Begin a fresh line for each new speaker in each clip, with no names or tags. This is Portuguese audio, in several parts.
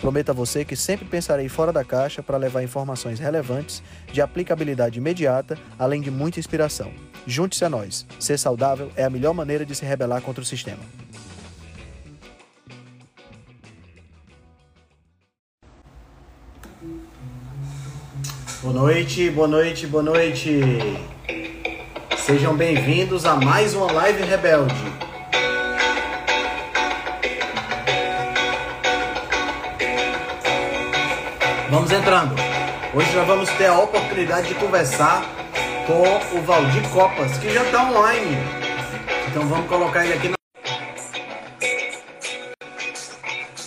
Prometo a você que sempre pensarei fora da caixa para levar informações relevantes, de aplicabilidade imediata, além de muita inspiração. Junte-se a nós. Ser saudável é a melhor maneira de se rebelar contra o sistema. Boa noite, boa noite, boa noite. Sejam bem-vindos a mais uma live rebelde. Vamos entrando. Hoje nós vamos ter a oportunidade de conversar com o Valdir Copas, que já está online. Então vamos colocar ele aqui na.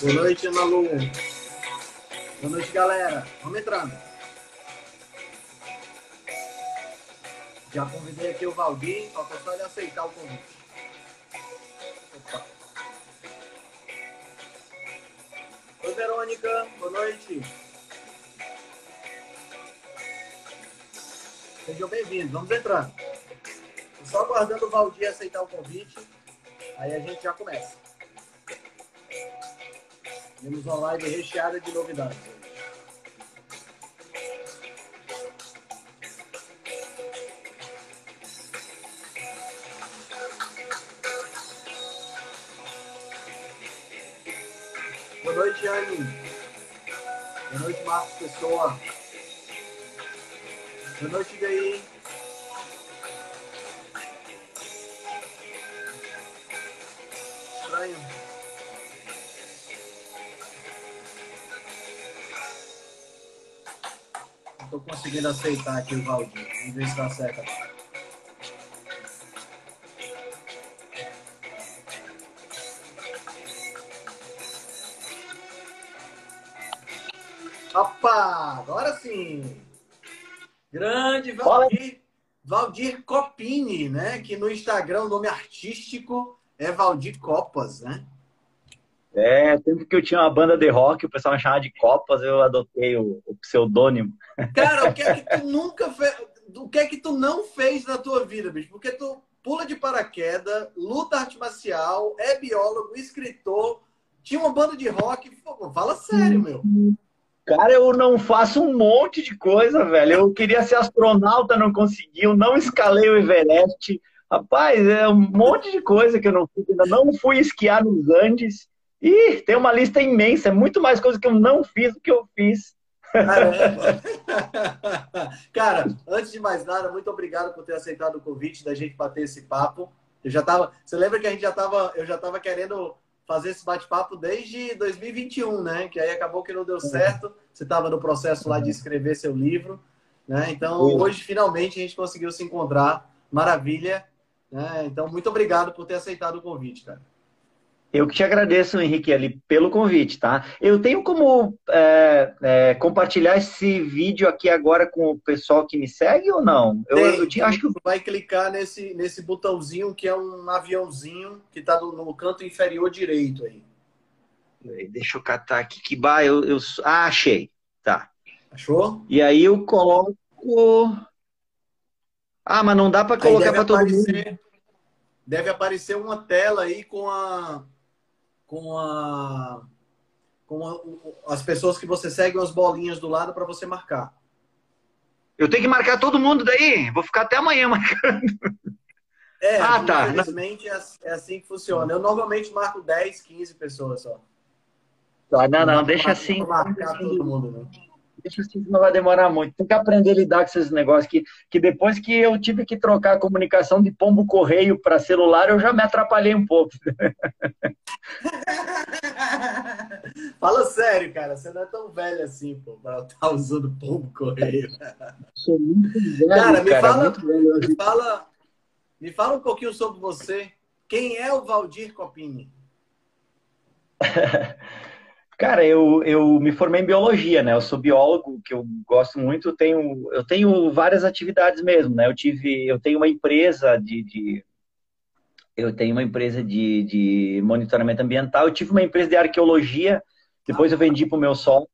Boa noite, Ana Lu. Boa noite, galera. Vamos entrando. Já convidei aqui o Valdir, falta só ele aceitar o convite. Opa. Oi, Verônica. Boa noite. Sejam bem-vindos. Vamos entrando. Só aguardando o Valdir aceitar o convite. Aí a gente já começa. Temos uma live recheada de novidades. Boa noite, Anne. Boa noite, Marcos Pessoa. Boa noite, Gaí. Estranho. Não tô conseguindo aceitar aqui o Valdir. Vamos ver se dá certo. Opa! Agora sim! Grande Valdir, Valdir Copini, né? Que no Instagram o nome artístico é Valdir Copas, né?
É, sempre que eu tinha uma banda de rock, o pessoal me chamava de Copas, eu adotei o, o pseudônimo.
Cara, o que é que tu nunca fez? O que é que tu não fez na tua vida, bicho? Porque tu pula de paraquedas, luta arte marcial, é biólogo, escritor, tinha uma banda de rock. Fala sério, meu.
Cara, eu não faço um monte de coisa, velho. Eu queria ser astronauta, não consegui. Eu não escalei o Everest. Rapaz, é um monte de coisa que eu não fiz. Ainda não fui esquiar nos Andes. Ih, tem uma lista imensa. É muito mais coisa que eu não fiz do que eu fiz.
Caramba. Cara, antes de mais nada, muito obrigado por ter aceitado o convite da gente bater esse papo. Eu já tava. Você lembra que a gente já tava. Eu já tava querendo fazer esse bate-papo desde 2021, né? Que aí acabou que não deu certo. Você estava no processo lá de escrever seu livro, né? Então hoje finalmente a gente conseguiu se encontrar. Maravilha. Né? Então muito obrigado por ter aceitado o convite, cara.
Eu que te agradeço, Henrique, ali pelo convite, tá? Eu tenho como é, é, compartilhar esse vídeo aqui agora com o pessoal que me segue ou não?
Eu, Tem, eu tinha, acho que vai clicar nesse, nesse botãozinho que é um aviãozinho que está no, no, canto inferior direito aí.
Deixa eu catar aqui que bah, eu, eu ah, achei, tá?
Achou?
E aí eu coloco. Ah, mas não dá para colocar para todo mundo.
Deve aparecer uma tela aí com a com a com a, as pessoas que você segue as bolinhas do lado para você marcar.
Eu tenho que marcar todo mundo daí? Vou ficar até amanhã marcando.
É, ah, tá. Infelizmente é, é assim que funciona. Eu normalmente marco 10, 15 pessoas só.
Tá, não, não, não deixa assim. Marcar todo mundo, né? Deixa que não vai demorar muito. Tem que aprender a lidar com esses negócios que, que depois que eu tive que trocar a comunicação de pombo correio para celular, eu já me atrapalhei um pouco.
Fala sério, cara. Você não é tão velho assim, pô, para estar tá usando pombo correio.
Sou muito velho,
cara. Me, cara, fala, me, fala, me fala um pouquinho sobre você. Quem é o Valdir Copini?
Cara, eu, eu me formei em biologia, né? Eu sou biólogo, que eu gosto muito. Tenho, eu tenho várias atividades mesmo, né? Eu tive, eu tenho uma empresa de, de eu tenho uma empresa de, de monitoramento ambiental. Eu tive uma empresa de arqueologia. Depois eu vendi para o meu sócio,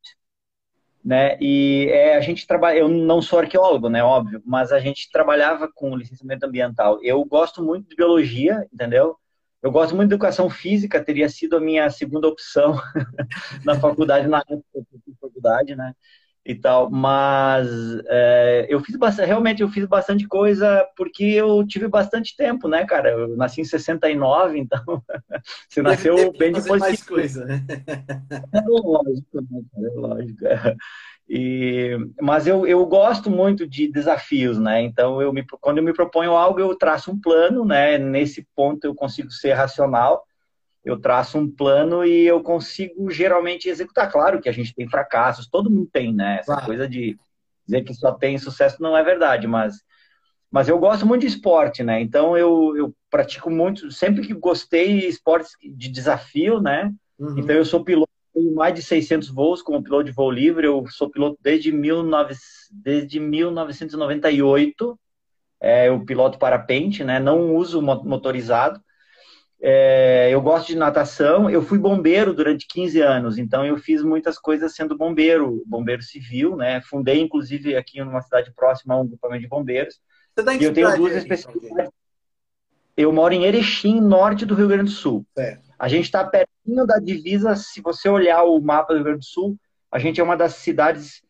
né? E é, a gente trabalha. Eu não sou arqueólogo, né? Óbvio, mas a gente trabalhava com licenciamento ambiental. Eu gosto muito de biologia, entendeu? Eu gosto muito de educação física, teria sido a minha segunda opção na faculdade, na época faculdade, né? E tal, mas é, eu fiz bastante, realmente eu fiz bastante coisa porque eu tive bastante tempo, né, cara? Eu nasci em 69, então você nasceu bem depois.
Mais coisa, né?
É lógico, né, É lógico. E, mas eu, eu gosto muito de desafios, né? Então, eu me, quando eu me proponho algo, eu traço um plano, né? Nesse ponto eu consigo ser racional, eu traço um plano e eu consigo geralmente executar. Claro que a gente tem fracassos, todo mundo tem, né? Essa claro. coisa de dizer que só tem sucesso não é verdade, mas, mas eu gosto muito de esporte, né? Então, eu, eu pratico muito, sempre que gostei de esportes de desafio, né? Uhum. Então, eu sou piloto tenho mais de 600 voos como piloto de voo livre. Eu sou piloto desde, 19, desde 1998. É, eu piloto parapente, né? Não uso motorizado. É, eu gosto de natação. Eu fui bombeiro durante 15 anos, então eu fiz muitas coisas sendo bombeiro, bombeiro civil, né? Fundei, inclusive, aqui numa cidade próxima um grupamento de bombeiros. Você tá em e eu tenho duas especialidades. Eu moro em Erechim, norte do Rio Grande do Sul. Certo. A gente está pertinho da divisa, se você olhar o mapa do Rio Grande do Sul, a gente é uma das cidades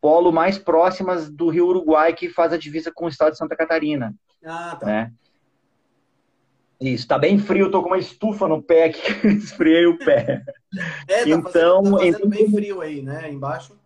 polo mais próximas do Rio Uruguai, que faz a divisa com o estado de Santa Catarina. Ah, tá. Né? Isso, tá bem frio, tô com uma estufa no pé que esfriei o pé.
É, tá então, fazendo, tá fazendo então... bem frio aí, né? Embaixo.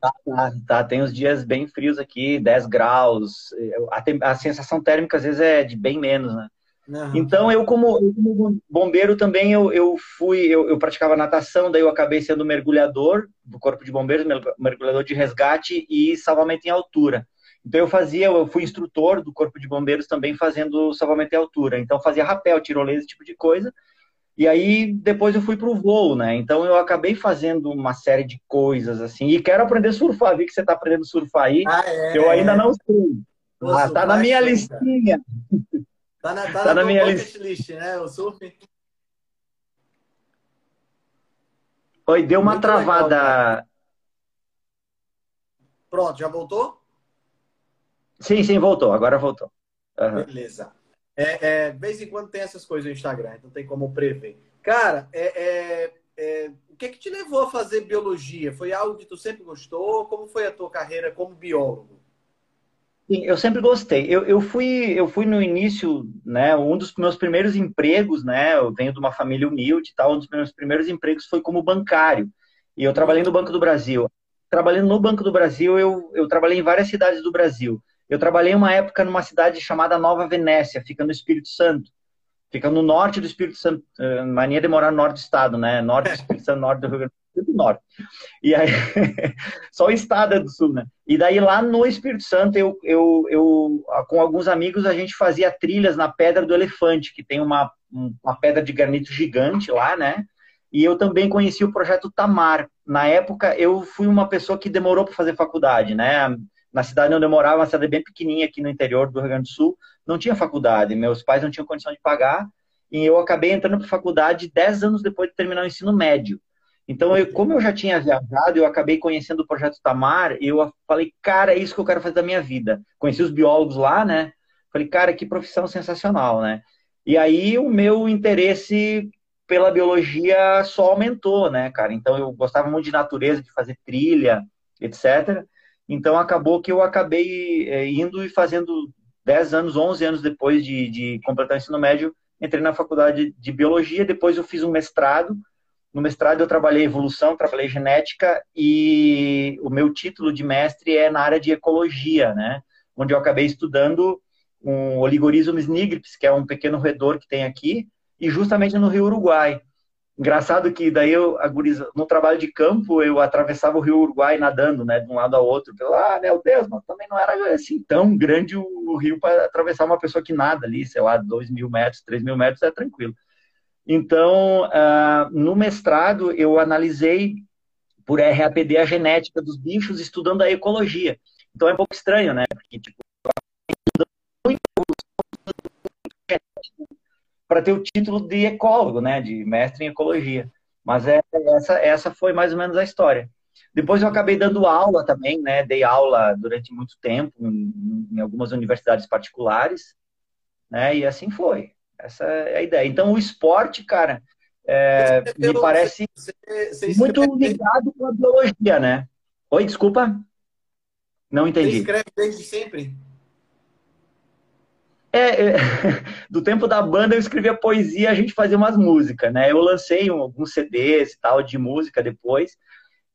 Tá, tá, tá, tem uns dias bem frios aqui, 10 graus. A, a sensação térmica às vezes é de bem menos, né? Uhum. Então, eu como, eu como, bombeiro também, eu, eu fui, eu, eu, praticava natação, daí eu acabei sendo mergulhador do Corpo de Bombeiros, mergulhador de resgate e salvamento em altura. Então, eu fazia, eu fui instrutor do Corpo de Bombeiros também fazendo salvamento em altura. Então, fazia rapel, tirolesa, esse tipo de coisa. E aí, depois eu fui para o voo, né? Então, eu acabei fazendo uma série de coisas, assim. E quero aprender a surfar. Vi que você está aprendendo a surfar aí. Ah, é, eu ainda não sei. Ah, tá na minha listinha.
Tá na, tá tá na, minha list... list, né? O surf.
Oi, deu uma Muito travada. Legal,
Pronto, já voltou?
Sim, sim, voltou. Agora voltou.
Uhum. Beleza. É, é, de vez em quando tem essas coisas no Instagram, não tem como prever. Cara, é, é, é, o que que te levou a fazer biologia? Foi algo que tu sempre gostou? Como foi a tua carreira como biólogo?
Sim, eu sempre gostei. Eu, eu, fui, eu fui no início, né? Um dos meus primeiros empregos, né? Eu venho de uma família humilde tal. Um dos meus primeiros empregos foi como bancário. E eu trabalhei no Banco do Brasil. Trabalhando no Banco do Brasil, eu, eu trabalhei em várias cidades do Brasil. Eu trabalhei uma época numa cidade chamada Nova Venécia, fica no Espírito Santo. Fica no norte do Espírito Santo. Uh, mania de morar no norte do estado, né? Norte do Espírito Santo, norte do Rio Grande do Norte. E aí, só o estado é do sul, né? E daí lá no Espírito Santo, eu, eu, eu, com alguns amigos, a gente fazia trilhas na Pedra do Elefante, que tem uma, uma pedra de granito gigante lá, né? E eu também conheci o projeto Tamar. Na época, eu fui uma pessoa que demorou para fazer faculdade, né? Na cidade onde eu morava, uma cidade bem pequenininha aqui no interior do Rio Grande do Sul, não tinha faculdade. Meus pais não tinham condição de pagar. E eu acabei entrando para faculdade 10 anos depois de terminar o ensino médio. Então, eu, como eu já tinha viajado, eu acabei conhecendo o projeto Tamar, eu falei, cara, é isso que eu quero fazer da minha vida. Conheci os biólogos lá, né? Falei, cara, que profissão sensacional, né? E aí o meu interesse pela biologia só aumentou, né, cara? Então eu gostava muito de natureza, de fazer trilha, etc. Então acabou que eu acabei é, indo e fazendo 10 anos, 11 anos depois de, de completar o ensino médio, entrei na faculdade de biologia, depois eu fiz um mestrado no mestrado eu trabalhei evolução, trabalhei genética e o meu título de mestre é na área de ecologia, né? Onde eu acabei estudando um Oligorismus nigrips, que é um pequeno roedor que tem aqui, e justamente no Rio Uruguai. Engraçado que daí eu, no trabalho de campo, eu atravessava o Rio Uruguai nadando, né, de um lado ao outro. Ah, meu Deus, mas também não era assim tão grande o, rio para atravessar uma pessoa que nada ali, sei lá, dois mil metros, três mil metros é tranquilo. Então, uh, no mestrado, eu analisei por RAPD a genética dos bichos, estudando a ecologia. Então é um pouco estranho, né? Porque, tipo, para ter o título de ecólogo, né? De mestre em ecologia. Mas é, essa, essa foi mais ou menos a história. Depois eu acabei dando aula também, né? Dei aula durante muito tempo em, em algumas universidades particulares, né? E assim foi. Essa é a ideia. Então, o esporte, cara, é, me parece você, você muito ligado com a biologia, né? Oi, desculpa? Não entendi. Você
escreve desde sempre?
É, é, do tempo da banda eu escrevia poesia, a gente fazia umas músicas, né? Eu lancei alguns CDs e tal de música depois,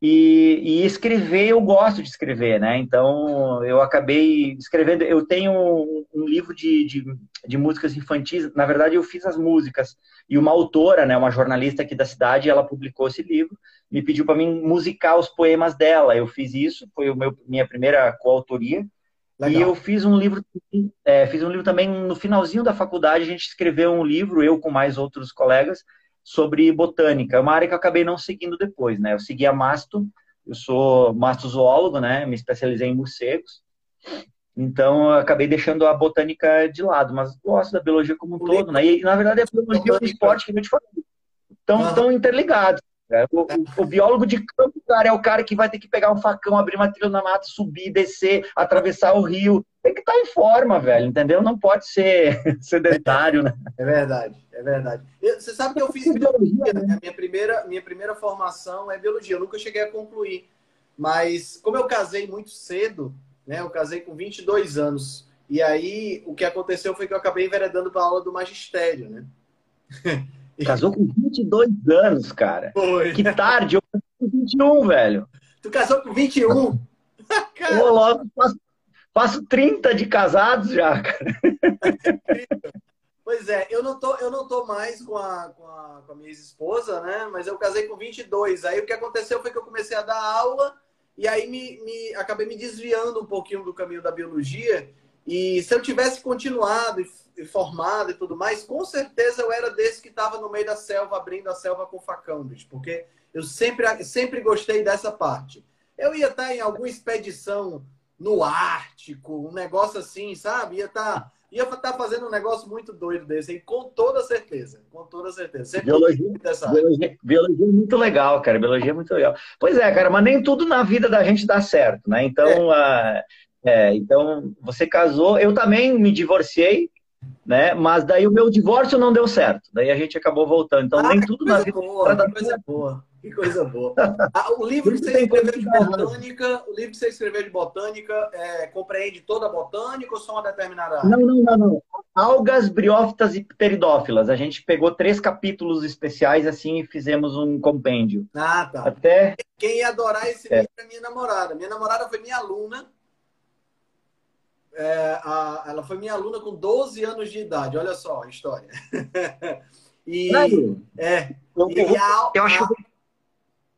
e, e, escrever, eu gosto de escrever, né? Então, eu acabei escrevendo. Eu tenho um, um livro de, de, de, músicas infantis. Na verdade, eu fiz as músicas. E uma autora, né, uma jornalista aqui da cidade, ela publicou esse livro, me pediu para mim musicar os poemas dela. Eu fiz isso, foi o meu, minha primeira coautoria. Legal. E eu fiz um livro, é, fiz um livro também no finalzinho da faculdade. A gente escreveu um livro, eu com mais outros colegas, sobre botânica. É uma área que eu acabei não seguindo depois, né? Eu segui a masto, eu sou mastozoólogo, né? Me especializei em morcegos. Então, eu acabei deixando a botânica de lado, mas gosto da biologia como um todo, né? E, na verdade, é a biologia e o esporte que eu te falei. Estão ah. tão interligados. Né? O, o, o, biólogo de campo, cara, é o cara que vai ter que pegar um facão, abrir uma trilha na mata, subir, descer, atravessar o rio. Tem que estar tá em forma, velho, entendeu? Não pode ser sedentário, né?
É verdade, é verdade. Você sabe que eu fiz biologia, né? Minha primeira, minha primeira formação é biologia. Eu nunca cheguei a concluir. Mas, como eu casei muito cedo, né? Eu casei com 22 anos. E aí, o que aconteceu foi que eu acabei enveredando para a aula do magistério, né?
Casou com 22 anos, cara. Foi. Que tarde, eu casei com 21, velho.
Tu casou com 21?
Cara. Eu logo faço, faço 30 de casados já, cara.
Pois é, eu não tô, eu não tô mais com a, com a, com a minha ex-esposa, né? Mas eu casei com 22. Aí o que aconteceu foi que eu comecei a dar aula e aí me, me acabei me desviando um pouquinho do caminho da biologia. E se eu tivesse continuado formado e tudo mais, com certeza eu era desse que estava no meio da selva, abrindo a selva com facão, bicho, porque eu sempre, sempre gostei dessa parte. Eu ia estar tá em alguma expedição no Ártico, um negócio assim, sabe? Ia estar tá, ia tá fazendo um negócio muito doido desse, com toda certeza, com toda certeza.
biologia, biologia, biologia, é muito legal, cara, biologia é muito legal. Pois é, cara, mas nem tudo na vida da gente dá certo, né? Então, é. Uh, é, então você casou, eu também me divorciei, né? Mas daí o meu divórcio não deu certo. Daí a gente acabou voltando. Então ah, nem tudo na vida.
Boa, que coisa boa. Que coisa boa. Ah, o livro que você escreveu de botânica, o livro que você escreveu de botânica, é, compreende toda a botânica ou só uma determinada área?
Não, não, não, não. Algas, briófitas e pteridófilas. A gente pegou três capítulos especiais assim e fizemos um compêndio.
Ah, tá.
Até
quem ia adorar esse é. livro é minha namorada. Minha namorada foi minha aluna é, a, ela foi minha aluna com 12 anos de idade. Olha só a história. e, é, e a, eu acho... a,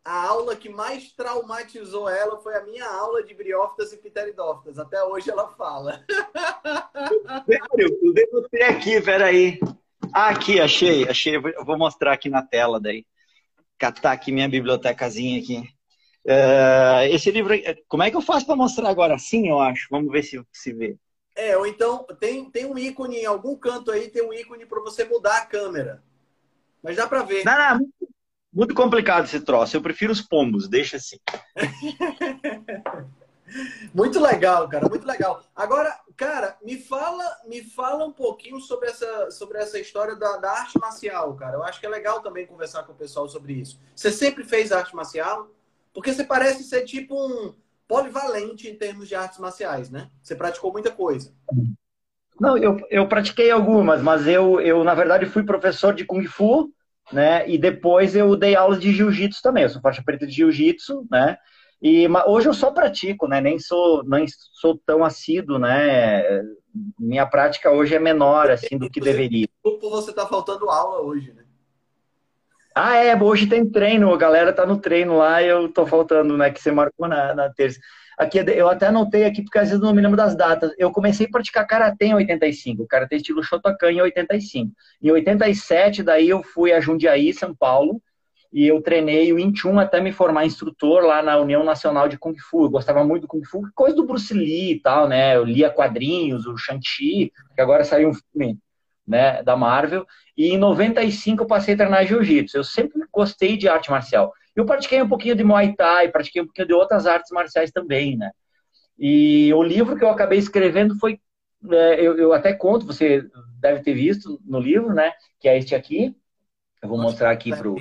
a, aula que mais traumatizou ela foi a minha aula de briófitas e pteridófitas. Até hoje ela fala.
Sério? Eu devo ter aqui, peraí. Ah, aqui, achei, achei. Eu vou mostrar aqui na tela daí. Catar aqui minha bibliotecazinha aqui. Uh, esse livro, como é que eu faço para mostrar agora? Sim, eu acho. Vamos ver se se vê.
É, ou então tem, tem um ícone em algum canto aí, tem um ícone para você mudar a câmera. Mas dá para ver.
Não, não, muito, muito complicado esse troço. Eu prefiro os pombos, deixa assim.
muito legal, cara, muito legal. Agora, cara, me fala, me fala um pouquinho sobre essa, sobre essa história da, da arte marcial, cara. Eu acho que é legal também conversar com o pessoal sobre isso. Você sempre fez arte marcial? Porque você parece ser tipo um polivalente em termos de artes marciais, né? Você praticou muita coisa.
Não, eu, eu pratiquei algumas, mas eu, eu, na verdade, fui professor de Kung Fu, né? E depois eu dei aulas de Jiu-Jitsu também. Eu sou faixa preta de Jiu-Jitsu, né? E hoje eu só pratico, né? Nem sou, nem sou tão assíduo, né? Minha prática hoje é menor, assim, do que deveria.
Por você tá faltando aula hoje, né?
Ah, é, hoje tem treino, a galera tá no treino lá e eu tô faltando, né? Que você marcou na, na terça. aqui, eu até anotei aqui porque às vezes não me lembro das datas. Eu comecei a praticar karatê em 85, karatê estilo Shotokan em 85. Em 87, daí eu fui a Jundiaí, São Paulo, e eu treinei o 21 até me formar instrutor lá na União Nacional de Kung Fu. Eu gostava muito do Kung Fu, coisa do Bruce Lee e tal, né? Eu lia quadrinhos, o Shang-Chi, que agora saiu um filme né, da Marvel. E em 95 eu passei a treinar Jiu-Jitsu. Eu sempre gostei de arte marcial. Eu pratiquei um pouquinho de Muay Thai, pratiquei um pouquinho de outras artes marciais também, né? E o livro que eu acabei escrevendo foi, é, eu, eu, até conto, você deve ter visto no livro, né? Que é este aqui. Eu vou mostrar aqui para o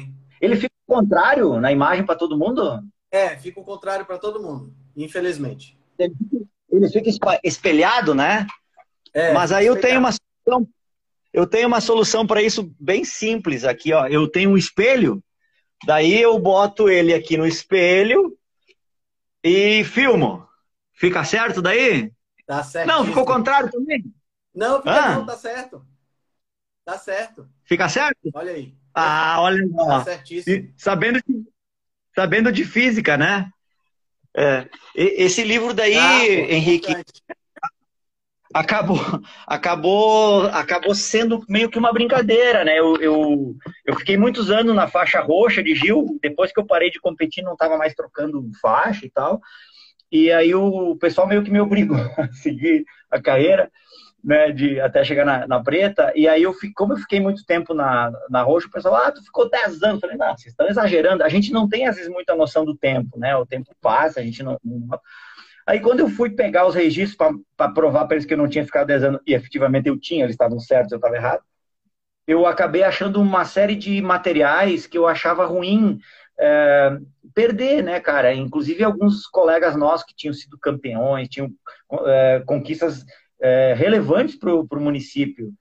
ele fica o contrário na imagem para todo mundo?
É, fica o contrário para todo mundo, infelizmente.
Ele fica espelhado, né? É, Mas aí eu tenho uma solução, eu tenho uma solução para isso bem simples aqui, ó. Eu tenho um espelho, daí eu boto ele aqui no espelho e filmo. Fica certo daí?
Tá certo.
Não, ficou contrário também?
Não, fica ah. não, tá certo. Tá certo.
Fica certo?
Olha aí.
Ah, olha Tá certíssimo. Sabendo de, sabendo de física, né? É. Esse livro daí, ah, Henrique, acabou, acabou, acabou sendo meio que uma brincadeira, né? Eu, eu, eu fiquei muitos anos na faixa roxa de Gil, depois que eu parei de competir, não estava mais trocando faixa e tal. E aí o pessoal meio que me obrigou a seguir a carreira né, de até chegar na, na, preta, e aí eu fico, como eu fiquei muito tempo na, na roxa, o pessoal, ah, tu ficou 10 anos, eu falei, não, vocês estão exagerando, a gente não tem às vezes muita noção do tempo, né, o tempo passa, a gente não... não... Aí quando eu fui pegar os registros para provar para eles que eu não tinha ficado 10 anos, e efetivamente eu tinha, eles estavam certos, eu estava errado, eu acabei achando uma série de materiais que eu achava ruim é, perder, né, cara? Inclusive alguns colegas nossos que tinham sido campeões, tinham é, conquistas é, relevantes para o município.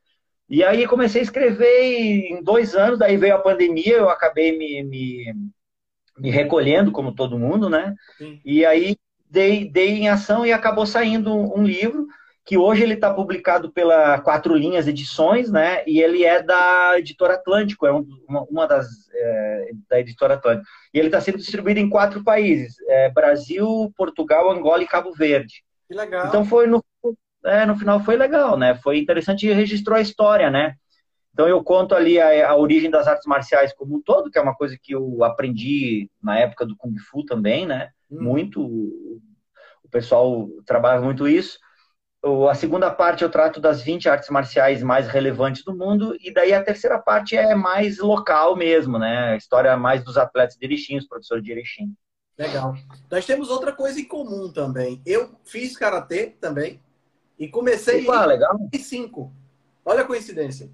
E aí comecei a escrever em dois anos, daí veio a pandemia, eu acabei me, me, me recolhendo, como todo mundo, né? Sim. E aí dei, dei em ação e acabou saindo um, um livro que hoje ele está publicado pela Quatro Linhas Edições, né? E ele é da Editora Atlântico, é um, uma, das é, da Editora Atlântico. E ele está sendo distribuído em quatro países: é, Brasil, Portugal, Angola e Cabo Verde.
Que legal.
Então foi no, é, no final foi legal, né? Foi interessante e registrou a história, né? Então eu conto ali a, a, origem das artes marciais como um todo, que é uma coisa que eu aprendi na época do Kung Fu também, né? Hum. Muito. O pessoal trabalha muito isso. A segunda parte eu trato das 20 artes marciais mais relevantes do mundo, e daí a terceira parte é mais local mesmo, né? A história mais dos atletas de Erechim, os professores de Erechim.
Legal. Nós temos outra coisa em comum também. Eu fiz karatê também, e comecei
Opa, em legal.
2005. Olha a coincidência.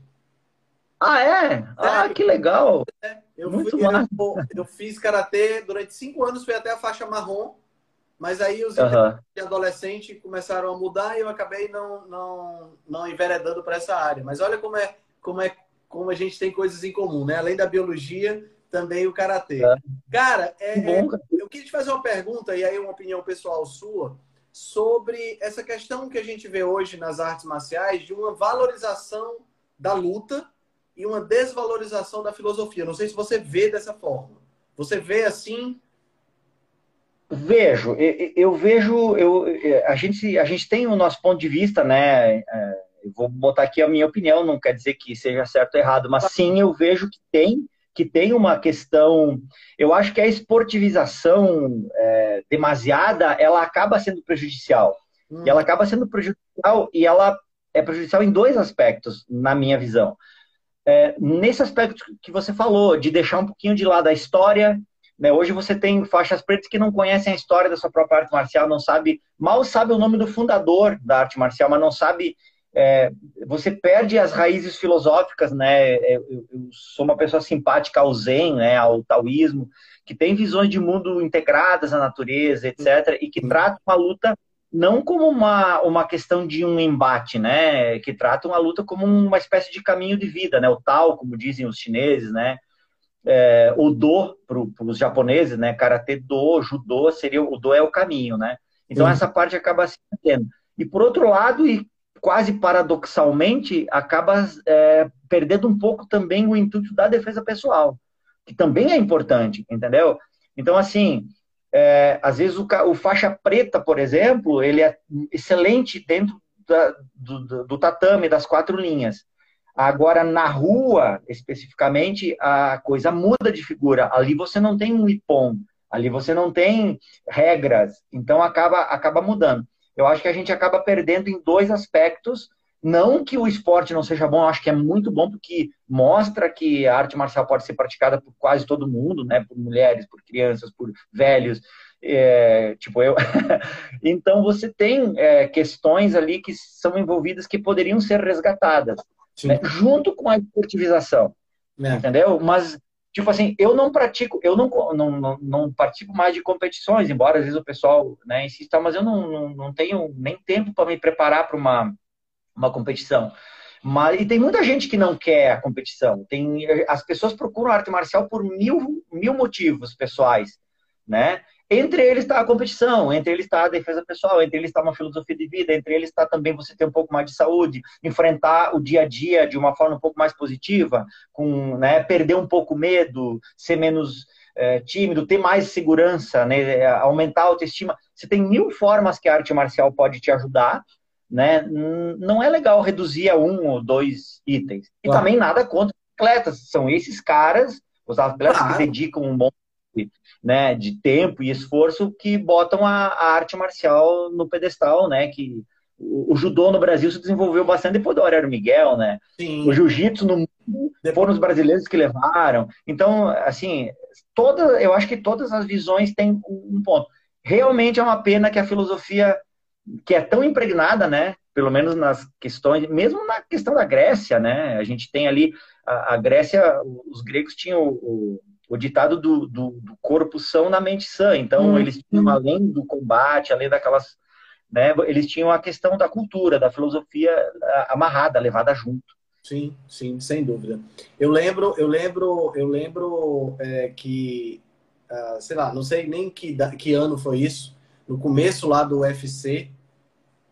Ah, é? Ah, que legal.
É, eu, Muito fui, eu, eu, fiz karatê durante cinco anos, fui até a faixa marrom, mas aí os uhum. de adolescente começaram a mudar e eu acabei não, não, não enveredando para essa área. Mas olha como é, como é como a gente tem coisas em comum, né? Além da biologia, também o karatê. É. Cara, é, é, eu queria te fazer uma pergunta e aí uma opinião pessoal sua sobre essa questão que a gente vê hoje nas artes marciais de uma valorização da luta e uma desvalorização da filosofia. Não sei se você vê dessa forma. Você vê assim?
Vejo, eu, eu vejo, eu, a, gente, a gente tem o nosso ponto de vista, né? É, eu vou botar aqui a minha opinião, não quer dizer que seja certo ou errado, mas sim eu vejo que tem que tem uma questão. Eu acho que a esportivização é, demasiada ela acaba sendo prejudicial. Hum. E ela acaba sendo prejudicial e ela é prejudicial em dois aspectos, na minha visão. É, nesse aspecto que você falou, de deixar um pouquinho de lado a história. Né? Hoje você tem faixas pretas que não conhecem a história da sua própria arte marcial, não sabe, mal sabe o nome do fundador da arte marcial, mas não sabe é, você perde as raízes filosóficas, né? É, eu, eu, sou uma pessoa simpática ao Zen, né? Ao taoísmo, que tem visões de mundo integradas à natureza, etc., e que trata uma luta não como uma, uma questão de um embate, né? Que trata uma luta como uma espécie de caminho de vida, né? O Tao, como dizem os chineses, né? É, o Do para os japoneses, né? Karatê Do, Judô seria o Do é o caminho, né? Então essa parte acaba se entendendo. E por outro lado, e quase paradoxalmente, acaba é, perdendo um pouco também o intuito da defesa pessoal, que também é importante, entendeu? Então, assim, é, às vezes o, o, faixa preta, por exemplo, ele é excelente dentro da, do, do tatame, das quatro linhas. Agora, na rua, especificamente, a coisa muda de figura. Ali você não tem um ipom, ali você não tem regras, então acaba, acaba mudando. Eu acho que a gente acaba perdendo em dois aspectos. Não que o esporte não seja bom, eu acho que é muito bom, porque mostra que a arte marcial pode ser praticada por quase todo mundo, né? Por mulheres, por crianças, por velhos, é, tipo eu. então você tem é, questões ali que são envolvidas que poderiam ser resgatadas né? junto com a esportivização. É. Entendeu? Mas, tipo assim, eu não pratico, eu não, não, não, não, participo mais de competições, embora às vezes o pessoal né, insista, mas eu não, não, não tenho nem tempo para me preparar para uma, uma competição. Mas, e tem muita gente que não quer a competição. Tem, as pessoas procuram arte marcial por mil, mil motivos pessoais, né? Entre eles está a competição, entre eles está a defesa pessoal, entre eles está uma filosofia de vida, entre eles está também você ter um pouco mais de saúde, enfrentar o dia a dia de uma forma um pouco mais positiva, com, né, perder um pouco o medo, ser menos é, tímido, ter mais segurança, né, aumentar a autoestima. Você tem mil formas que a arte marcial pode te ajudar, né? Não é legal reduzir a um ou dois itens. E claro. também nada contra os atletas. São esses caras, os atletas claro. que dedicam um bom né, de tempo e esforço que botam a, a arte marcial no pedestal, né? Que o, o, judô no Brasil se desenvolveu bastante depois do Aurélio Miguel, né? Sim. O jiu-jitsu no mundo foram os brasileiros que levaram. Então, assim, toda, eu acho que todas as visões têm um ponto. Realmente é uma pena que a filosofia que é tão impregnada, né? Pelo menos nas questões, mesmo na questão da Grécia, né? A gente tem ali a, a Grécia, os gregos tinham o, o ditado do, do, do, corpo são na mente sã. Então, hum. eles tinham, além do combate, além daquelas. Né, eles tinham a questão da cultura, da filosofia amarrada, levada junto.
Sim, sim, sem dúvida. Eu lembro, eu lembro, eu lembro é, que, uh, sei lá, não sei nem que, que ano foi isso, no começo lá do UFC,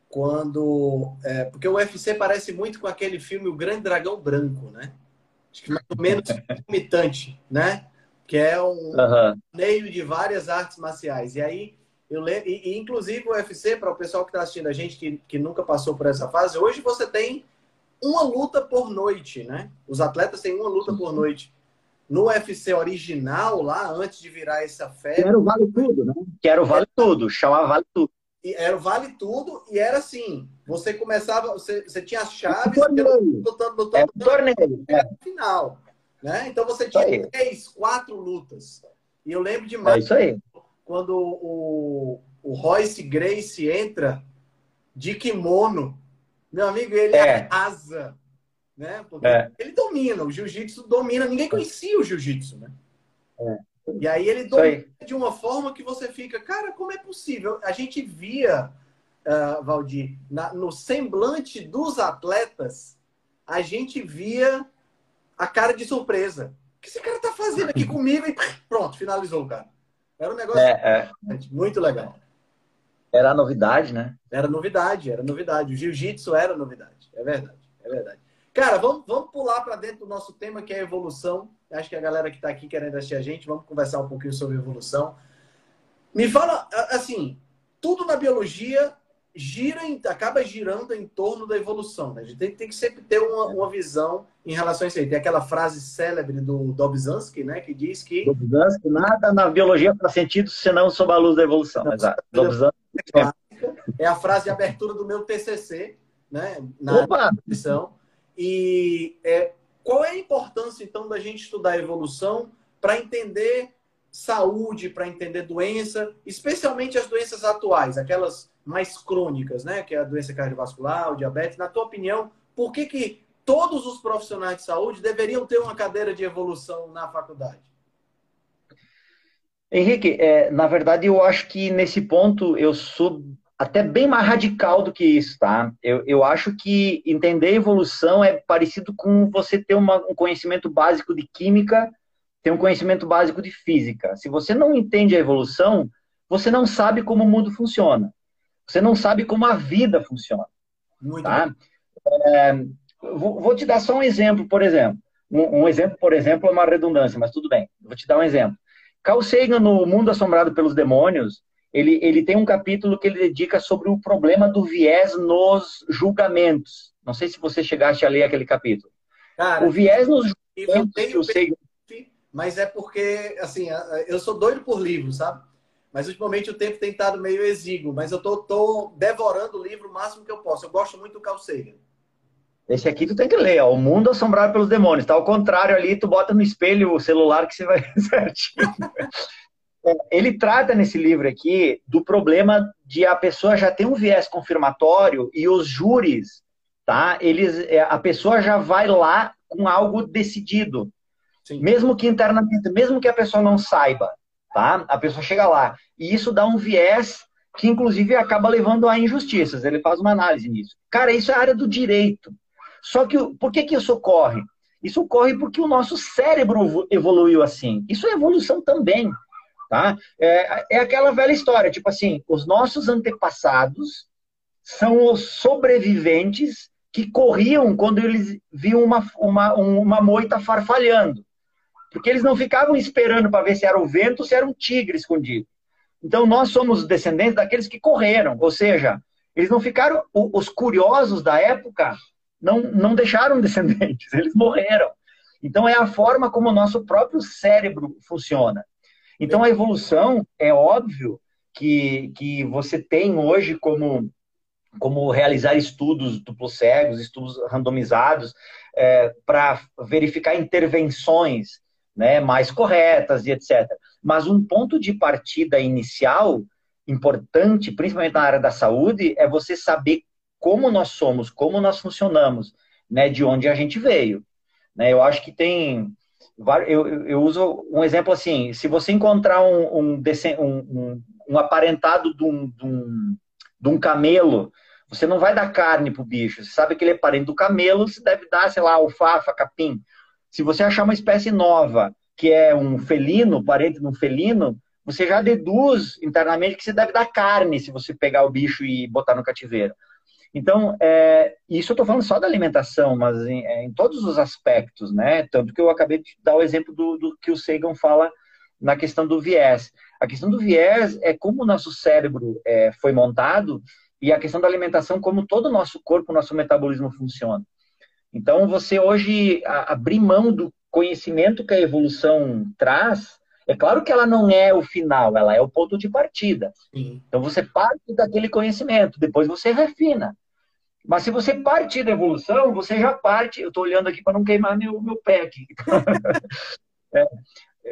quando. É, porque o UFC parece muito com aquele filme O Grande Dragão Branco, né? Acho que mais ou menos imitante, né? Que é um uhum. meio de várias artes marciais. E aí, eu lembro, e, e inclusive o UFC, para o pessoal que está assistindo a gente, que, que nunca passou por essa fase, hoje você tem uma luta por noite, né? Os atletas têm uma luta por noite. No UFC original, lá, antes de virar essa febre...
era o Vale Tudo, né? Que era o Vale Tudo, chamava Vale Tudo.
E era o Vale Tudo, e era assim, você começava, você, você tinha as chaves, lutando, lutando, lutando,
é torneio.
Era no final. Né? Então você tinha três, quatro lutas. E eu lembro demais
é isso aí.
quando o, o Royce Grace entra de kimono. Meu amigo, ele é. arrasa. Né? Porque é. ele domina, o jiu-jitsu domina. Ninguém conhecia o jiu-jitsu, né? É. E aí ele domina de uma forma que você fica, cara, como é possível? A gente via, uh, Valdir, na, no semblante dos atletas, a gente via a cara de surpresa. O que esse cara tá fazendo aqui comigo? E pronto, finalizou o cara. Era um negócio é, é. muito legal.
Era novidade, né?
Era novidade, era novidade. O jiu-jitsu era novidade. É verdade, é verdade. Cara, vamos, vamos pular para dentro do nosso tema, que é evolução. Acho que a galera que está aqui querendo assistir a gente, vamos conversar um pouquinho sobre evolução. Me fala, assim, tudo na biologia gira, acaba girando em torno da evolução. Né? A gente tem, tem que sempre ter uma, uma, visão em relação a isso aí. Tem aquela frase célebre do Dobzhansky, né, que diz que...
Dobzhansky, nada na biologia faz sentido senão sob a luz da evolução. Não, Exato. Dobzhansky...
É a frase de abertura do meu TCC, né, na Opa! edição. E é, qual é a importância, então, da gente estudar a evolução para entender saúde, para entender doença, especialmente as doenças atuais, aquelas mais crônicas, né? Que é a doença cardiovascular, o diabetes. Na tua opinião, por que, que todos os profissionais de saúde deveriam ter uma cadeira de evolução na faculdade?
Henrique, é, na verdade, eu acho que nesse ponto eu sou até bem mais radical do que isso, tá? Eu, eu acho que entender evolução é parecido com você ter uma, um conhecimento básico de química, ter um conhecimento básico de física. Se você não entende a evolução, você não sabe como o mundo funciona. Você não sabe como a vida funciona. Muito tá? É, vou, vou, te dar só um exemplo, por exemplo. Um, um, exemplo, por exemplo, é uma redundância, mas tudo bem. Vou te dar um exemplo. Carl Sagan, no Mundo Assombrado pelos Demônios, ele, ele tem um capítulo que ele dedica sobre o problema do viés nos julgamentos. Não sei se você chegaste a ler aquele capítulo.
Cara,
o viés nos
julgamentos que o Sagan... Mas é porque, assim, eu sou doido por livros, sabe? Mas ultimamente o tempo tem estado meio exíguo. Mas eu tô, tô devorando o livro o máximo que eu posso. Eu gosto muito do Carl Sagan.
Esse aqui tu tem que ler, ó, O Mundo Assombrado pelos Demônios. Tá ao contrário ali, tu bota no espelho o celular que você vai certinho. É, ele trata nesse livro aqui do problema de a pessoa já ter um viés confirmatório e os júris, tá? Eles, é, a pessoa já vai lá com algo decidido. Sim. Mesmo que internamente, mesmo que a pessoa não saiba, tá? A pessoa chega lá. E isso dá um viés que, inclusive, acaba levando a injustiças. Ele faz uma análise nisso. Cara, isso é área do direito. Só que por que, que isso ocorre? Isso ocorre porque o nosso cérebro evoluiu assim. Isso é evolução também. Tá? É, é aquela velha história, tipo assim, os nossos antepassados são os sobreviventes que corriam quando eles viam uma, uma, uma moita farfalhando. Porque eles não ficavam esperando para ver se era o vento ou se era um tigre escondido. Então nós somos descendentes daqueles que correram, ou seja, eles não ficaram, os curiosos da época não, não deixaram descendentes, eles morreram. Então é a forma como o nosso próprio cérebro funciona. Então a evolução é óbvio que, que você tem hoje como, como realizar estudos duplos cegos, estudos randomizados, é, para verificar intervenções né, mais corretas e etc. Mas um ponto de partida inicial importante, principalmente na área da saúde, é você saber como nós somos, como nós funcionamos, né, de onde a gente veio. Né? Eu acho que tem. Eu, eu uso um exemplo assim: se você encontrar um, um, um, um aparentado de um, de, um, de um camelo, você não vai dar carne para o bicho. Você sabe que ele é parente do camelo, você deve dar, sei lá, alfafa, capim. Se você achar uma espécie nova, que é um felino, parente de um felino, você já deduz internamente que você deve dar carne se você pegar o bicho e botar no cativeiro. Então, é, isso eu estou falando só da alimentação, mas em, é, em, todos os aspectos, né? Tanto que eu acabei de dar o exemplo do, do, que o Sagan fala na questão do viés. A questão do viés é como o nosso cérebro é, foi montado e a questão da alimentação, como todo o nosso corpo, nosso metabolismo funciona. Então, você hoje abrir mão do conhecimento que a evolução traz, é claro que ela não é o final, ela é o ponto de partida. Sim. Então você parte daquele conhecimento, depois você refina. Mas se você partir da evolução, você já parte. Eu estou olhando aqui para não queimar meu, meu pé aqui. é,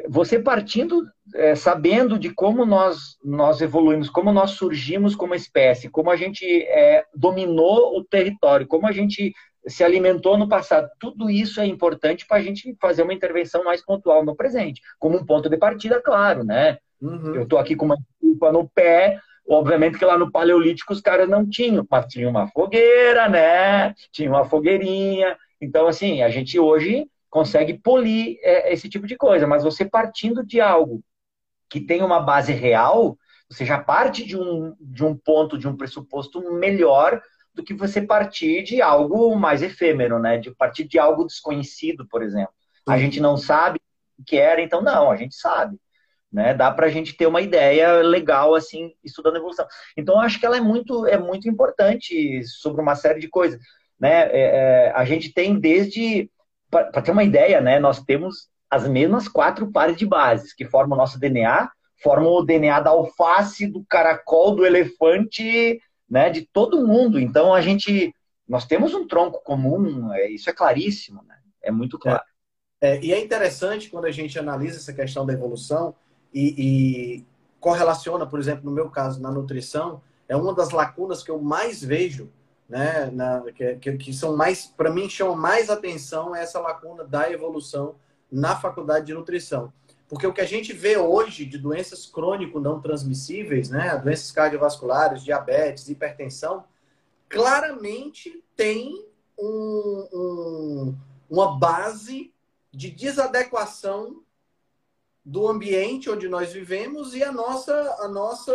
você partindo, é, sabendo de como nós, nós evoluímos, como nós surgimos como espécie, como a gente é, dominou o território, como a gente se alimentou no passado. Tudo isso é importante para a gente fazer uma intervenção mais pontual no presente, como um ponto de partida, claro, né? Uhum. Eu estou aqui com uma culpa no pé, obviamente que lá no Paleolítico os caras não tinham, mas tinha uma fogueira, né? Tinha uma fogueirinha. Então, assim, a gente hoje consegue polir é, esse tipo de coisa, mas você partindo de algo que tem uma base real, você já parte de um, de um ponto, de um pressuposto melhor do que você partir de algo mais efêmero, né? De partir de algo desconhecido, por exemplo. A gente não sabe o que era, então não, a gente sabe. Né? Dá para a gente ter uma ideia legal assim estudando evolução. Então acho que ela é muito é muito importante sobre uma série de coisas, né? É, é, a gente tem desde para ter uma ideia, né? Nós temos as mesmas quatro pares de bases que formam o nosso DNA, formam o DNA da alface, do caracol, do elefante né, de todo mundo. Então a gente, nós temos um tronco comum, é, isso é claríssimo, né? É muito claro.
É, é, e é interessante quando a gente analisa essa questão da evolução e, e correlaciona, por exemplo, no meu caso, na nutrição, é uma das lacunas que eu mais vejo, né, na, que, que, são mais, para mim, chamam mais atenção é essa lacuna da evolução na faculdade de nutrição. Porque o que a gente vê hoje de doenças crônico não transmissíveis, né, doenças cardiovasculares, diabetes, hipertensão, claramente tem um, um, uma base de desadequação do ambiente onde nós vivemos e a nossa, a nossa,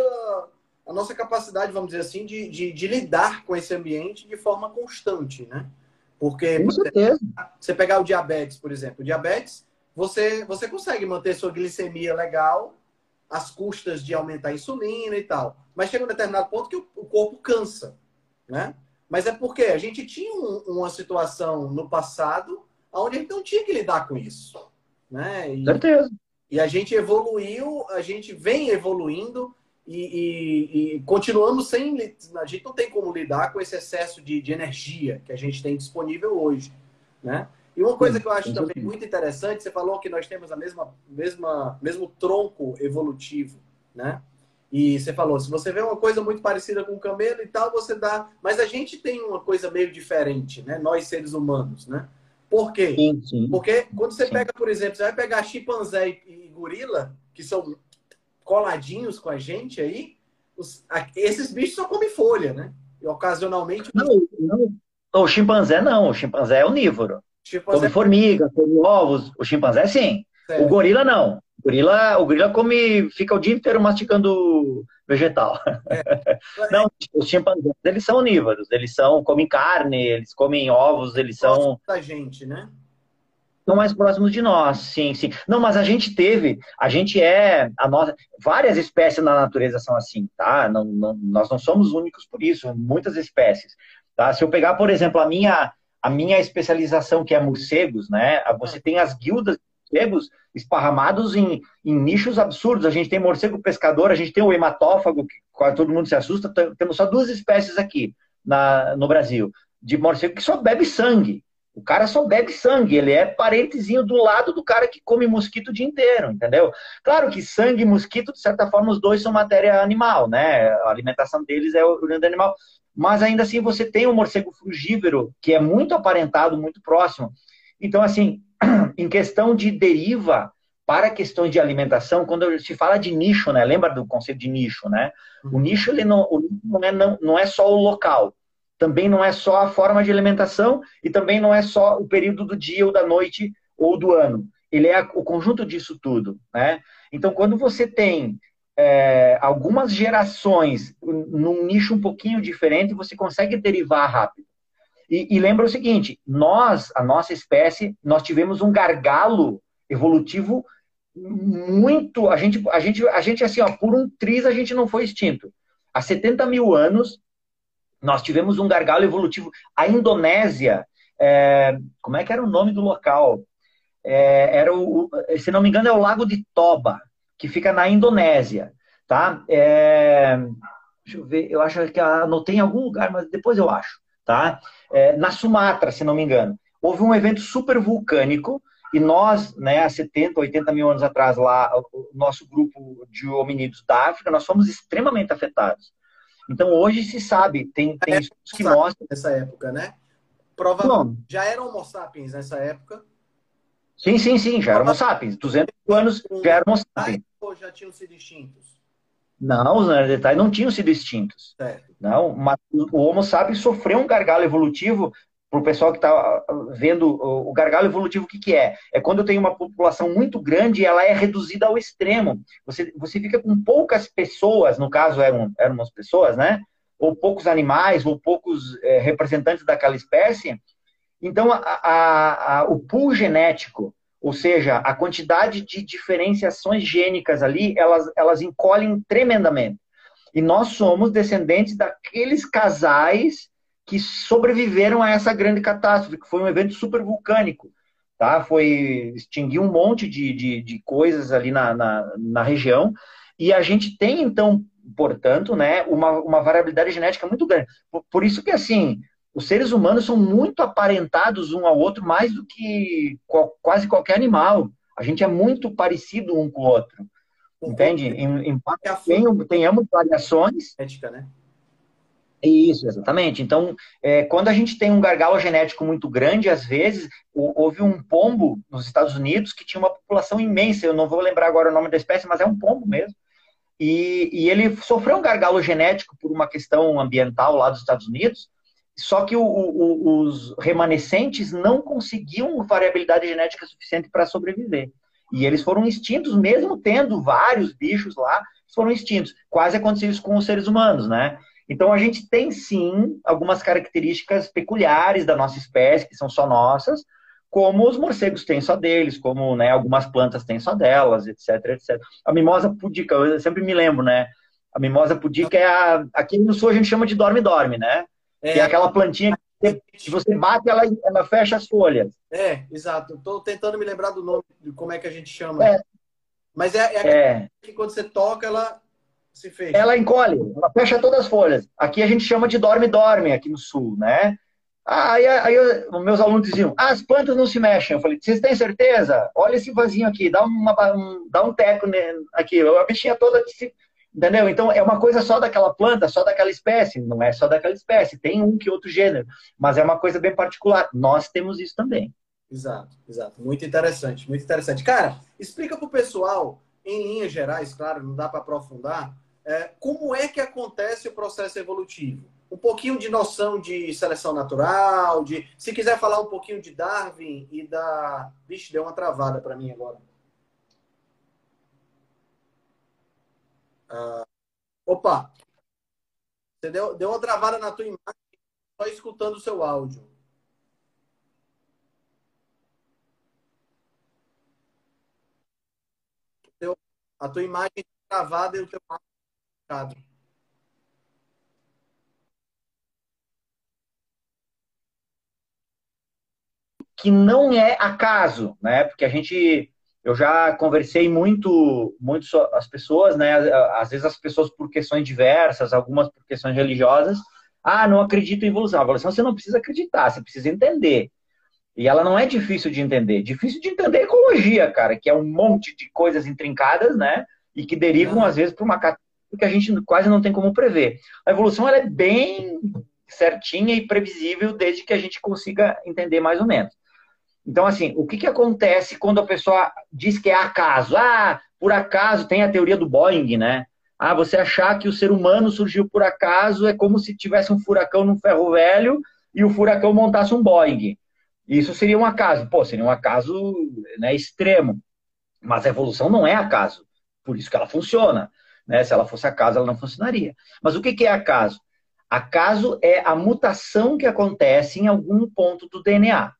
a nossa capacidade, vamos dizer assim, de, de, de lidar com esse ambiente de forma constante, né? Porque, você pegar o diabetes, por exemplo, o diabetes você, você consegue manter sua glicemia legal, às custas de aumentar a insulina e tal. Mas chega um determinado ponto que o, o corpo cansa, né? Mas é porque a gente tinha um, uma situação no passado onde a gente não tinha que lidar com isso, né?
E, Certeza.
E a gente evoluiu, a gente vem evoluindo e, e, e, continuamos sem. A gente não tem como lidar com esse excesso de, de energia que a gente tem disponível hoje, né? E uma coisa que eu acho também muito interessante, você falou que nós temos a mesma, mesma, mesmo tronco evolutivo, né? E você falou, se você vê uma coisa muito parecida com o camelo e tal, você dá. Mas a gente tem uma coisa meio diferente, né? Nós seres humanos, né? Por quê? Sim, sim. Porque quando você pega, por exemplo, você vai pegar chimpanzé e, e gorila, que são coladinhos com a gente aí, os, esses bichos só comem folha, né? E ocasionalmente.
Não, não. O chimpanzé não, o chimpanzé é onívoro. Chimpanzé... Come formiga, come ovos. O chimpanzé sim. Certo. O gorila não. O gorila, o gorila come, fica o dia inteiro mastigando vegetal. É. Não, os chimpanzés, eles são onívoros. Eles são, comem carne, eles comem ovos, eles são...
da gente, né?
São mais próximos de nós, sim, sim. Não, mas a gente teve, a gente é, a nossa, várias espécies na natureza são assim, tá? Não, não, nós não somos únicos por isso, muitas espécies, tá? Se eu pegar, por exemplo, a minha, a minha especialização, que é morcegos, né? Você tem as guildas de morcegos esparramados em, em, nichos absurdos. A gente tem morcego pescador, a gente tem o hematófago, que quase todo mundo se assusta. Temos só duas espécies aqui na, no Brasil, de morcego que só bebe sangue. O cara só bebe sangue, ele é parentezinho do lado do cara que come mosquito o dia inteiro, entendeu? Claro que sangue e mosquito, de certa forma, os dois são matéria animal, né? A alimentação deles é o urina animal mas ainda assim você tem um morcego frugívoro que é muito aparentado, muito próximo. Então, assim, em questão de deriva para questões de alimentação, quando se fala de nicho, né? Lembra do conceito de nicho, né? O uhum. nicho ele não, não, é, não, não é só o local, também não é só a forma de alimentação e também não é só o período do dia ou da noite ou do ano. Ele é o conjunto disso tudo, né? Então, quando você tem é, algumas gerações num nicho um pouquinho diferente, você consegue derivar rápido. E, e, lembra o seguinte: nós, a nossa espécie, nós tivemos um gargalo evolutivo muito. A gente, a gente, a gente assim, ó, por um triz a gente não foi extinto. Há 70 mil anos, nós tivemos um gargalo evolutivo. A Indonésia, é, como é que era o nome do local? É, era o, se não me engano, é o Lago de Toba que fica na Indonésia, tá? É, deixa eu ver, eu acho que anotei em algum lugar, mas depois eu acho, tá? É, na Sumatra, se não me engano, houve um evento super vulcânico e nós, né, há 70, 80 mil anos atrás, lá, o nosso grupo de hominídeos da África, nós fomos extremamente afetados. Então, hoje se sabe, tem, tem estudos que mostram...
Nessa época, né? Provavelmente já eram Homo sapiens nessa época.
Sim, sim, sim, já eram Homo sapiens. 200 anos já eram Homo sapiens
ou já tinham sido extintos?
Não, os Neandertais não tinham sido extintos. Certo. Não, mas o Homo sapiens sofreu um gargalo evolutivo. Para o pessoal que está vendo o gargalo evolutivo, o que, que é? É quando tem uma população muito grande e ela é reduzida ao extremo. Você, você fica com poucas pessoas, no caso eram, eram umas pessoas, né? Ou poucos animais, ou poucos é, representantes daquela espécie. Então, a, a, a, o pool genético ou seja, a quantidade de diferenciações gênicas ali, elas, elas encolhem tremendamente. E nós somos descendentes daqueles casais que sobreviveram a essa grande catástrofe, que foi um evento super vulcânico. Tá? Foi extinguir um monte de, de, de coisas ali na, na, na, região. E a gente tem, então, portanto, né, uma, uma variabilidade genética muito grande. Por, por isso que, assim, os seres humanos são muito aparentados um ao outro, mais do que quase qualquer animal. A gente é muito parecido um com o outro. Entende? Em, em tem, tenhamos variações.
Ética, né?
Isso, exatamente. Então, é, quando a gente tem um gargalo genético muito grande, às vezes, houve um pombo nos Estados Unidos que tinha uma população imensa. Eu não vou lembrar agora o nome da espécie, mas é um pombo mesmo. E, e ele sofreu um gargalo genético por uma questão ambiental lá dos Estados Unidos só que o, o, os remanescentes não conseguiam variabilidade genética suficiente para sobreviver. E eles foram extintos, mesmo tendo vários bichos lá, foram extintos. Quase aconteceu isso com os seres humanos, né? Então a gente tem sim algumas características peculiares da nossa espécie, que são só nossas, como os morcegos têm só deles, como né, algumas plantas têm só delas, etc, etc. A mimosa pudica, eu sempre me lembro, né? A mimosa pudica é a. Aqui no sul a gente chama de dorme-dorme, né? É, é aquela plantinha que você bate, ela, ela fecha as folhas.
É, exato. Estou tentando me lembrar do nome, de como é que a gente chama. É. Mas é, é, é. que quando você toca, ela se fecha.
Ela encolhe, ela fecha todas as folhas. Aqui a gente chama de dorme-dorme, aqui no sul, né? Aí, aí eu, meus alunos diziam, ah, as plantas não se mexem. Eu falei, vocês têm certeza? Olha esse vasinho aqui, dá, uma, um, dá um teco aqui. A bichinha toda se, Entendeu? Então é uma coisa só daquela planta, só daquela espécie, não é só daquela espécie, tem um que outro gênero, mas é uma coisa bem particular. Nós temos isso também.
Exato, exato. Muito interessante, muito interessante. Cara, explica para o pessoal, em linhas gerais, claro, não dá para aprofundar, é, como é que acontece o processo evolutivo? Um pouquinho de noção de seleção natural, de se quiser falar um pouquinho de Darwin e da. Vixe, deu uma travada para mim agora. Ah, opa! Você deu, deu uma travada na tua imagem só escutando o seu áudio. Deu, a tua imagem travada e o teu áudio
que não é acaso, né? Porque a gente eu já conversei muito, muito as pessoas, né? Às vezes as pessoas por questões diversas, algumas por questões religiosas, ah, não acredito em evolução. A evolução você não precisa acreditar, você precisa entender. E ela não é difícil de entender. Difícil de entender a ecologia, cara, que é um monte de coisas intrincadas, né? E que derivam, às vezes, para uma catástrofe que a gente quase não tem como prever. A evolução ela é bem certinha e previsível desde que a gente consiga entender mais ou menos. Então, assim, o que, que acontece quando a pessoa diz que é acaso? Ah, por acaso tem a teoria do Boeing, né? Ah, você achar que o ser humano surgiu por acaso é como se tivesse um furacão num ferro velho e o furacão montasse um Boeing. Isso seria um acaso. Pô, seria um acaso né, extremo. Mas a evolução não é acaso. Por isso que ela funciona. Né? Se ela fosse acaso, ela não funcionaria. Mas o que, que é acaso? Acaso é a mutação que acontece em algum ponto do DNA.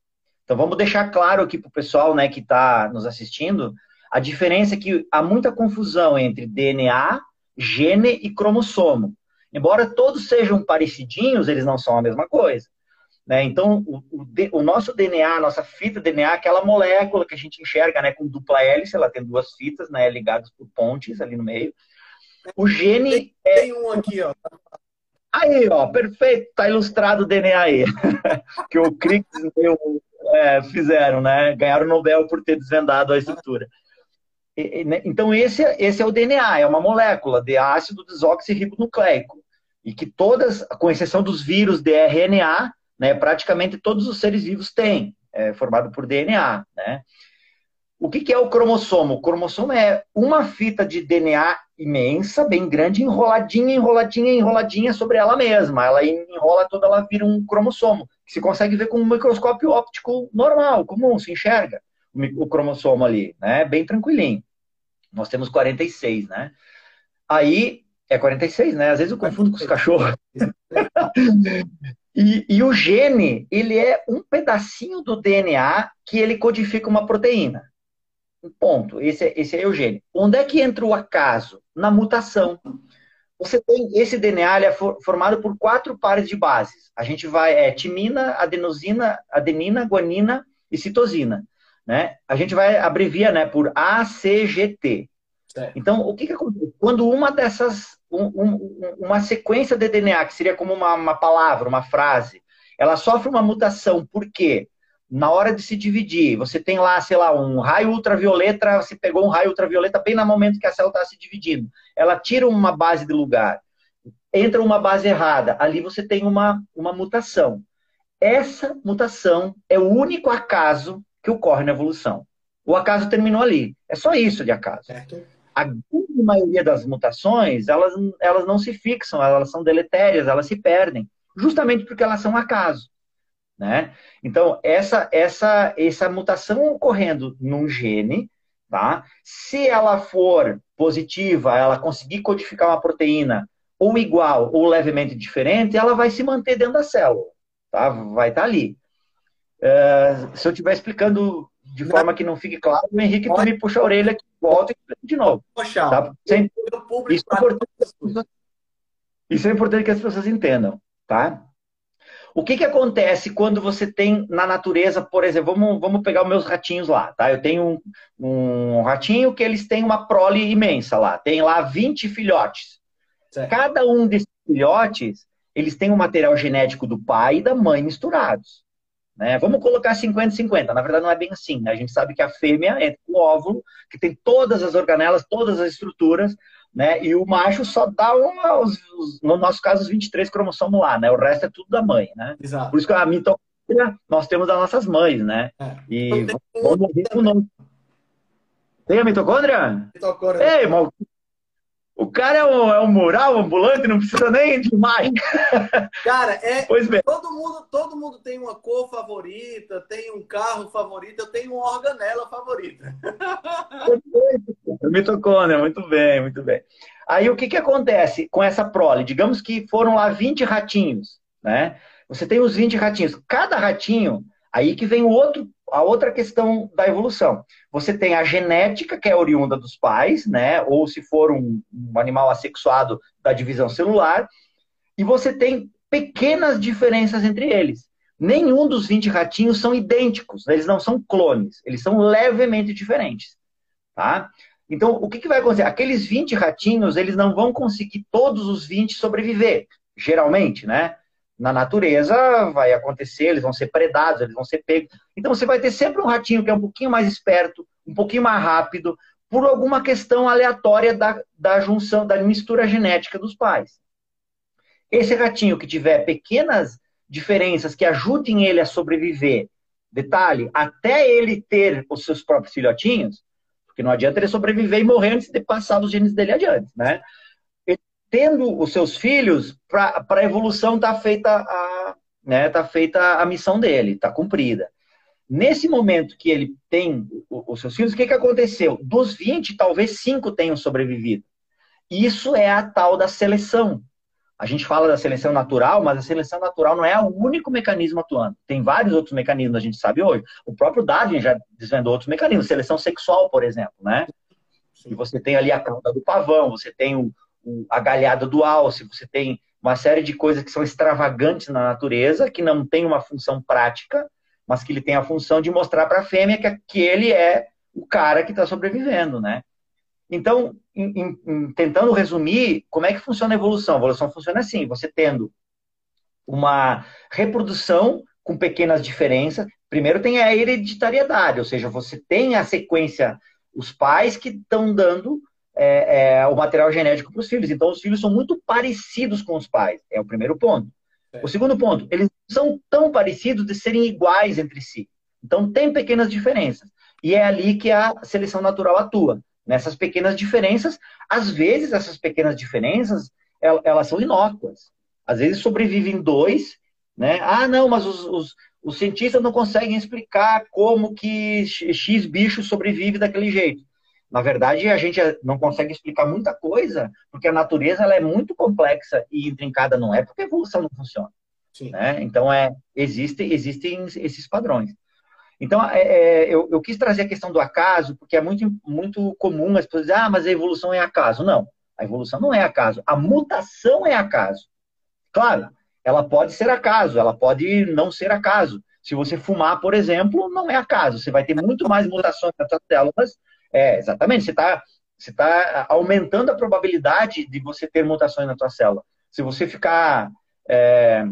Então vamos deixar claro aqui para o pessoal né, que está nos assistindo a diferença é que há muita confusão entre DNA, gene e cromossomo. Embora todos sejam parecidinhos, eles não são a mesma coisa. Né? Então, o, o, o, nosso DNA, nossa fita DNA, aquela molécula que a gente enxerga né, com dupla hélice, ela tem duas fitas né, ligadas por pontes ali no meio. O gene.
Tem, é... tem um aqui, ó.
Aí, ó, perfeito, tá ilustrado o DNA aí. que o Crick é, fizeram, né? Ganharam o Nobel por ter desvendado a estrutura. E, né, então, esse, esse é o DNA, é uma molécula de ácido desoxirribonucleico. E que todas, com exceção dos vírus de RNA, né, praticamente todos os seres vivos têm, é, formado por DNA. Né? O que, que é o cromossomo? O cromossomo é uma fita de DNA imensa, bem grande, enroladinha, enroladinha, enroladinha sobre ela mesma. Ela enrola toda, ela vira um cromossomo, que se consegue ver com um microscópio óptico normal, comum, se enxerga o cromossomo ali, né? Bem tranquilinho. Nós temos 46, né? Aí, é 46, né? Às vezes eu confundo com os cachorros. E, e, o gene, ele é um pedacinho do DNA que ele codifica uma proteína. Ponto. Esse, é, esse é o gene. Onde é que entra o acaso? Na mutação. Você tem esse DNA é formado por quatro pares de bases. A gente vai é timina, adenosina, adenina, guanina e citosina, né? A gente vai abrevia, né, por ACGT. Então, o que, que acontece? Quando uma dessas, um, um, uma sequência de DNA, que seria como uma, uma palavra, uma frase, ela sofre uma mutação, por quê? Na hora de se dividir, você tem lá, sei lá, um raio ultravioleta, você pegou um raio ultravioleta bem no momento que a célula está se dividindo. Ela tira uma base de lugar, entra uma base errada, ali você tem uma, uma mutação. Essa mutação é o único acaso que ocorre na evolução. O acaso terminou ali. É só isso de acaso. Certo. A grande maioria das mutações, elas, elas não se fixam, elas são deletérias, elas se perdem, justamente porque elas são acaso. Né? Então, essa, essa, essa mutação ocorrendo num gene, tá? se ela for positiva, ela conseguir codificar uma proteína ou igual ou levemente diferente, ela vai se manter dentro da célula, tá? vai estar tá ali. é, se eu estiver explicando de não. forma que não fique claro, o Henrique, tu me puxa a orelha aqui, volta e de novo.
Poxa,
tá? Sempre, isso, é importante, isso é importante que as pessoas entendam, tá? O que, que acontece quando você tem na natureza, por exemplo, vamos, vamos pegar os meus ratinhos lá, tá? Eu tenho um, um ratinho que eles têm uma prole imensa lá, tem lá 20 filhotes. Certo. Cada um desses filhotes, eles têm um material genético do pai e da mãe misturados. Né? Vamos colocar 50-50. Na verdade, não é bem assim. Né? A gente sabe que a fêmea é o óvulo, que tem todas as organelas, todas as estruturas, né? E o macho só dá uma, os, os, no nosso caso, os 23 cromossomos lá, né? O resto é tudo da mãe, né? Exato. Por isso que a mitocôndria nós temos das nossas mães, né? É. E então, vamos morrer com nome. Tem a mitocôndria? Mitocôndria. Ei, mal... O cara é um, é um mural ambulante, não precisa nem de mais.
Cara, é. Pois bem. Todo mundo, todo mundo tem uma cor favorita, tem um carro favorito, eu tenho uma organela favorita.
Mitocôndria, muito bem, muito bem. Aí o que, que acontece com essa prole? Digamos que foram lá 20 ratinhos, né? Você tem os 20 ratinhos. Cada ratinho, aí que vem o outro a outra questão da evolução. Você tem a genética, que é oriunda dos pais, né? Ou se for um, um animal assexuado da divisão celular, e você tem pequenas diferenças entre eles. Nenhum dos 20 ratinhos são idênticos, eles não são clones, eles são levemente diferentes. Tá? Então, o que, que vai acontecer? Aqueles 20 ratinhos, eles não vão conseguir todos os 20 sobreviver, geralmente, né? Na natureza vai acontecer, eles vão ser predados, eles vão ser pegos. Então você vai ter sempre um ratinho que é um pouquinho mais esperto, um pouquinho mais rápido, por alguma questão aleatória da, da junção, da mistura genética dos pais. Esse ratinho que tiver pequenas diferenças que ajudem ele a sobreviver, detalhe, até ele ter os seus próprios filhotinhos, porque não adianta ele sobreviver e morrer antes de passar os genes dele adiante, né? Tendo os seus filhos, para a evolução tá feita a, né, tá feita a missão dele, tá cumprida. Nesse momento que ele tem os seus filhos, o que, que aconteceu? Dos 20, talvez 5 tenham sobrevivido. Isso é a tal da seleção. A gente fala da seleção natural, mas a seleção natural não é o único mecanismo atuando. Tem vários outros mecanismos, a gente sabe hoje. O próprio Darwin já desvendou outros mecanismos. Seleção sexual, por exemplo, né? E você tem ali a cauda do pavão, você tem o, a galhada do alce, você tem uma série de coisas que são extravagantes na natureza, que não tem uma função prática, mas que ele tem a função de mostrar para a fêmea que, que ele é o cara que está sobrevivendo, né? Então, em, em, tentando resumir, como é que funciona a evolução? A evolução funciona assim: você tendo uma reprodução com pequenas diferenças. Primeiro tem a hereditariedade, ou seja, você tem a sequência, os pais que estão dando é, é, o material genético para os filhos. Então, os filhos são muito parecidos com os pais. É o primeiro ponto. É. O segundo ponto, eles são tão parecidos de serem iguais entre si. Então, tem pequenas diferenças. E é ali que a seleção natural atua. Nessas pequenas diferenças, às vezes, essas pequenas diferenças, elas são inócuas. Às vezes sobrevivem dois, né? Ah, não, mas os, os, os cientistas não conseguem explicar como que X bicho sobrevive daquele jeito. Na verdade, a gente não consegue explicar muita coisa, porque a natureza ela é muito complexa e intrincada, não é porque a evolução não funciona. Né? Então, é, existe, existem esses padrões. Então, é, é, eu, eu, quis trazer a questão do acaso, porque é muito, muito comum as pessoas dizerem, ah, mas a evolução é acaso. Não, a evolução não é acaso. A mutação é acaso. Claro, ela pode ser acaso, ela pode não ser acaso. Se você fumar, por exemplo, não é acaso. Você vai ter muito mais mutações nas suas células é, exatamente. Você está você tá aumentando a probabilidade de você ter mutações na tua célula. Se você ficar é,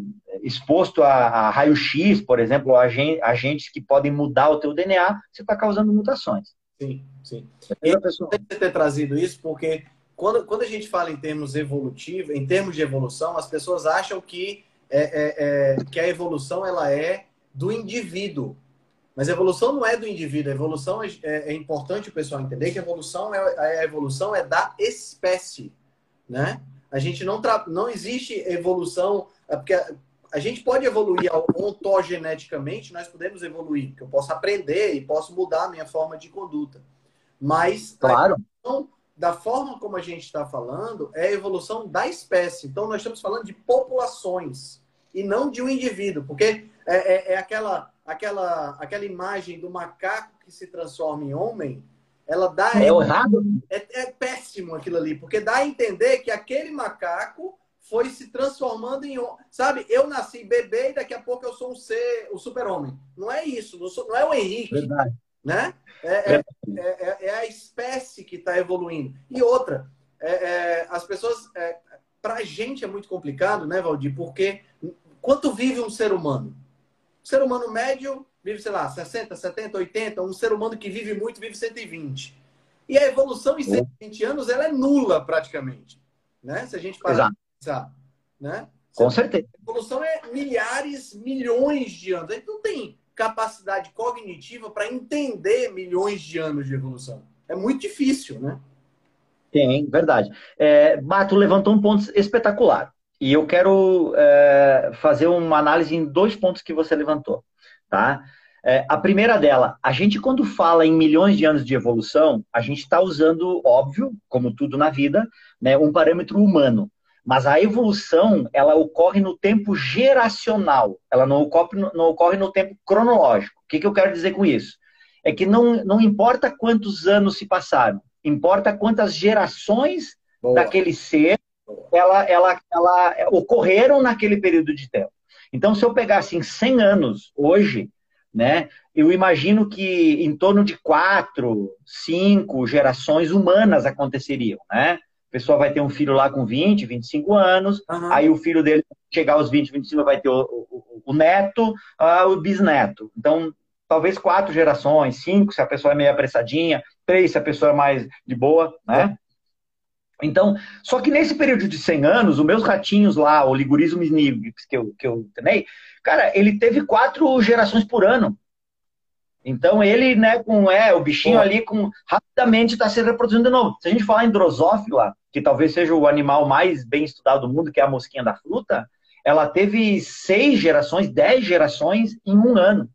exposto a, a raio-x, por exemplo, a agentes que podem mudar o teu DNA, você está causando mutações.
Sim, sim. E é pessoa... ter trazido isso porque quando, quando a gente fala em termos evolutivos, em termos de evolução, as pessoas acham que, é, é, é que a evolução ela é do indivíduo. Mas a evolução não é do indivíduo, a evolução é, é, é importante o pessoal entender que a evolução é, a evolução é da espécie, né? A gente não não existe evolução, é porque a gente pode evoluir ontogeneticamente, nós podemos evoluir, que eu posso aprender e posso mudar a minha forma de conduta. Mas
claro.
da forma como a gente está falando é a evolução da espécie. Então nós estamos falando de populações. e não de um indivíduo, porque é, é, é aquela, aquela, aquela imagem do macaco que se transforma em homem, ela dá.
É errado?
É, é péssimo aquilo ali, porque dá a entender que aquele macaco foi se transformando em sabe eu nasci bebê e daqui a pouco eu sou um ser o super homem não é isso não, sou, não é o Henrique
Verdade.
né é, é, é, é a espécie que está evoluindo e outra as pessoas para a gente é muito complicado né Valdir porque quanto vive um ser humano ser humano médio vive sei lá 60 70 80 um ser humano que vive muito vive 120 e a evolução em 120 anos ela é nula praticamente né se a gente parar pensar, né?
Com certeza.
A evolução é milhares, milhões de anos. A gente não tem capacidade cognitiva para entender milhões de anos de evolução. É muito difícil, né?
Tem, verdade. É, Bato levantou um ponto espetacular. E eu quero é, fazer uma análise em dois pontos que você levantou. Tá? É, a primeira dela, a gente quando fala em milhões de anos de evolução, a gente está usando, óbvio, como tudo na vida, né, um parâmetro humano. Mas a evolução, ela ocorre no tempo geracional, ela não ocorre, não ocorre no tempo cronológico. O que, que eu quero dizer com isso? É que não, não importa quantos anos se passaram, importa quantas gerações Boa. daquele ser ela, ela, ela ocorreram naquele período de tempo. Então, se eu pegasse em 100 anos hoje, né, eu imagino que em torno de quatro, cinco gerações humanas aconteceriam, né? a pessoa vai ter um filho lá com 20, 25 anos, uhum. aí o filho dele, chegar aos 20, 25, vai ter o, o, o neto, uh, o bisneto. Então, talvez quatro gerações, cinco, se a pessoa é meio apressadinha, três, se a pessoa é mais de boa, né? Então, só que nesse período de 100 anos, os meus ratinhos lá, o Ligurismo nigrix, que eu, que eu treinei, cara, ele teve quatro gerações por ano. Então ele, né, com é, o bichinho ali com rapidamente está se reproduzindo de novo. Se a gente falar em drosófila, que talvez seja o animal mais bem estudado do mundo, que é a mosquinha da fruta, ela teve seis gerações, dez gerações em um ano.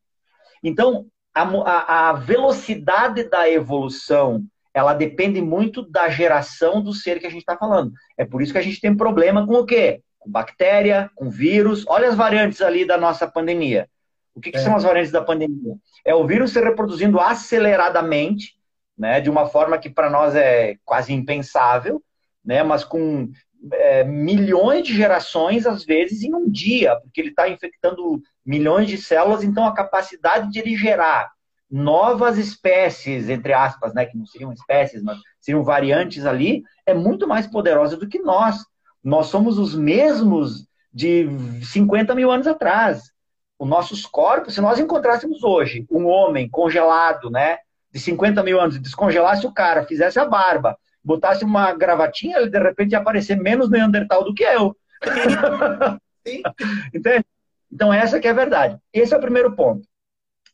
Então, a, a, a velocidade da evolução, ela depende muito da geração do ser que a gente está falando. É por isso que a gente tem problema com o quê? Com bactéria, com vírus. Olha as variantes ali da nossa pandemia. O que, que é. são as variantes da pandemia? É o vírus se reproduzindo aceleradamente, né, de uma forma que para nós é quase impensável, né? Mas com é, milhões de gerações, às vezes, em um dia, porque ele está infectando milhões de células, então a capacidade de ele gerar novas espécies, entre aspas, né, que não seriam espécies, mas seriam variantes ali, é muito mais poderosa do que nós. Nós somos os mesmos de 50 mil anos atrás. Os nossos corpos, se nós encontrássemos hoje um homem congelado, né, de 50 mil anos, descongelasse o cara, fizesse a barba, botasse uma gravatinha, ele de repente ia aparecer menos Neandertal do que eu. Entende? Então, essa que é a verdade. Esse é o primeiro ponto.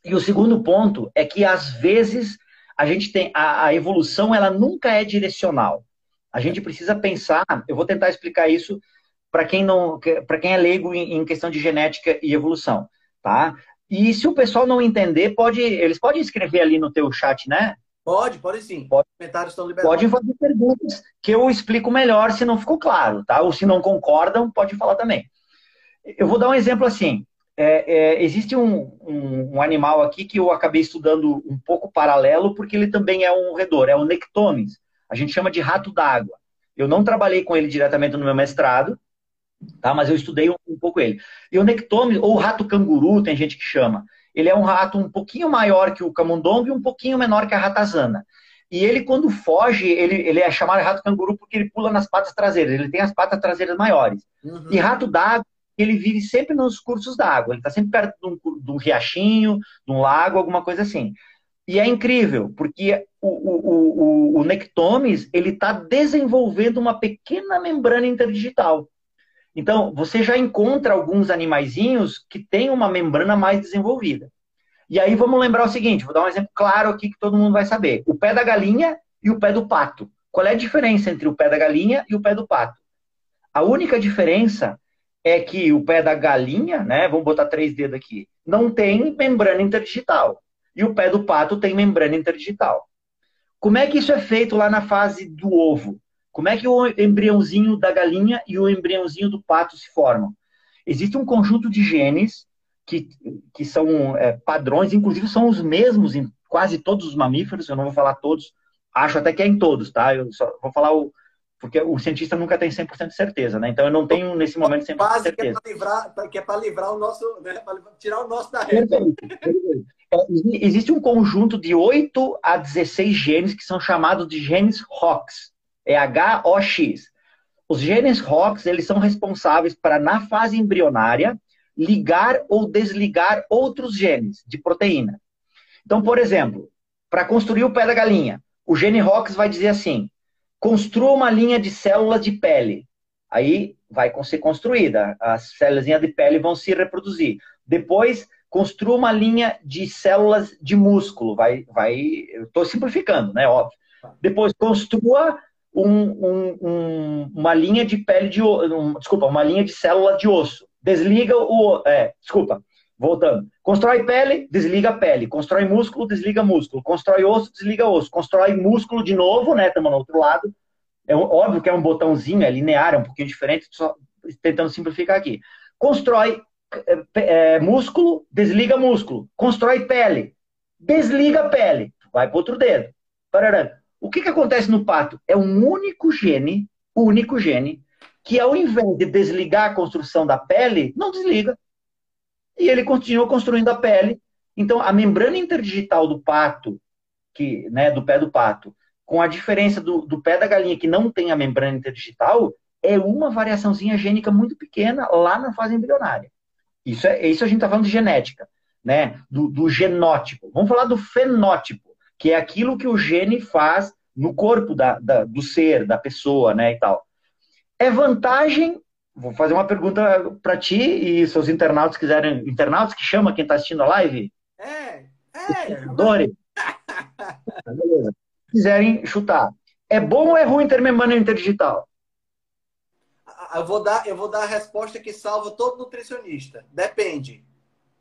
E o segundo ponto é que, às vezes, a gente tem. A, a evolução, ela nunca é direcional. A gente precisa pensar. Eu vou tentar explicar isso para quem não. para quem é leigo em, em questão de genética e evolução. Tá? E se o pessoal não entender, pode, eles podem escrever ali no teu chat, né?
Pode, pode sim.
Pode, comentários estão liberados. Pode fazer perguntas que eu explico melhor se não ficou claro, tá? Ou se não concordam, pode falar também. Eu vou dar um exemplo assim. É, é, existe um, um, um, animal aqui que eu acabei estudando um pouco paralelo, porque ele também é um roedor, é o Nectones. A gente chama de rato d'água. Eu não trabalhei com ele diretamente no meu mestrado, tá? mas eu estudei um, um pouco ele. E o Nectones, ou rato canguru, tem gente que chama, ele é um rato um pouquinho maior que o camundongo e um pouquinho menor que a ratazana. E ele, quando foge, ele, ele é chamado rato canguru porque ele pula nas patas traseiras. Ele tem as patas traseiras maiores. Uhum. E rato d'água, ele vive sempre nos cursos d'água. Ele está sempre perto de um, de um, riachinho, de um lago, alguma coisa assim. E é incrível, porque o, o, o, o ele está desenvolvendo uma pequena membrana interdigital. Então, você já encontra alguns animaizinhos que têm uma membrana mais desenvolvida. E aí vamos lembrar o seguinte, vou dar um exemplo claro aqui que todo mundo vai saber. O pé da galinha e o pé do pato. Qual é a diferença entre o pé da galinha e o pé do pato? A única diferença é que o pé da galinha, né, vamos botar três dedos aqui, não tem membrana interdigital. E o pé do pato tem membrana interdigital. Como é que isso é feito lá na fase do ovo? Como é que o embriãozinho da galinha e o embriãozinho do pato se formam? existe um conjunto de genes que, que são é, padrões, inclusive são os mesmos em quase todos os mamíferos, eu não vou falar todos, acho até que é em todos, tá? Eu só vou falar o. Porque o cientista nunca tem 100% de certeza, né? Então eu não tenho nesse momento 100% de certeza.
Que é para livrar, é livrar o nosso. Né? Para tirar o nosso da reta.
É, existe um conjunto de 8 a 16 genes que são chamados de genes ROX. É H-O-X. Os genes ROX, eles são responsáveis para, na fase embrionária, ligar ou desligar outros genes de proteína. Então, por exemplo, para construir o pé da galinha, o gene ROX vai dizer assim: construa uma linha de células de pele. Aí vai ser construída, as células de pele vão se reproduzir. Depois, construa uma linha de células de músculo. Vai, vai, estou simplificando, né? Óbvio. Depois, construa um, um, um, uma linha de pele de um, desculpa, uma linha de célula de osso. Desliga o, é, desculpa, voltando. Constrói pele, desliga pele. Constrói músculo, desliga músculo. Constrói osso, desliga osso. Constrói músculo de novo, né? Estamos no outro lado. É óbvio que é um botãozinho, é linear, é um pouquinho diferente, só tentando simplificar aqui. Constrói é, é, músculo, desliga músculo. Constrói pele, desliga pele. Vai para outro dedo. Parará. O que, que acontece no pato? É um único gene, único gene, que ao invés de desligar a construção da pele, não desliga. E ele continua construindo a pele. Então, a membrana interdigital do pato, que, né, do pé do pato, com a diferença do, do pé da galinha que não tem a membrana interdigital, é uma variaçãozinha gênica muito pequena lá na fase embrionária. Isso, é, isso a gente está falando de genética, né? Do, do genótipo. Vamos falar do fenótipo que é aquilo que o gene faz no corpo da, da, do ser, da pessoa, né, e tal. É vantagem, vou fazer uma pergunta para ti e seus internautas quiserem, internautas que chama quem está assistindo a live?
É, é.
Dori. Beleza. Quiserem chutar. É bom ou é ruim ter membrana interdigital?
Eu vou dar, eu vou dar a resposta que salva todo nutricionista. Depende.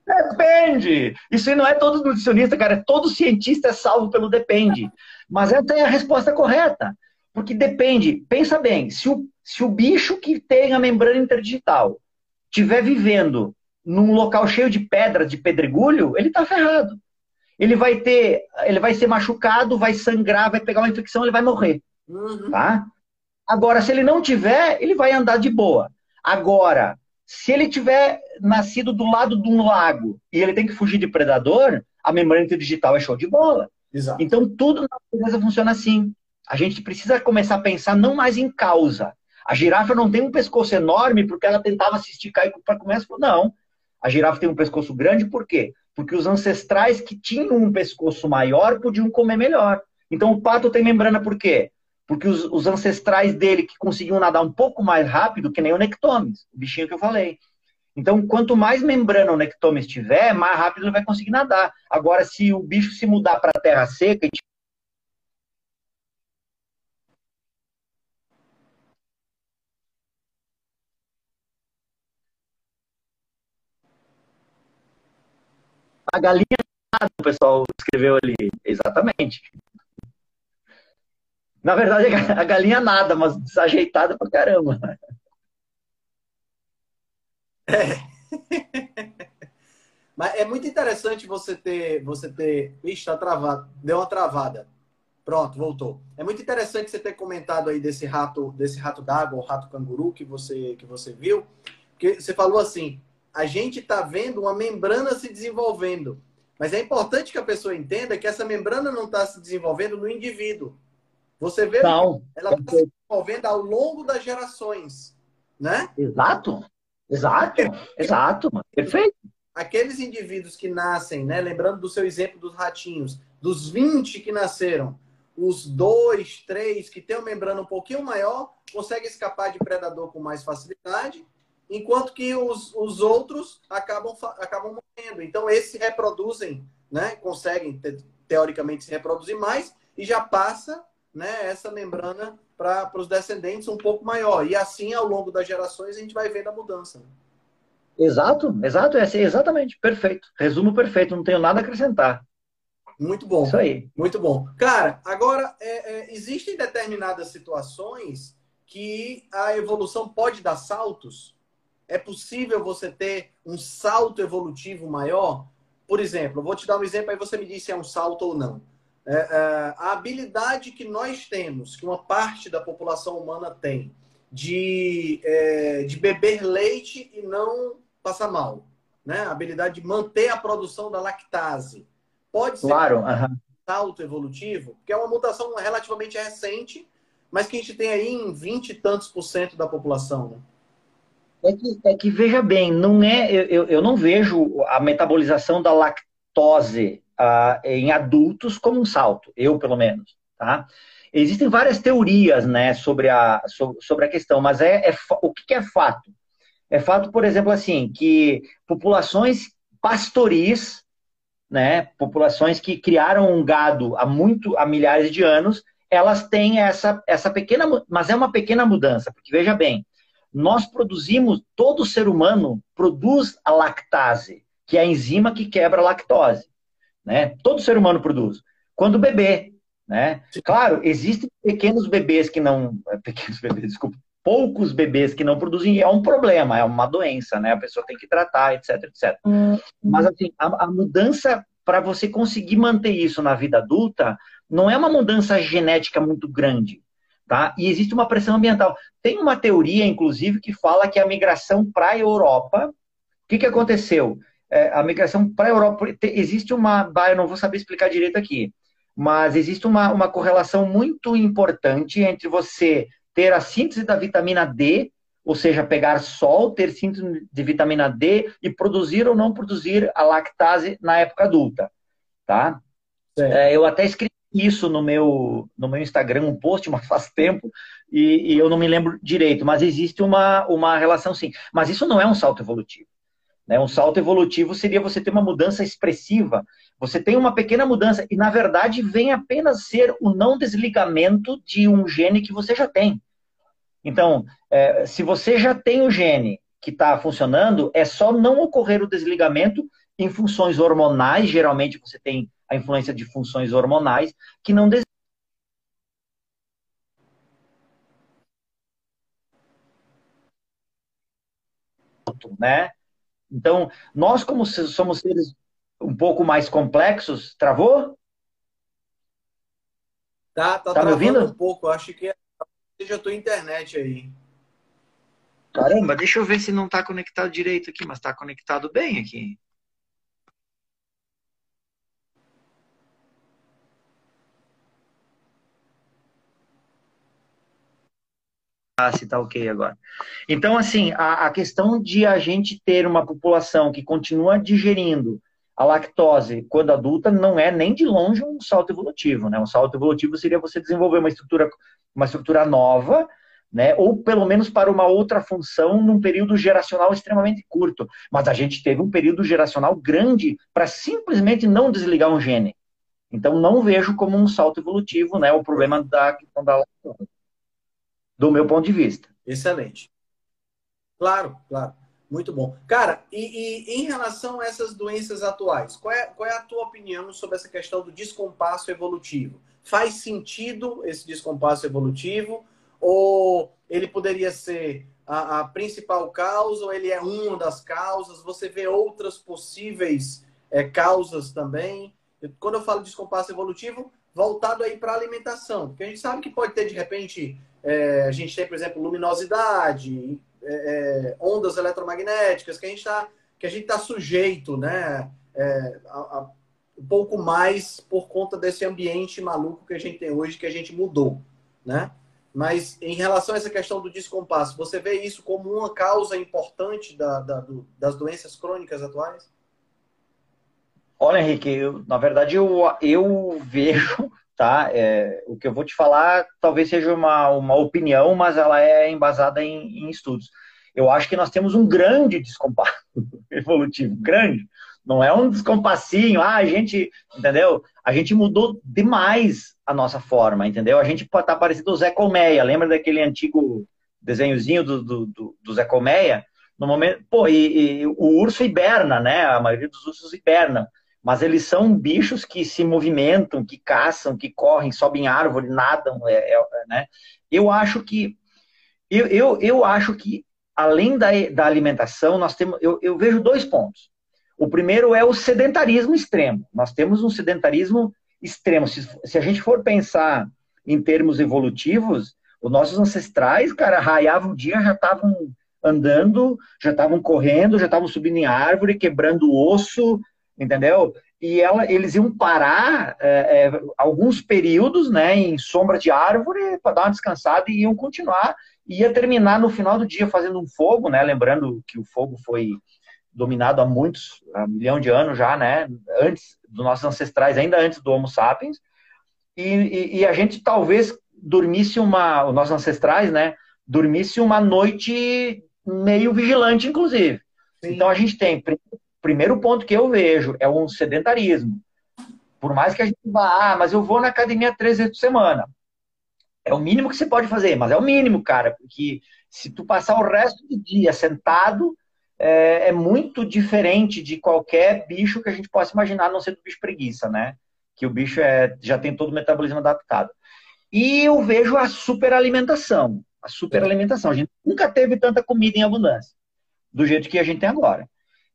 Depende. Isso aí não é todo nutricionista, cara. É todo cientista é salvo pelo depende. Mas essa é a resposta correta. Porque depende. Pensa bem, se o, se o bicho que tem a membrana interdigital estiver vivendo num local cheio de pedras, de pedregulho, ele está ferrado. Ele vai ter, ele vai ser machucado, vai sangrar, vai pegar uma infecção, ele vai morrer. Uhum. Tá? Agora, se ele não tiver, ele vai andar de boa. Agora, se ele tiver nascido do lado de um lago e ele tem que fugir de predador, a membrana digital é show de bola. Exato. Então tudo na natureza funciona assim. A gente precisa começar a pensar não mais em causa. A girafa não tem um pescoço enorme porque ela tentava se esticar para comer. Não. A girafa tem um pescoço grande por quê? Porque os ancestrais que tinham um pescoço maior podiam comer melhor. Então o pato tem membrana por quê? Porque os, os, ancestrais dele que conseguiam nadar um pouco mais rápido, que nem o Nectomes, o bichinho que eu falei. Então, quanto mais membrana o Nectomes tiver, mais rápido ele vai conseguir nadar. Agora, se o bicho se mudar para a terra seca e A galinha o pessoal escreveu ali. Exatamente. Na verdade, a galinha nada, mas desajeitada pra caramba.
É. Mas é muito interessante você ter. Você ter. Ixi, tá travado. Deu uma travada. Pronto, voltou. É muito interessante você ter comentado aí desse rato, desse rato d'água, o rato canguru que você, que você viu. Porque você falou assim: a gente está vendo uma membrana se desenvolvendo. Mas é importante que a pessoa entenda que essa membrana não está se desenvolvendo no indivíduo. Você vê,
não,
ela está se desenvolvendo ao longo das gerações, né?
Exato, exato, exato, perfeito.
Aqueles indivíduos que nascem, né? Lembrando do seu exemplo dos ratinhos, dos 20 que nasceram, os dois, três que têm uma membrana um pouquinho maior, conseguem escapar de predador com mais facilidade, enquanto que os, os outros acabam, acabam morrendo. Então, esses se reproduzem, né? Conseguem, teoricamente, se reproduzir mais e já passa né, essa membrana para os descendentes um pouco maior. E assim, ao longo das gerações, a gente vai vendo a mudança. Né?
Exato, exato, é assim, exatamente, perfeito. Resumo perfeito, não tenho nada a acrescentar.
Muito bom.
Isso aí.
Muito bom. Cara, agora, é, é, existem determinadas situações que a evolução pode dar saltos? É possível você ter um salto evolutivo maior? Por exemplo, vou te dar um exemplo, aí você me diz se é um salto ou não. É, é, a habilidade que nós temos, que uma parte da população humana tem, de, é, de beber leite e não passar mal. Né? A habilidade de manter a produção da lactase. Pode ser
claro,
um salto evolutivo, que é uma mutação relativamente recente, mas que a gente tem aí em 20 e tantos por cento da população. Né?
É que, é que, veja bem, não é, eu, eu não vejo a metabolização da lactose uh, em adultos como um salto, eu pelo menos, tá? Existem várias teorias, né, sobre a, sobre a questão, mas é, é o que é fato? É fato, por exemplo, assim, que populações pastoris, né, populações que criaram um gado há muito, há milhares de anos, elas têm essa, essa pequena, mas é uma pequena mudança, porque veja bem, nós produzimos, todo ser humano produz a lactase, que é a enzima que quebra a lactose. Né? Todo ser humano produz. Quando bebê, né? Claro, existem pequenos bebês que não. Pequenos bebês, desculpa. Poucos bebês que não produzem é um problema, é uma doença, né? A pessoa tem que tratar, etc, etc. Uhum. Mas, assim, a, a mudança para você conseguir manter isso na vida adulta não é uma mudança genética muito grande. Tá? E existe uma pressão ambiental. Tem uma teoria, inclusive, que fala que a migração para a Europa, o que, que aconteceu? É, a migração para a Europa, existe uma, eu não vou saber explicar direito aqui, mas existe uma, uma correlação muito importante entre você ter a síntese da vitamina D, ou seja, pegar sol, ter síntese de vitamina D e produzir ou não produzir a lactase na época adulta, tá? É, eu até escrevi isso no meu, no meu Instagram, um post, mas faz tempo, e, e, eu não me lembro direito, mas existe uma, uma relação sim. Mas isso não é um salto evolutivo. Né? Um salto evolutivo seria você ter uma mudança expressiva. Você tem uma pequena mudança, e na verdade vem apenas ser o não desligamento de um gene que você já tem. Então, é, se você já tem o gene que está funcionando, é só não ocorrer o desligamento em funções hormonais, geralmente você tem a influência de funções hormonais que não né? Então, nós como somos seres um pouco mais complexos, travou?
Tá, tá, tá me ouvindo? um pouco, acho que seja a tua internet aí.
Caramba, deixa eu ver se não está conectado direito aqui, mas está conectado bem aqui. Se está ok agora. Então, assim, a, a, questão de a gente ter uma população que continua digerindo a lactose quando adulta não é nem de longe um salto evolutivo, né? Um salto evolutivo seria você desenvolver uma estrutura, uma estrutura nova, né? Ou pelo menos para uma outra função num período geracional extremamente curto. Mas a gente teve um período geracional grande para simplesmente não desligar um gene. Então, não vejo como um salto evolutivo, né? O problema da questão da lactose do meu ponto de vista.
Excelente. Claro, claro. Muito bom. Cara, e, e, em relação a essas doenças atuais, qual é, qual é a tua opinião sobre essa questão do descompasso evolutivo? Faz sentido esse descompasso evolutivo? Ou ele poderia ser a, a principal causa, ou ele é uma das causas? Você vê outras possíveis é, causas também? Quando eu falo descompasso evolutivo, voltado aí para alimentação, porque a gente sabe que pode ter, de repente, é, a gente tem, por exemplo, luminosidade, é, é ondas eletromagnéticas, que a gente está que a gente está sujeito, né, é, a, a, um pouco mais por conta desse ambiente maluco que a gente tem hoje, que a gente mudou, né? Mas em relação a essa questão do descompasso, você vê isso como uma causa importante da, da, do, das doenças crônicas atuais?
Olha, Henrique, eu, na verdade eu, eu vejo tá? É, o que eu vou te falar talvez seja uma, uma opinião, mas ela é embasada em, em estudos. Eu acho que nós temos um grande descompasso evolutivo, grande. Não é um descompassinho, ah, a gente, entendeu? A gente mudou demais a nossa forma, entendeu? A gente tá parecido o Zé Colmeia, lembra daquele antigo desenhozinho do, do, do, do Zé Colmeia? No momento, pô, e, e, o urso hiberna, né? A maioria dos ursos hiberna mas eles são bichos que se movimentam, que caçam, que correm, sobem árvore, nadam, é, é, né? Eu acho que eu, eu, eu acho que além da, da alimentação, nós temos, eu, eu vejo dois pontos. O primeiro é o sedentarismo extremo. Nós temos um sedentarismo extremo. Se, se a gente for pensar em termos evolutivos, os nossos ancestrais, cara, raiavam o dia, já estavam andando, já estavam correndo, já estavam subindo em árvore, quebrando osso, entendeu? E ela, eles iam parar é, é, alguns períodos né, em sombra de árvore para dar uma descansada e iam continuar. E ia terminar no final do dia fazendo um fogo, né? Lembrando que o fogo foi dominado há muitos, há um milhão de anos já, né? Antes dos nossos ancestrais, ainda antes do Homo sapiens. E, e, e a gente talvez dormisse uma, os nossos ancestrais, né? Dormisse uma noite meio vigilante, inclusive. Sim. Então a gente tem, primeiro ponto que eu vejo é um sedentarismo. Por mais que a gente vá, ah, mas eu vou na academia três vezes por semana. É o mínimo que você pode fazer, mas é o mínimo, cara, porque se tu passar o resto do dia sentado, é, é muito diferente de qualquer bicho que a gente possa imaginar, a não ser do bicho preguiça, né? Que o bicho é, já tem todo o metabolismo adaptado. E eu vejo a superalimentação. A superalimentação. A gente nunca teve tanta comida em abundância, do jeito que a gente tem agora.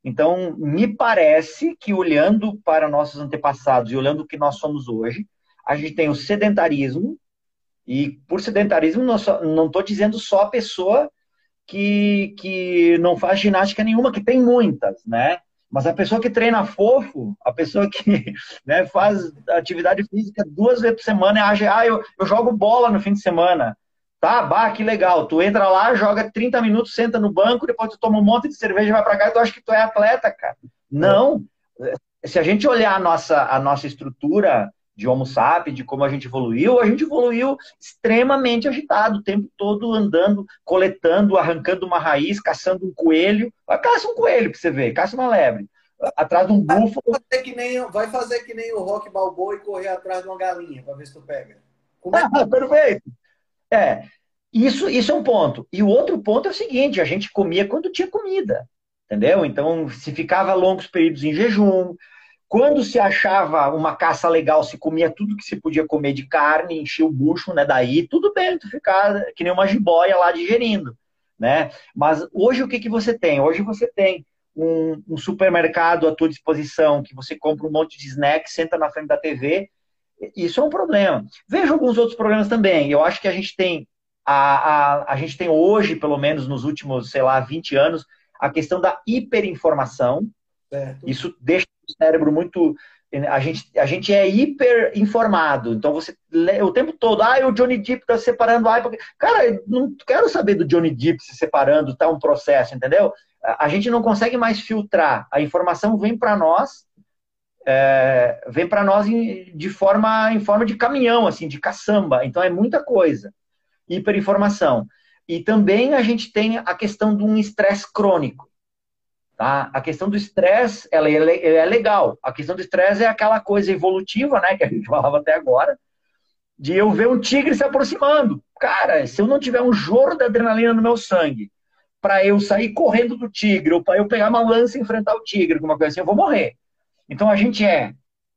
Então, me parece que olhando para nossos antepassados e olhando o que nós somos hoje, a gente tem o sedentarismo, e por sedentarismo não estou dizendo só a pessoa que, que não faz ginástica nenhuma, que tem muitas, né? Mas a pessoa que treina fofo, a pessoa que né, faz atividade física duas vezes por semana acha, ah, eu, eu jogo bola no fim de semana. Tá, bah, que legal. Tu entra lá, joga 30 minutos, senta no banco, depois tu toma um monte de cerveja e vai pra cá e tu acha que tu é atleta, cara. Não. Se a gente olhar a nossa, a nossa estrutura de Homo sapiens, de como a gente evoluiu, a gente evoluiu extremamente agitado, o tempo todo andando, coletando, arrancando uma raiz, caçando um coelho. Caça um coelho pra você ver, caça uma lebre. Atrás de um búfalo.
Vai fazer que nem, vai fazer que nem o Rock Balboa e correr atrás de uma galinha para ver se tu pega. É
ah, perfeito. É, isso, isso é um ponto. E o outro ponto é o seguinte: a gente comia quando tinha comida, entendeu? Então, se ficava longos períodos em jejum, quando se achava uma caça legal, se comia tudo que se podia comer de carne, enchia o bucho, né? Daí tudo bem, tu ficar que nem uma jiboia lá digerindo, né? Mas hoje o que, que você tem? Hoje você tem um, um supermercado à tua disposição, que você compra um monte de snacks, senta na frente da TV. Isso é um problema. Vejo alguns outros problemas também. Eu acho que a gente tem a, a, a gente tem hoje, pelo menos nos últimos, sei lá, 20 anos, a questão da hiperinformação. Certo. Isso deixa o cérebro muito. A gente, a gente é hiper informado. Então você o tempo todo, ah, o Johnny Depp tá separando ah, porque... Cara, eu não quero saber do Johnny Depp se separando, tá um processo, entendeu? A gente não consegue mais filtrar. A informação vem para nós, é, vem para nós em, de forma em forma de caminhão, assim, de caçamba. Então é muita coisa. Hiperinformação. E também a gente tem a questão de um estresse crônico. Tá? A questão do estresse, ela, é, é legal. A questão do estresse é aquela coisa evolutiva, né, que a gente falava até agora, de eu ver um tigre se aproximando. Cara, se eu não tiver um jorro de adrenalina no meu sangue para eu sair correndo do tigre, ou para eu pegar uma lança e enfrentar o tigre, alguma coisa assim, eu vou morrer. Então a gente é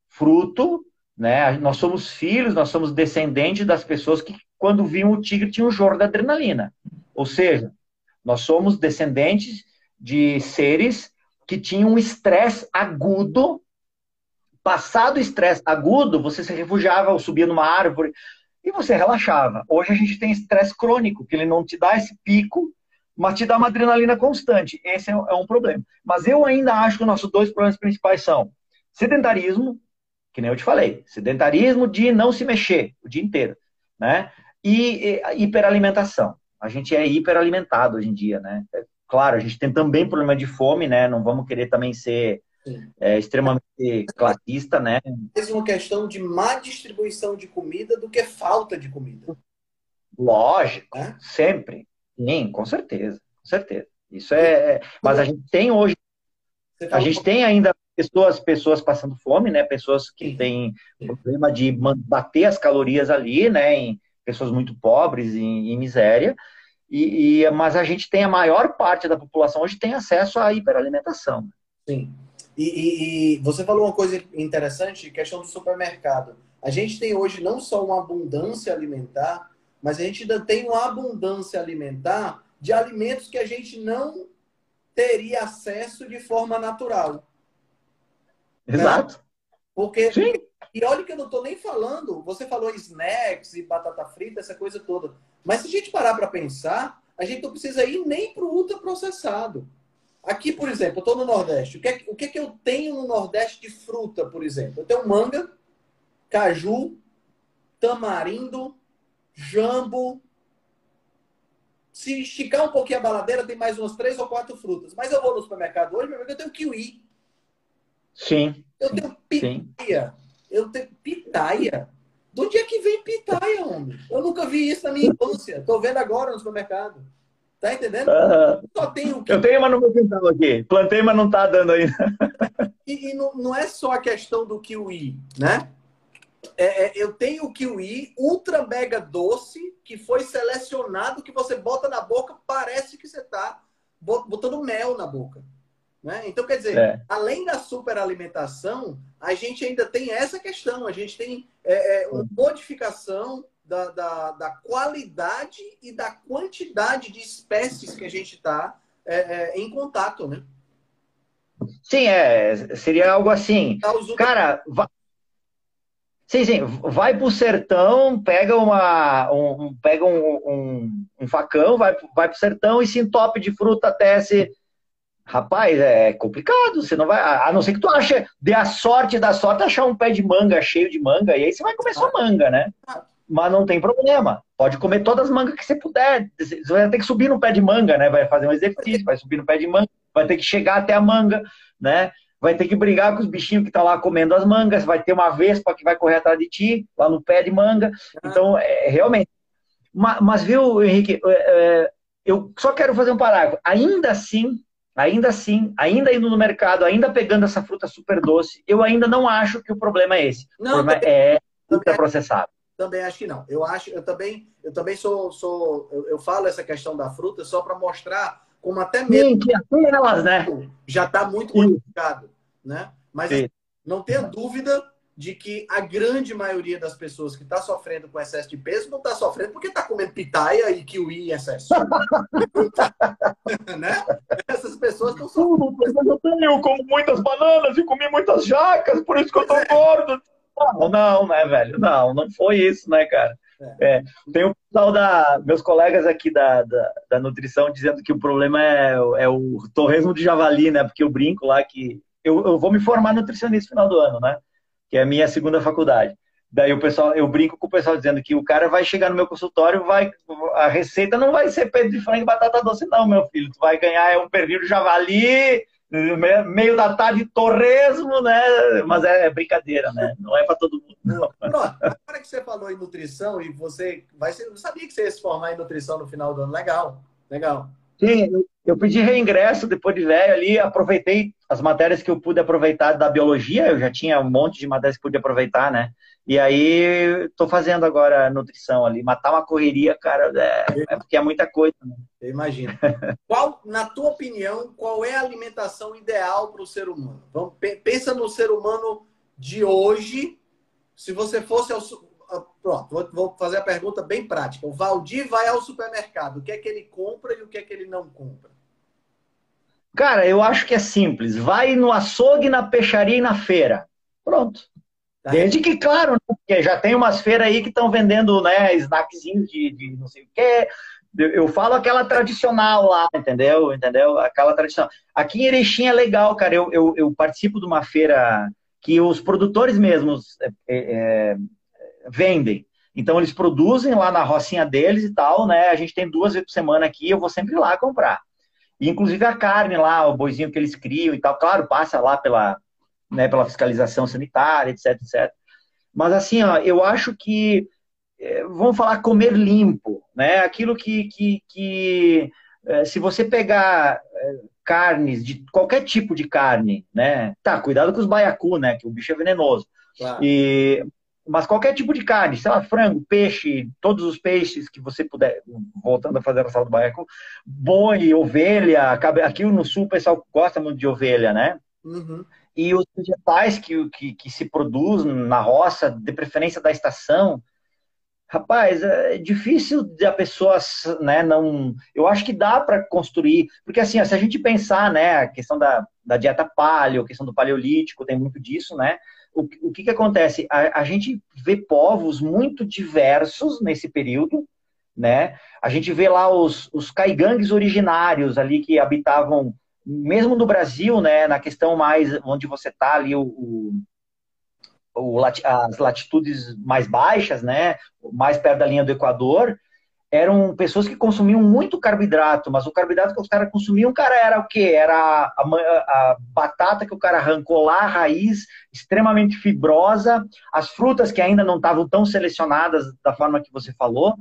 fruto, né? Nós somos filhos, nós somos descendentes das pessoas que, quando viam o tigre, tinham um jorro de adrenalina. Ou seja, nós somos descendentes de seres que tinham um estresse agudo. Passado o estresse agudo, você se refugiava ou subia numa árvore e você relaxava. Hoje a gente tem estresse crônico, que ele não te dá esse pico, mas te dá uma adrenalina constante. Esse é, é um problema. Mas eu ainda acho que os nossos dois problemas principais são sedentarismo, que nem eu te falei, sedentarismo de não se mexer o dia inteiro, né? E, e hiperalimentação. A gente é hiperalimentado hoje em dia, né? Claro, a gente tem também problema de fome, né? Não vamos querer também ser é, extremamente classista, né?
Mais uma questão de má distribuição de comida do que falta de comida.
Lógico, é? sempre. Sim, com certeza, com certeza. Isso é. é mas a gente tem hoje. A gente tem ainda pessoas, pessoas passando fome, né? Pessoas que têm problema de bater as calorias ali, né? Em pessoas muito pobres, em, em miséria. E, e, mas a gente tem a maior parte da população hoje tem acesso à hiperalimentação.
Sim. E, e, e, você falou uma coisa interessante, questão do supermercado. A gente tem hoje não só uma abundância alimentar, mas a gente ainda tem uma abundância alimentar de alimentos que a gente não teria acesso de forma natural.
Exato. Né?
Porque, Sim. e olha que eu não estou nem falando, você falou snacks e batata frita, essa coisa toda. Mas se a gente parar para pensar, a gente não precisa ir nem para o ultraprocessado. Aqui, por exemplo, eu estou no Nordeste. O que, é, o que, é que eu tenho no Nordeste de fruta, por exemplo? Eu tenho manga, caju, tamarindo, jambo. Se esticar um pouquinho a baladeira, tem mais umas três ou quatro frutas. Mas eu vou no supermercado hoje, meu amigo, eu tenho kiwi.
Sim.
Eu tenho pitaia. Sim. Eu tenho pitaia. De onde é que vem pitaia, homem? Eu nunca vi isso na minha infância. Estou vendo agora no supermercado. Tá entendendo?
Uh, Só tenho Eu tenho, mas não vou quintal aqui. Plantei, mas não tá dando ainda.
e, e não, não, é só a questão do kiwi, né? É, é, eu tenho o kiwi ultra mega doce que foi selecionado que você bota na boca, parece que você tá botando mel na boca. Né? Então, quer dizer, é. além da superalimentação, a gente ainda tem essa questão. A gente tem é, é uma modificação da, da, da, qualidade e da quantidade de espécies que a gente está é, é, em contato, né?
Sim, é, seria algo assim. Tá Cara, vai... sim, sim, vai pro sertão, pega uma, um, pega um, um, um, facão, vai, vai pro sertão e se entope de fruta até se Rapaz, é complicado. Você não vai. A não ser que tu ache, dê a sorte da sorte achar um pé de manga cheio de manga, e aí você vai comer só manga, né? Mas não tem problema. Pode comer todas as mangas que você puder. Você vai ter que subir no pé de manga, né? Vai fazer um exercício, vai subir no pé de manga, vai ter que chegar até a manga, né? Vai ter que brigar com os bichinhos que estão tá lá comendo as mangas, vai ter uma vespa que vai correr atrás de ti, lá no pé de manga. Então, é, realmente. Mas, mas viu, Henrique, é, é, eu só quero fazer um parágrafo. Ainda assim, Ainda assim, ainda indo no mercado, ainda pegando essa fruta super doce, eu ainda não acho que o problema é esse. Não, o problema também, é fruta processada.
Também acho que não. Eu acho, eu também, eu também sou, sou eu, eu falo essa questão da fruta só para mostrar como até mesmo Sim, que
elas, né?
já está muito modificado, né? Mas Sim. não tenha dúvida de que a grande maioria das pessoas que está sofrendo com excesso de peso não está sofrendo porque está comendo pitaia e kiwi em excesso. né? Essas pessoas estão sofrendo.
Mas eu tenho, como muitas bananas e comi muitas jacas, por isso que eu estou é. gordo. Não, não, né, velho? Não, não foi isso, né, cara? É. É, tem o pessoal da. Meus colegas aqui da, da, da, nutrição dizendo que o problema é, é o torresmo de javali, né? Porque eu brinco lá que. Eu, eu vou me formar nutricionista no final do ano, né? Que é a minha segunda faculdade. Daí o pessoal, eu brinco com o pessoal dizendo que o cara vai chegar no meu consultório, vai a receita não vai ser peito de frango e batata doce não, meu filho. Tu vai ganhar é um pernil de javali, meio da tarde torresmo, né? Mas é, é brincadeira, né? Não é para todo mundo. Não.
Pronto, agora que você falou em nutrição e você vai ser, eu sabia que você ia se formar em nutrição no final do ano. Legal, legal.
Sim, eu pedi reingresso depois de velho ali, aproveitei as matérias que eu pude aproveitar da biologia, eu já tinha um monte de matérias que pude aproveitar, né? E aí estou fazendo agora nutrição ali. Matar uma correria, cara, é, é porque é muita coisa. Né?
Eu imagino. qual, na tua opinião, qual é a alimentação ideal para o ser humano? Vamos, pensa no ser humano de hoje. Se você fosse ao, ah, pronto, vou, fazer a pergunta bem prática. O Valdir vai ao supermercado. O que é que ele compra e o que é que ele não compra?
Cara, eu acho que é simples. Vai no açougue, na peixaria e na feira. Pronto. Tá. Desde que, claro, né, porque já tem umas feiras aí que estão vendendo né, snackzinhos de, de não sei o quê. Eu falo aquela tradicional lá, entendeu? Entendeu? Aquela tradicional. Aqui em Erechim é legal, cara. Eu, eu, eu participo de uma feira que os produtores mesmos é, é, vendem. Então eles produzem lá na rocinha deles e tal, né? A gente tem duas vezes por semana aqui, eu vou sempre lá comprar. E, inclusive a carne lá, o boizinho que eles criam e tal, claro, passa lá pela, né, pela fiscalização sanitária, etc, etc. Mas assim, ó, eu acho que é, vamos falar comer limpo, né? Aquilo que, que, que é, se você pegar é, carnes de qualquer tipo de carne, né? Tá, cuidado com os baiacu, né? Que o bicho é venenoso. Claro. E mas qualquer tipo de carne, sei lá, frango, peixe, todos os peixes que você puder, voltando a fazer a sala do baiacu, boi, ovelha, aqui no sul o pessoal gosta muito de ovelha, né? Uhum. E os vegetais que, que, que, se produzem na roça, de preferência da estação, Rapaz, é difícil de a pessoa, né, não... Eu acho que dá para construir, porque assim, se a gente pensar, né, a questão da, da dieta paleo, a questão do paleolítico, tem muito disso, né, o, o que que acontece? A, a gente vê povos muito diversos nesse período, né, a gente vê lá os, os caigangues originários ali que habitavam, mesmo no Brasil, né, na questão mais, onde você tá ali, o, o as latitudes mais baixas, né, mais perto da linha do Equador, eram pessoas que consumiam muito carboidrato, mas o carboidrato que os caras consumiam, cara, era o quê? Era a, a, batata que o cara arrancou lá, a raiz extremamente fibrosa, as frutas que ainda não estavam tão selecionadas da forma que você falou,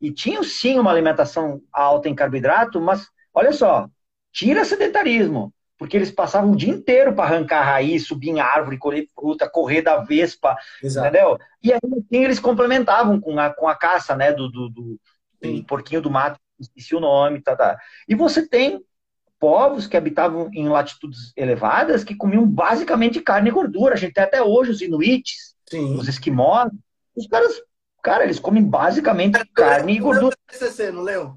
e tinham sim uma alimentação alta em carboidrato, mas olha só, tira sedentarismo, porque eles passavam o dia inteiro para arrancar raiz, subir em árvore, colher fruta, correr da vespa, Exato. entendeu? E aí assim, eles complementavam com a, com a caça, né, do, do, do, do porquinho do mato, esqueci o nome, tá, tá. E você tem povos que habitavam em latitudes elevadas que comiam basicamente carne e gordura. A gente tem até hoje os inuites, Sim. os esquimós. Os caras, cara, eles comem basicamente carne e gordura. O
teu TCC, não leu?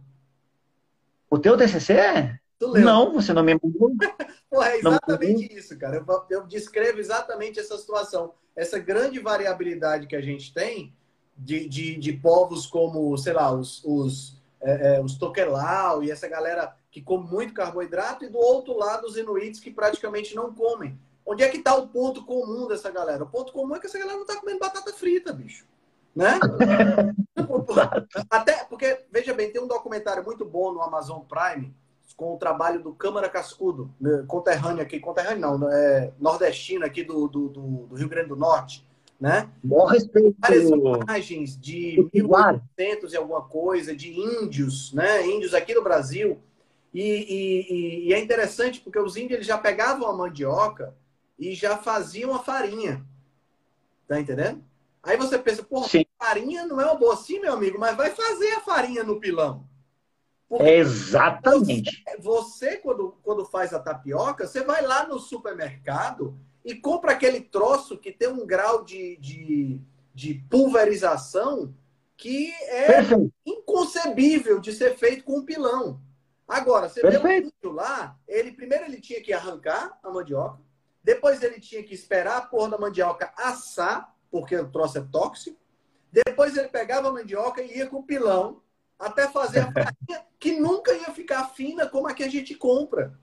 O teu TCC? Não, você não me mandou.
Porra, é exatamente isso, cara. Eu, eu, descrevo exatamente essa situação. Essa grande variabilidade que a gente tem de, de, de povos como, sei lá, os, os, é, é, os Tokelau e essa galera que come muito carboidrato, e do outro lado os Inuits que praticamente não comem. Onde é que está o ponto comum dessa galera? O ponto comum é que essa galera não está comendo batata frita, bicho. Né? Até porque, veja bem, tem um documentário muito bom no Amazon Prime com o trabalho do Câmara Cascudo, né, conterrâneo aqui, conterrâneo não, é nordestino aqui do, do, do, Rio Grande do Norte, né?
Bom respeito.
Várias imagens de 1800 e alguma coisa, de índios, né? Índios aqui no Brasil. E, e, e, é interessante porque os índios eles já pegavam a mandioca e já faziam a farinha. Tá entendendo? Aí você pensa, pô, farinha não é uma boa assim, meu amigo, mas vai fazer a farinha no pilão.
É exatamente.
Você, você, quando, quando faz a tapioca, você vai lá no supermercado e compra aquele troço que tem um grau de, de, de pulverização que é Perfeito. inconcebível de ser feito com um pilão. Agora, você Perfeito. vê vídeo lá, ele primeiro ele tinha que arrancar a mandioca, depois ele tinha que esperar a porra da mandioca assar, porque o troço é tóxico, depois ele pegava a mandioca e ia com o pilão até fazer a farinha que nunca ia ficar fina como a que a gente compra.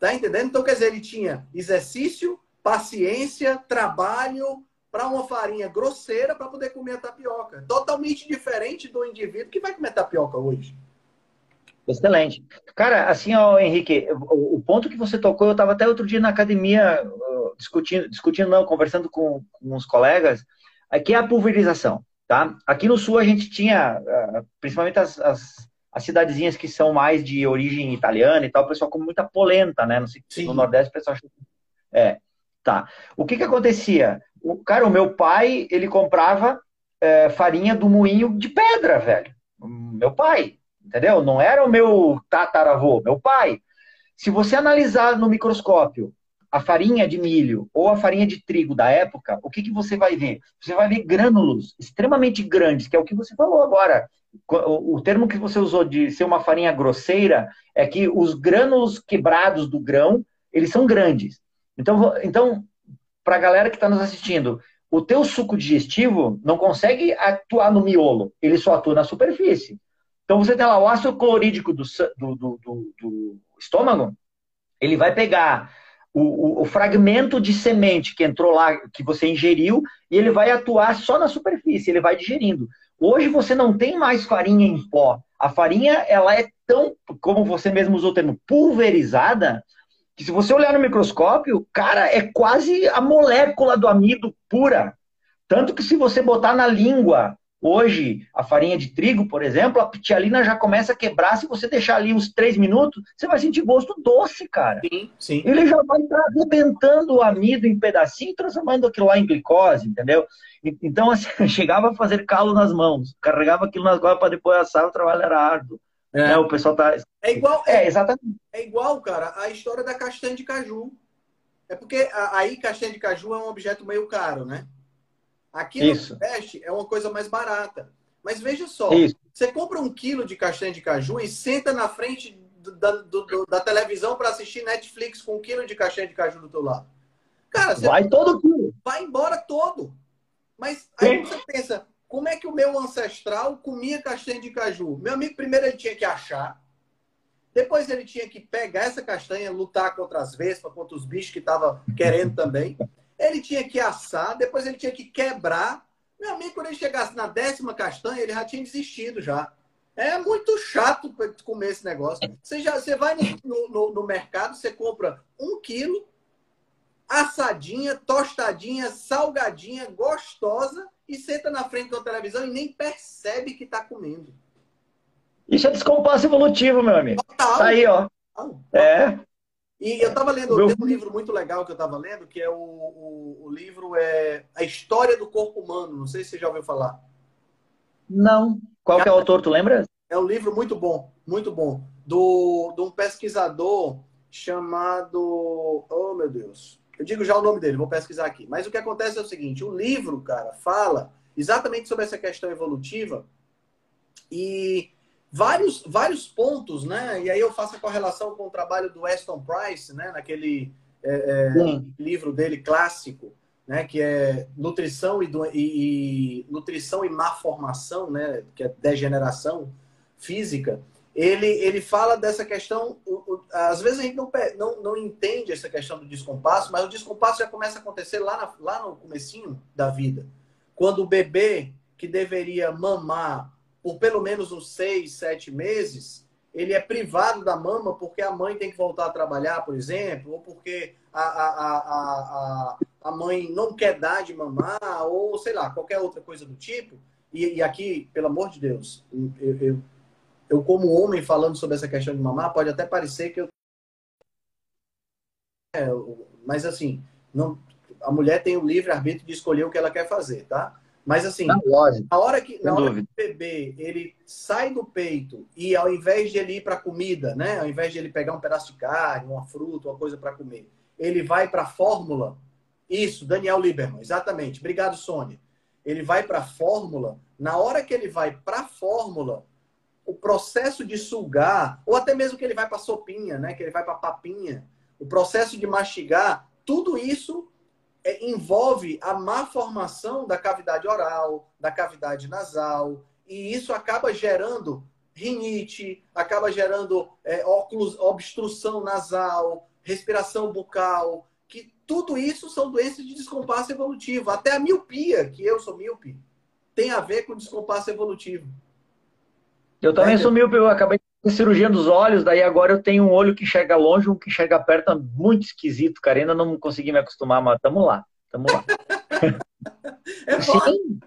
Tá entendendo? Então, quer dizer, ele tinha exercício, paciência, trabalho para uma farinha grosseira para poder comer a tapioca. Totalmente diferente do indivíduo que vai comer tapioca hoje.
Excelente. Cara, assim, ó, Henrique, o, o ponto que você tocou, eu estava até outro dia na academia uh, discutindo, discutindo não, conversando com, com uns colegas, aqui é a pulverização. Tá? Aqui no sul a gente tinha, principalmente as, as, as, cidadezinhas que são mais de origem italiana e tal, o pessoal come muita polenta, né? No, no Nordeste o pessoal É, tá. O que que acontecia? O, cara, o meu pai, ele comprava é, farinha do moinho de pedra, velho. Meu pai, entendeu? Não era o meu tataravô, meu pai. Se você analisar no microscópio a farinha de milho ou a farinha de trigo da época, o que, que você vai ver? Você vai ver grânulos extremamente grandes, que é o que você falou agora. O, termo que você usou de ser uma farinha grosseira é que os grânulos quebrados do grão, eles são grandes. Então, então para a galera que está nos assistindo, o teu suco digestivo não consegue atuar no miolo, ele só atua na superfície. Então você tem lá o ácido clorídrico do, do, do, do estômago, ele vai pegar o, o, o, fragmento de semente que entrou lá, que você ingeriu, e ele vai atuar só na superfície, ele vai digerindo. Hoje você não tem mais farinha em pó. A farinha, ela é tão, como você mesmo usou o termo, pulverizada, que se você olhar no microscópio, cara, é quase a molécula do amido pura. Tanto que se você botar na língua Hoje, a farinha de trigo, por exemplo, a pitialina já começa a quebrar. Se você deixar ali uns três minutos, você vai sentir gosto doce, cara.
Sim, sim.
Ele já vai estar arrebentando o amido em pedacinho, transformando aquilo lá em glicose, entendeu? Então, assim, chegava a fazer calo nas mãos, carregava aquilo nas costas para depois assar, o trabalho era árduo. É. Né? O pessoal tá.
É igual. É, exatamente. É igual, cara, a história da castanha de caju. É porque aí castanha de caju é um objeto meio caro, né? Aqui Isso. no Nordeste é uma coisa mais barata. Mas veja só, Isso. você compra um quilo de castanha de caju e senta na frente da, do, do, da televisão para assistir Netflix com um quilo de castanha de caju do teu lado.
Cara, você vai todo quilo.
Vai embora todo. Mas aí você pensa, como é que o meu ancestral comia castanha de caju? Meu amigo, primeiro ele tinha que achar. Depois ele tinha que pegar essa castanha, lutar contra as vespas, contra os bichos que estavam querendo também. Ele tinha que assar, depois ele tinha que quebrar. Meu amigo, quando ele chegasse na décima castanha, ele já tinha desistido já. É muito chato comer esse negócio. Você, já, você vai no, no, no mercado, você compra um quilo, assadinha, tostadinha, salgadinha, gostosa, e senta na frente da televisão e nem percebe que está comendo.
Isso é descompasso evolutivo, meu amigo. Total. Tá aí, ó. Total. É.
E eu estava lendo meu... um livro muito legal que eu estava lendo, que é o, o, o, livro é A História do Corpo Humano. Não sei se você já ouviu falar.
Não. Qual que é o autor, tu lembra?
É um livro muito bom, muito bom. Do, de um pesquisador chamado. Oh, meu Deus. Eu digo já o nome dele, vou pesquisar aqui. Mas o que acontece é o seguinte: o livro, cara, fala exatamente sobre essa questão evolutiva e vários, vários pontos, né? E aí eu faço a correlação com o trabalho do Aston Price, né? Naquele é, é, livro dele clássico, né? Que é nutrição e, e, e, nutrição e má formação, né? Que é degeneração física ele, ele fala dessa questão. às vezes a gente não, não, não entende essa questão do descompasso, mas o descompasso já começa a acontecer lá, na, lá no comecinho da vida. Quando o bebê que deveria mamar por pelo menos uns seis, sete meses, ele é privado da mama porque a mãe tem que voltar a trabalhar, por exemplo, ou porque a, a, a, a, a mãe não quer dar de mamar, ou sei lá, qualquer outra coisa do tipo. E, e aqui, pelo amor de Deus, eu, eu eu como homem falando sobre essa questão de mamar, pode até parecer que eu é, mas assim, não, a mulher tem o livre arbítrio de escolher o que ela quer fazer, tá? Mas assim, na hora que na hora que o bebê ele sai do peito e ao invés de ele ir para comida, né, ao invés de ele pegar um pedaço de carne, uma fruta, uma coisa para comer, ele vai para a fórmula. Isso, Daniel Lieberman, exatamente. Obrigado, Sônia. Ele vai para a fórmula. Na hora que ele vai para a fórmula, o processo de sugar, ou até mesmo que ele vai para sopinha, né? que ele vai para papinha, o processo de mastigar, tudo isso é, envolve a má formação da cavidade oral, da cavidade nasal, e isso acaba gerando rinite, acaba gerando é, óculos, obstrução nasal, respiração bucal, que tudo isso são doenças de descompasso evolutivo. Até a miopia, que eu sou míope, tem a ver com descompasso evolutivo.
Eu também é, sou míope, eu acabei de cirurgia dos olhos, daí agora eu tenho um olho que chega longe, um que chega perto, é muito esquisito, cara. Ainda não consegui me acostumar, mas tamo lá, tamo lá. é Sim.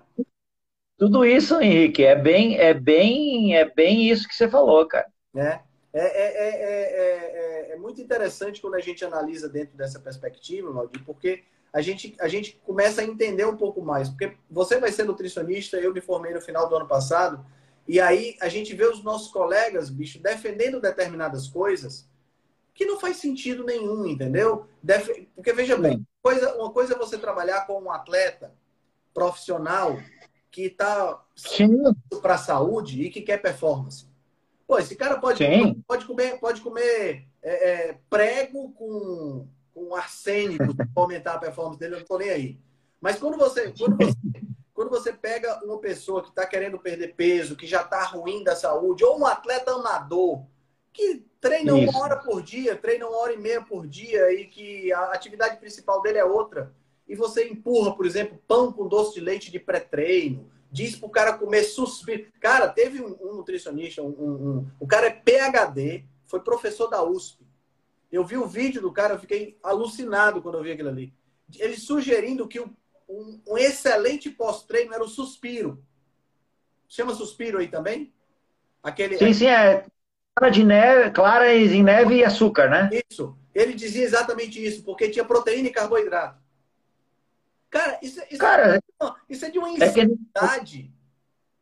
Tudo isso, Henrique, é bem, é bem, é bem isso que você falou, cara.
É. É, é, é, é, muito interessante quando a gente analisa dentro dessa perspectiva, Valdir, porque a gente, a gente começa a entender um pouco mais. Porque você vai ser nutricionista, eu me formei no final do ano passado, e aí a gente vê os nossos colegas, bicho, defendendo determinadas coisas que não faz sentido nenhum, entendeu? Def... Porque veja bem, coisa, uma coisa é você trabalhar com um atleta profissional que está para a saúde e que quer performance. Pô, esse cara pode, pode comer, pode comer é, é, prego com, com arsênico para aumentar a performance dele, eu não estou nem aí. Mas quando você, quando você quando você pega uma pessoa que está querendo perder peso, que já está ruim da saúde, ou um atleta amador, que treina Isso. uma hora por dia, treina uma hora e meia por dia e que a atividade principal dele é outra, e você empurra, por exemplo, pão com doce de leite de pré-treino, diz para o cara comer suspiro. Cara, teve um, um nutricionista, um, um, o cara é PhD, foi professor da USP. Eu vi o vídeo do cara, eu fiquei alucinado quando eu vi aquilo ali. Ele sugerindo que o um, um excelente pós-treino era o suspiro. Chama suspiro aí também?
Aquele, sim, sim, é clara de neve, clara em neve e açúcar, né?
Isso. Ele dizia exatamente isso, porque tinha proteína e carboidrato. Cara, isso, isso, Cara, é, isso é de uma insanidade.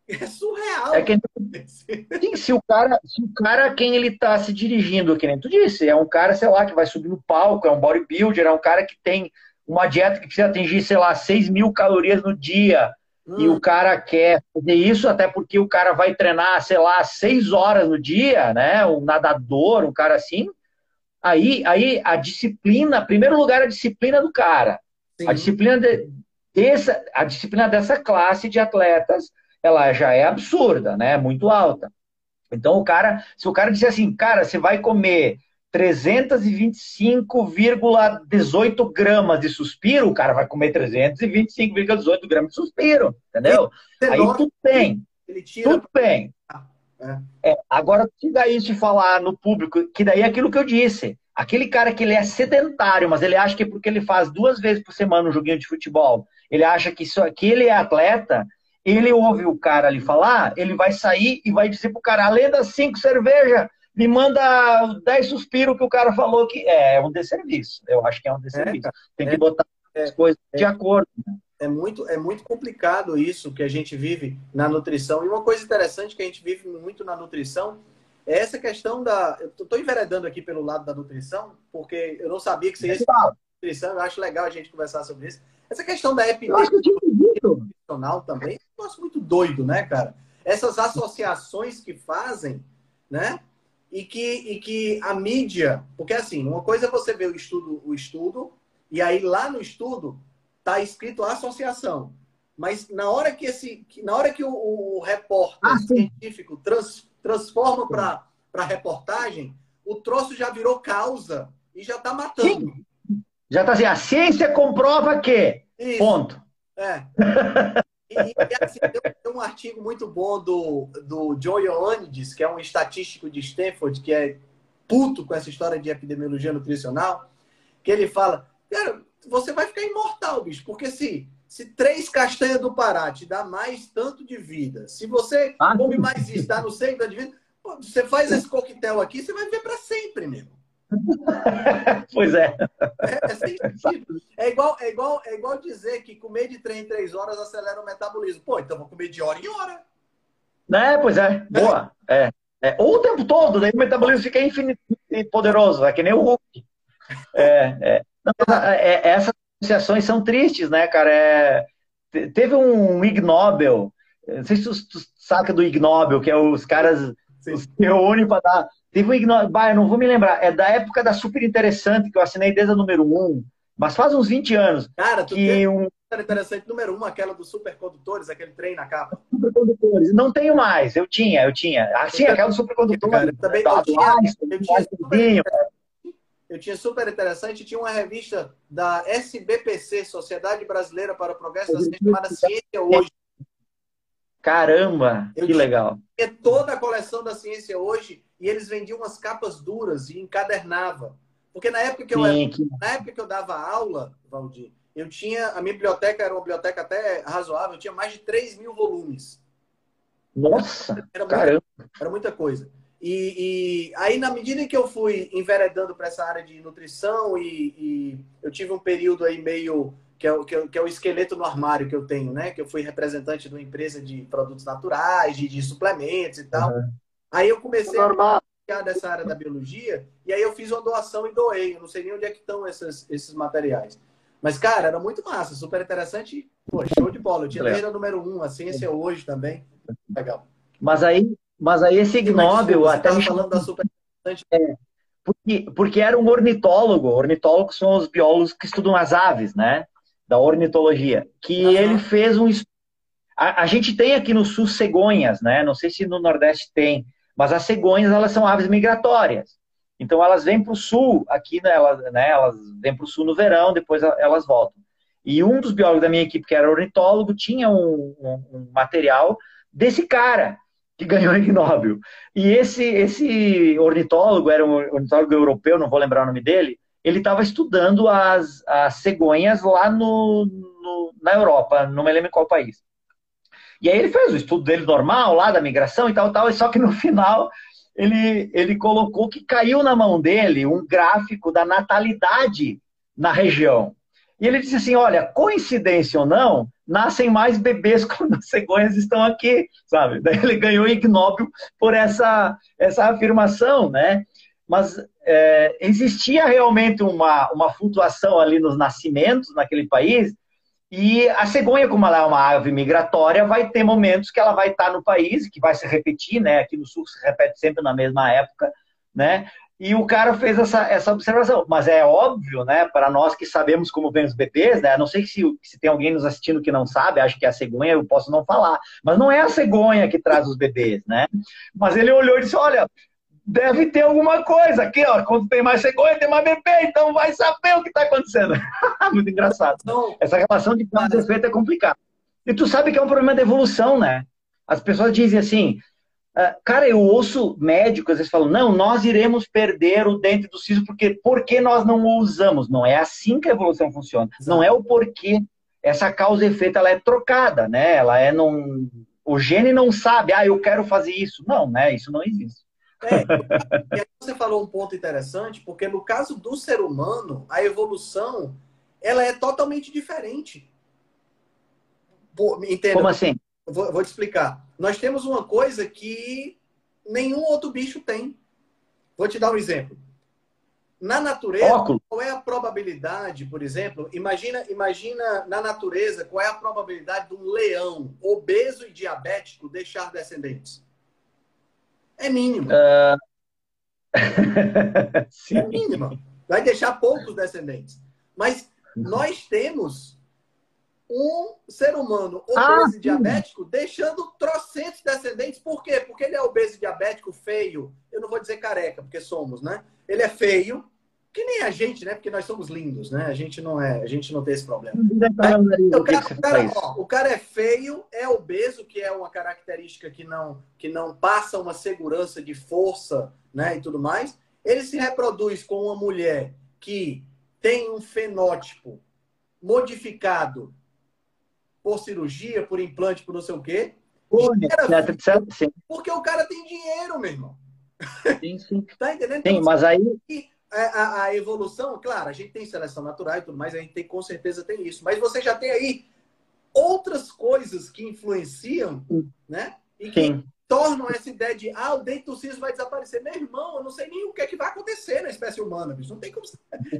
É, que... é surreal. É que...
Sim, se o cara, se o cara quem ele tá se dirigindo, que nem tu disse, é um cara, sei lá, que vai subir no palco, é um bodybuilder, é um cara que tem uma dieta que precisa atingir, sei lá, 6 mil calorias no dia, hum. e o cara quer fazer isso, até porque o cara vai treinar, sei lá, seis horas no dia, né? Um nadador, um cara assim. Aí, aí a disciplina, em primeiro lugar, a disciplina do cara. Sim. A disciplina de, dessa, a disciplina dessa classe de atletas, ela já é absurda, né? Muito alta. Então o cara, se o cara disser assim, cara, você vai comer 325,18 gramas de suspiro, o cara vai comer 325,18 gramas de suspiro, entendeu? Aí tudo bem. Tudo bem. Ah, é. Agora, se daí se falar no público, que daí é aquilo que eu disse. Aquele cara que ele é sedentário, mas ele acha que porque ele faz duas vezes por semana um joguinho de futebol, ele acha que, isso, que ele é atleta, ele ouve o cara ali falar, ele vai sair e vai dizer pro cara, além das cinco cervejas, me manda 10 suspiros que o cara falou que é, é um desserviço. Eu acho que é um desserviço. É, Tem que é, botar as coisas de é. acordo.
É muito, é muito complicado isso que a gente vive na nutrição. E uma coisa interessante que a gente vive muito na nutrição é essa questão da. Eu estou enveredando aqui pelo lado da nutrição, porque eu não sabia que seria nutrição. Eu acho legal a gente conversar sobre isso. Essa questão da epidemia nutricional também é um negócio muito doido, né, cara? Essas associações que fazem, né? E que, e que a mídia, porque assim, uma coisa é você ver o estudo, o estudo, e aí lá no estudo está escrito associação. Mas na hora que esse, na hora que o, o repórter ah, científico trans, transforma para reportagem, o troço já virou causa e já está matando. Sim.
Já está assim, a ciência comprova que. Isso. Ponto.
É. E, assim, tem um artigo muito bom do, do Joe Ioannidis, que é um estatístico de Stanford, que é puto com essa história de epidemiologia nutricional, que ele fala, cara, você vai ficar imortal, bicho, porque se, se três castanhas do Pará te dá mais tanto de vida, se você ah, come mais isso, dá no centro de vida, você faz esse coquetel aqui, você vai viver para sempre mesmo.
pois é.
É, é, igual, é, igual, é igual dizer que comer de 3 em 3 horas acelera o metabolismo. Pô, então vou comer de hora em hora.
É, pois é. Boa. É. é. Ou o tempo todo, daí o metabolismo fica infinito e poderoso, é que nem o Hulk. É, é. Não, é, é essas associações são tristes, né, cara? É, teve um Ig Nobel, não sei se tu, tu saca do Ig Nobel, que é os caras Sim. se reúnem para dar Teve um. Bah, eu não vou me lembrar. É da época da Super Interessante, que eu assinei desde a número 1. Mas faz uns 20 anos.
Cara, tu que tem um... Super Interessante número 1, aquela dos supercondutores, aquele trem na capa.
Supercondutores. Não tenho mais. Eu tinha, eu tinha. Ah, sim, aquela dos supercondutores.
também eu tinha, eu, tinha super eu tinha super interessante. Tinha uma revista da SBPC, Sociedade Brasileira para o Progresso da Ciência, chamada Ciência Hoje.
Caramba, eu que legal.
É toda a coleção da Ciência Hoje e eles vendiam umas capas duras e encadernava. Porque na época que eu, que... Na época que eu dava aula, Valdir, eu tinha. A minha biblioteca era uma biblioteca até razoável, eu tinha mais de 3 mil volumes.
Nossa!
Era muita, era muita coisa. E, e, aí, na medida em que eu fui enveredando para essa área de nutrição, e, e, eu tive um período aí meio. Que é, o, que, é, que é o esqueleto no armário que eu tenho, né? Que eu fui representante de uma empresa de produtos naturais, de, de suplementos e tal. Uhum. Aí eu comecei Normal. a dessa área da biologia e aí eu fiz uma doação e doei. Eu não sei nem onde é que estão esses, esses materiais. Mas, cara, era muito massa, super interessante. Pô, show de bola. Eu tinha desde a número um, a ciência hoje também. Legal.
Mas aí, mas aí esse ignóbil até me falando da super interessante. É, porque, porque era um ornitólogo. Ornitólogos são os biólogos que estudam as aves, né? Da ornitologia. Que uhum. ele fez um a, a gente tem aqui no sul cegonhas, né? Não sei se no Nordeste tem mas as cegonhas, elas são aves migratórias. Então, elas vêm para o sul, aqui, né, elas, né, elas vêm para o sul no verão, depois elas voltam. E um dos biólogos da minha equipe, que era ornitólogo, tinha um, um, um material desse cara que ganhou o Nobel. E esse, esse ornitólogo, era um ornitólogo europeu, não vou lembrar o nome dele, ele estava estudando as, as cegonhas lá no, no, na Europa, não me lembro em qual país. E aí ele fez o estudo dele normal lá da migração e tal, tal, e só que no final ele, ele colocou que caiu na mão dele um gráfico da natalidade na região. E ele disse assim: olha, coincidência ou não, nascem mais bebês quando as cegonhas estão aqui, sabe? Daí ele ganhou ignóbil por essa, essa afirmação, né? Mas é, existia realmente uma, uma flutuação ali nos nascimentos naquele país E a cegonha, como ela é uma ave migratória, vai ter momentos que ela vai estar no país, que vai se repetir, né? Aqui no sul se repete sempre na mesma época, né? E o cara fez essa, essa observação. Mas é óbvio, né, para nós que sabemos como vêm os bebês, né? Não sei se, se tem alguém nos assistindo que não sabe, acho que é a cegonha, eu posso não falar. Mas não é a cegonha que traz os bebês, né? Mas ele olhou e disse: olha, deve ter alguma coisa aqui, ó. Quando tem mais cegonha, tem mais bebê, então vai saber o que está acontecendo. Muito engraçado. Essa relação de causa e efeito é complicada. E tu sabe que é um problema da evolução, né? As pessoas dizem assim, ah, cara, eu ouço médicos às vezes falam, não, nós iremos perder o dente do siso porque, porque nós não o usamos. Não é assim que a evolução funciona. Não é o porquê. Essa causa e efeito, ela é trocada, né? Ela é num... O gene não sabe, ah, eu quero fazer isso. Não, né? Isso não existe.
É, e aí você falou um ponto interessante, porque no caso do ser humano, a evolução ela é totalmente diferente.
Entenda? Como assim?
Vou, vou te explicar. Nós temos uma coisa que nenhum outro bicho tem. Vou te dar um exemplo. Na natureza, qual é a probabilidade, por exemplo? Imagina, imagina na natureza qual é a probabilidade de um leão obeso e diabético deixar descendentes? É mínimo. Uh... é mínimo. Vai deixar poucos descendentes. Mas nós temos um ser humano obeso ah, diabético deixando trocentos descendentes. Por quê? Porque ele é obeso diabético, feio. Eu não vou dizer careca, porque somos, né? Ele é feio, que nem a gente, né? Porque nós somos lindos, né? A gente não é, a gente não tem esse problema. o, cara, o, cara, ó, o cara é feio, é obeso, que é uma característica que não, que não passa uma segurança de força, né? E tudo mais. Ele se reproduz com uma mulher que tem um fenótipo modificado por cirurgia, por implante, por não sei o quê. Porque o cara tem dinheiro, meu irmão.
Sim, sim.
tá entendendo?
Sim, então, mas aí.
A, a, evolução, claro, a gente tem seleção natural e tudo mais, a gente tem, com certeza tem isso. Mas você já tem aí outras coisas que influenciam, né? E que sim. tornam essa ideia de, ah, o siso vai desaparecer. Meu irmão, eu não sei nem o que é que vai acontecer na espécie humana, bicho. Não tem como.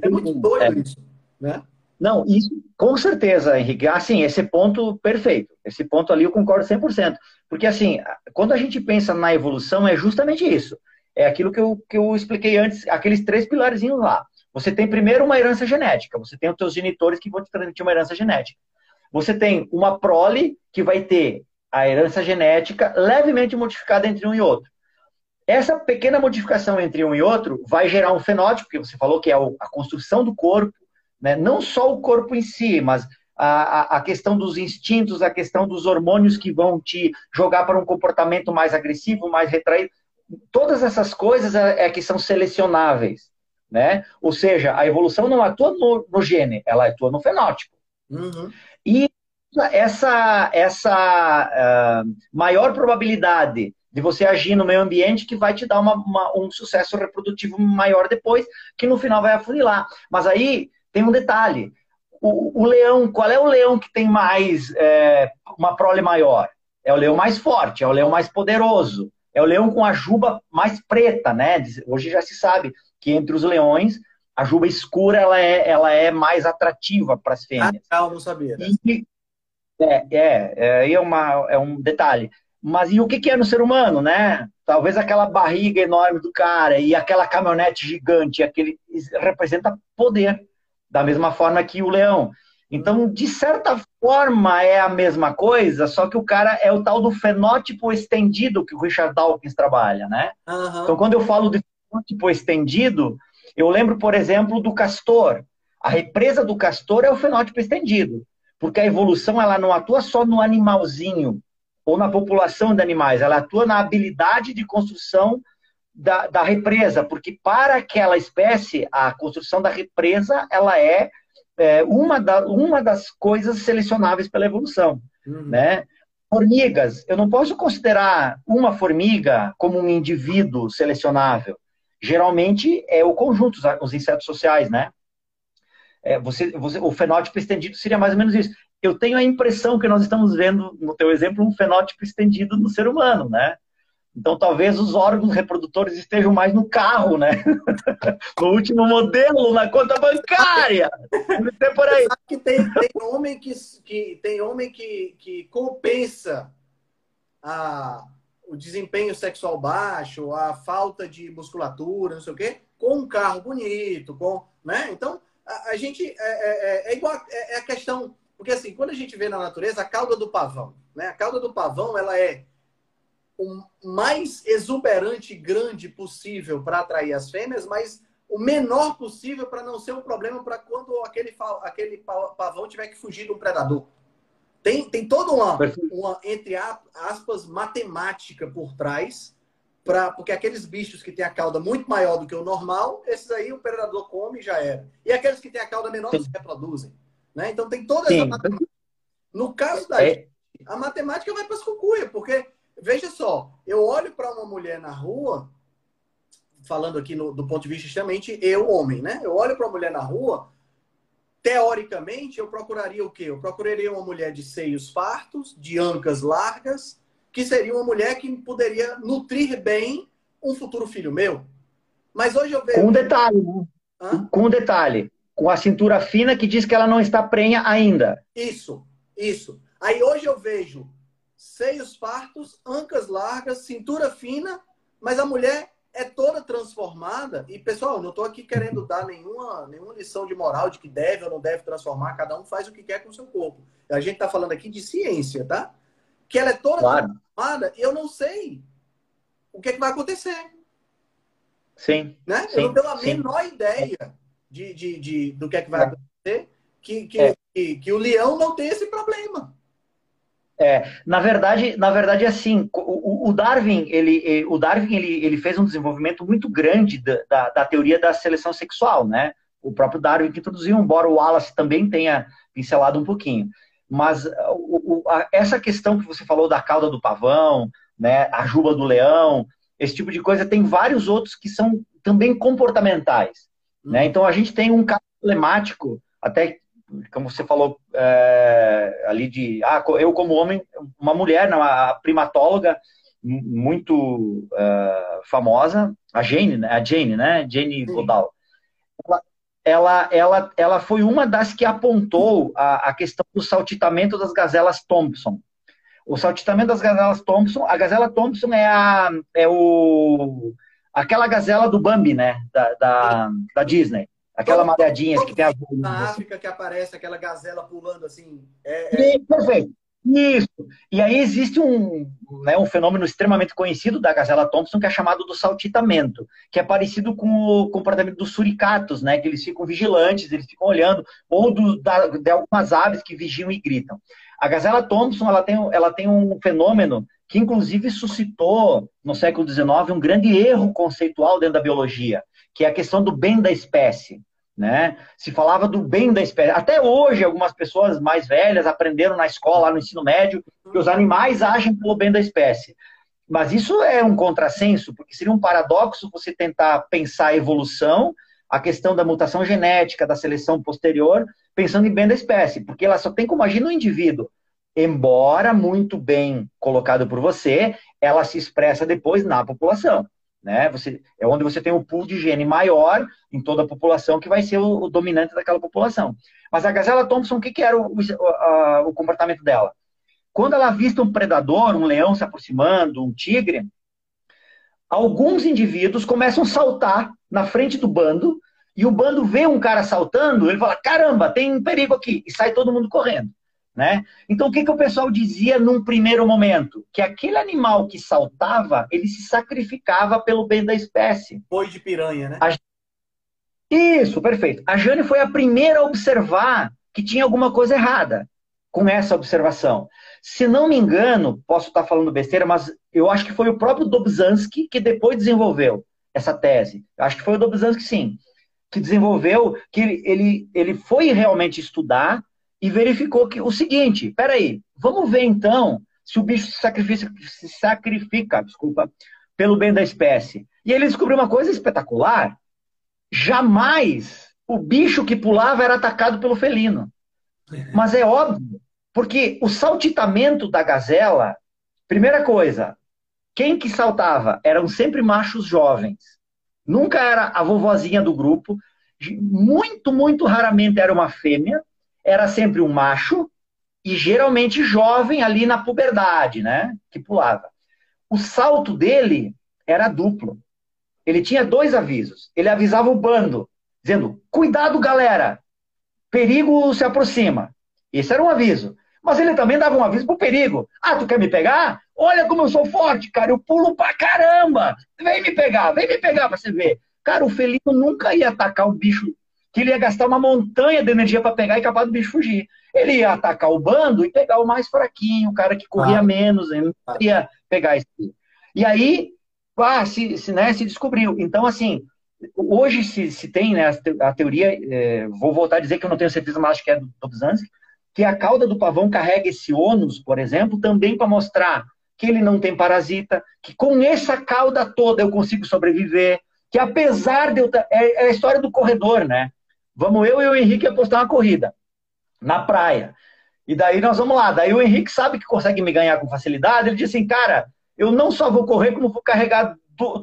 É muito doido é. isso, né?
Não, isso com certeza, Henrique. Assim, esse ponto perfeito. Esse ponto ali eu concordo 100%. Porque, assim, quando a gente pensa na evolução, é justamente isso. É aquilo que eu, que eu expliquei antes, aqueles três pilarzinhos lá. Você tem primeiro uma herança genética. Você tem os teus genitores que vão te transmitir uma herança genética. Você tem uma prole que vai ter a herança genética levemente modificada entre um e outro. Essa pequena modificação entre um e outro vai gerar um fenótipo, que você falou que é a construção do corpo, né? Não só o corpo em si, mas a, a, questão dos instintos, a questão dos hormônios que vão te jogar para um comportamento mais agressivo, mais retraído. Todas essas coisas é, é que são selecionáveis. Né? Ou seja, a evolução não atua no, no gene, ela atua no fenótipo. Uhum. E essa, essa uh, maior probabilidade de você agir no meio ambiente que vai te dar uma, uma, um sucesso reprodutivo maior depois, que no final vai afunilar. Mas aí tem um detalhe. O, o leão, qual é o leão que tem mais é, uma prole maior? É o leão mais forte, é o leão mais poderoso, é o leão com a juba mais preta, né? Hoje já se sabe que entre os leões a juba escura ela é, ela é mais atrativa para as fêmeas.
Ah, não sabia. Né?
E, é, é, é, uma, é um detalhe. Mas e o que, que é no ser humano, né? Talvez aquela barriga enorme do cara e aquela caminhonete gigante, aquele representa poder da mesma forma que o leão. Então, de certa forma, é a mesma coisa, só que o cara é o tal do fenótipo estendido que o Richard Dawkins trabalha, né? Uhum. Então, quando eu falo de fenótipo estendido, eu lembro, por exemplo, do castor. A represa do castor é o fenótipo estendido, porque a evolução ela não atua só no animalzinho ou na população de animais, ela atua na habilidade de construção da, da, represa, porque para aquela espécie, a construção da represa ela é, é uma, da, uma das coisas selecionáveis pela evolução. Uhum. Né? Formigas, eu não posso considerar uma formiga como um indivíduo selecionável. Geralmente é o conjunto, os insetos sociais, né? É, você, você, o fenótipo estendido seria mais ou menos isso. Eu tenho a impressão que nós estamos vendo, no teu exemplo, um fenótipo estendido no ser humano, né? Então, talvez os órgãos reprodutores estejam mais no carro, né? no último modelo, na conta bancária.
por aí. Sabe que tem, tem homem, que, que, tem homem que, que compensa a, o desempenho sexual baixo, a falta de musculatura, não sei o quê, com um carro bonito, com, né? Então, a, a gente é, é, é, é igual é, é, a questão, porque assim, quando a gente vê na natureza a cauda do pavão, né? A cauda do pavão, ela é o mais exuberante e grande possível para atrair as fêmeas, mas o menor possível para não ser um problema para quando aquele, aquele pavão tiver que fugir de um predador. Tem, tem toda uma, uma, entre aspas, matemática por trás, pra, porque aqueles bichos que têm a cauda muito maior do que o normal, esses aí o predador come e já era. E aqueles que têm a cauda menor se reproduzem. Né? Então tem toda essa Sim. matemática. No caso da é. gente, a matemática vai para as cucuia, porque Veja só, eu olho para uma mulher na rua, falando aqui no, do ponto de vista extremamente eu, homem, né? Eu olho para uma mulher na rua, teoricamente, eu procuraria o quê? Eu procuraria uma mulher de seios fartos, de ancas largas, que seria uma mulher que poderia nutrir bem um futuro filho meu. Mas hoje eu vejo.
Com um detalhe, né? Hã? Com um detalhe. Com a cintura fina que diz que ela não está prenha ainda.
Isso, isso. Aí hoje eu vejo seios fartos, ancas largas, cintura fina, mas a mulher é toda transformada. E, pessoal, não estou aqui querendo dar nenhuma, nenhuma lição de moral de que deve ou não deve transformar, cada um faz o que quer com o seu corpo. A gente está falando aqui de ciência, tá? Que ela é toda claro. transformada e eu não sei o que, é que vai acontecer.
Sim.
Né?
Sim,
eu não tenho a sim. menor ideia de, de, de, do que é que vai é. acontecer. Que, que, é. que, que o leão não tem esse problema.
É, na verdade, na verdade, assim, o, o Darwin, ele, o Darwin, ele, ele fez um desenvolvimento muito grande da, da, da, teoria da seleção sexual, né? O próprio Darwin que introduziu, embora o Wallace também tenha pincelado um pouquinho. Mas o, o, a, essa questão que você falou da cauda do pavão, né, a juba do leão, esse tipo de coisa, tem vários outros que são também comportamentais. Né? Então a gente tem um caso emblemático, até como você falou é, ali de, ah, eu como homem, uma mulher, não, a primatóloga muito uh, famosa, a Jane, né, a Jane, né, Jane Goodall. Ela, ela, ela, ela foi uma das que apontou a, a questão do saltitamento das gazelas Thompson. O saltitamento das gazelas Thompson, a gazela Thompson é a, é o, aquela gazela do Bambi, né, da, da, da Disney. Aquela todo, malhadinha que tem a
Na assim. África que aparece aquela gazela pulando assim. É,
é... Perfeito. Isso. E aí existe um, né, um fenômeno extremamente conhecido da gazela Thompson que é chamado do saltitamento, que é parecido com o comportamento dos suricatos, né, que eles ficam vigilantes, eles ficam olhando, ou do, da, de algumas aves que vigiam e gritam. A gazela Thompson ela tem, ela tem um fenômeno que inclusive suscitou no século XIX um grande erro conceitual dentro da biologia, que é a questão do bem da espécie. Né? Se falava do bem da espécie. Até hoje, algumas pessoas mais velhas aprenderam na escola, no ensino médio, que os animais agem pelo bem da espécie. Mas isso é um contrassenso, porque seria um paradoxo você tentar pensar a evolução, a questão da mutação genética, da seleção posterior, pensando em bem da espécie, porque ela só tem como agir no indivíduo. Embora muito bem colocado por você, ela se expressa depois na população. Né? Você, é onde você tem um pool de gene maior em toda a população, que vai ser o, o dominante daquela população. Mas a gazela Thompson, o que, que era o, o, a, o comportamento dela? Quando ela vista um predador, um leão se aproximando, um tigre, alguns indivíduos começam a saltar na frente do bando, e o bando vê um cara saltando, ele fala: caramba, tem um perigo aqui, e sai todo mundo correndo. Né? Então, o que, que o pessoal dizia num primeiro momento? Que aquele animal que saltava, ele se sacrificava pelo bem da espécie.
Boi de piranha, né?
A... Isso, perfeito. A Jane foi a primeira a observar que tinha alguma coisa errada com essa observação. Se não me engano, posso estar falando besteira, mas eu acho que foi o próprio Dobzhansky que depois desenvolveu essa tese. Eu acho que foi o Dobzhansky, sim, que desenvolveu, que ele, ele, ele foi realmente estudar e verificou que o seguinte, peraí, vamos ver então se o bicho se sacrifica, se sacrifica desculpa, pelo bem da espécie. E ele descobriu uma coisa espetacular. Jamais o bicho que pulava era atacado pelo felino. Mas é óbvio, porque o saltitamento da gazela, primeira coisa, quem que saltava? Eram sempre machos jovens. Nunca era a vovozinha do grupo. Muito, muito raramente era uma fêmea. Era sempre um macho e geralmente jovem ali na puberdade, né? Que pulava. O salto dele era duplo. Ele tinha dois avisos. Ele avisava o bando, dizendo: cuidado, galera, perigo se aproxima. Esse era um aviso. Mas ele também dava um aviso pro perigo. Ah, tu quer me pegar? Olha como eu sou forte, cara. Eu pulo pra caramba. Vem me pegar, vem me pegar pra você ver. Cara, o felino nunca ia atacar o bicho, que ele ia gastar uma montanha de energia para pegar e capaz do bicho fugir. Ele ia atacar o bando e pegar o mais fraquinho, o cara que corria ah. menos. Ele não ia pegar esse. E aí, ah, se, se, né, se descobriu. Então, assim, hoje se, se tem né, a teoria, é, vou voltar a dizer que eu não tenho certeza, mas acho que é do Dobzhansky, que a cauda do pavão carrega esse ônus, por exemplo, também para mostrar que ele não tem parasita, que com essa cauda toda eu consigo sobreviver, que apesar de eu. É, é a história do corredor, né? Vamos eu e o Henrique apostar uma corrida na praia. E daí nós vamos lá. Daí o Henrique sabe que consegue me ganhar com facilidade. Ele diz assim, cara, eu não só vou correr, como vou carregar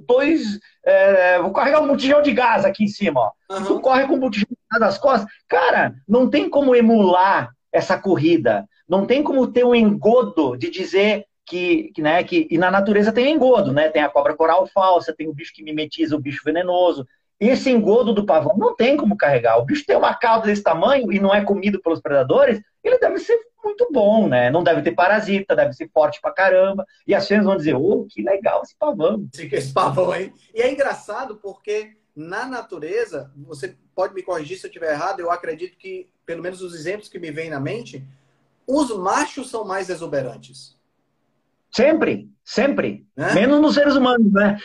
dois. É, vou carregar um botijão de gás aqui em cima. Ó. Uhum. Tu corre com um botijão de gás nas costas. Cara, não tem como emular essa corrida. Não tem como ter um engodo de dizer que, que, né, que e na natureza tem engodo, né? Tem a cobra coral falsa, tem o bicho que mimetiza o bicho venenoso. Esse engodo do pavão não tem como carregar. O bicho tem uma cauda desse tamanho e não é comido pelos predadores, ele deve ser muito bom, né? Não deve ter parasita, deve ser forte pra caramba. E as fêmeas vão dizer, oh, que legal esse pavão.
Esse pavão aí. E é engraçado porque na natureza, você pode me corrigir se eu estiver errado, eu acredito que, pelo menos os exemplos que me vêm na mente, os machos são mais exuberantes.
Sempre, sempre. Né? Menos nos seres humanos, né?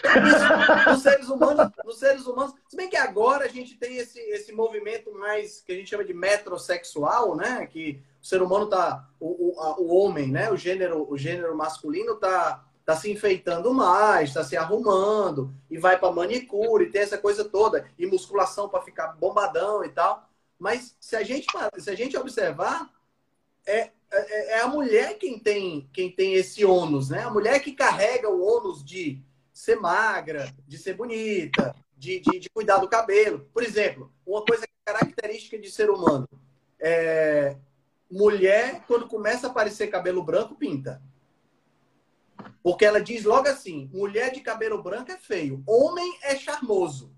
nos seres humanos, nos seres humanos. Se bem que agora a gente tem esse, esse movimento mais que a gente chama de metrosexual, né? Que o ser humano tá. O, o, a, o homem, né? O gênero, o gênero masculino tá tá se enfeitando mais, está se arrumando e vai para manicure, tem essa coisa toda e musculação para ficar bombadão e tal. Mas se a gente se a gente observar é, é, é, a mulher quem tem quem tem esse ônus, né? A mulher que carrega o ônus de ser magra, de ser bonita, de, de, de cuidar do cabelo. Por exemplo, uma coisa característica de ser humano é mulher quando começa a aparecer cabelo branco pinta. Porque ela diz logo assim: mulher de cabelo branco é feio, homem é charmoso.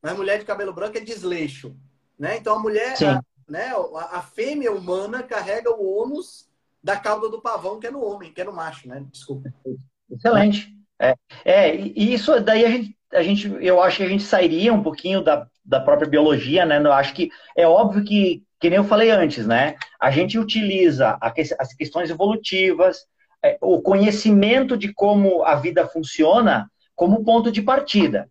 Mas mulher de cabelo branco é desleixo. Né? Então a mulher, a, né, a, a, fêmea humana carrega o ônus da cauda do pavão, que é no homem, que é no macho, né? Desculpa.
Excelente. É, é e isso daí a gente, a gente, eu acho que a gente sairia um pouquinho da, da própria biologia, né? Eu acho que é óbvio que, que nem eu falei antes, né? A gente utiliza as questões evolutivas, é, o conhecimento de como a vida funciona como ponto de partida.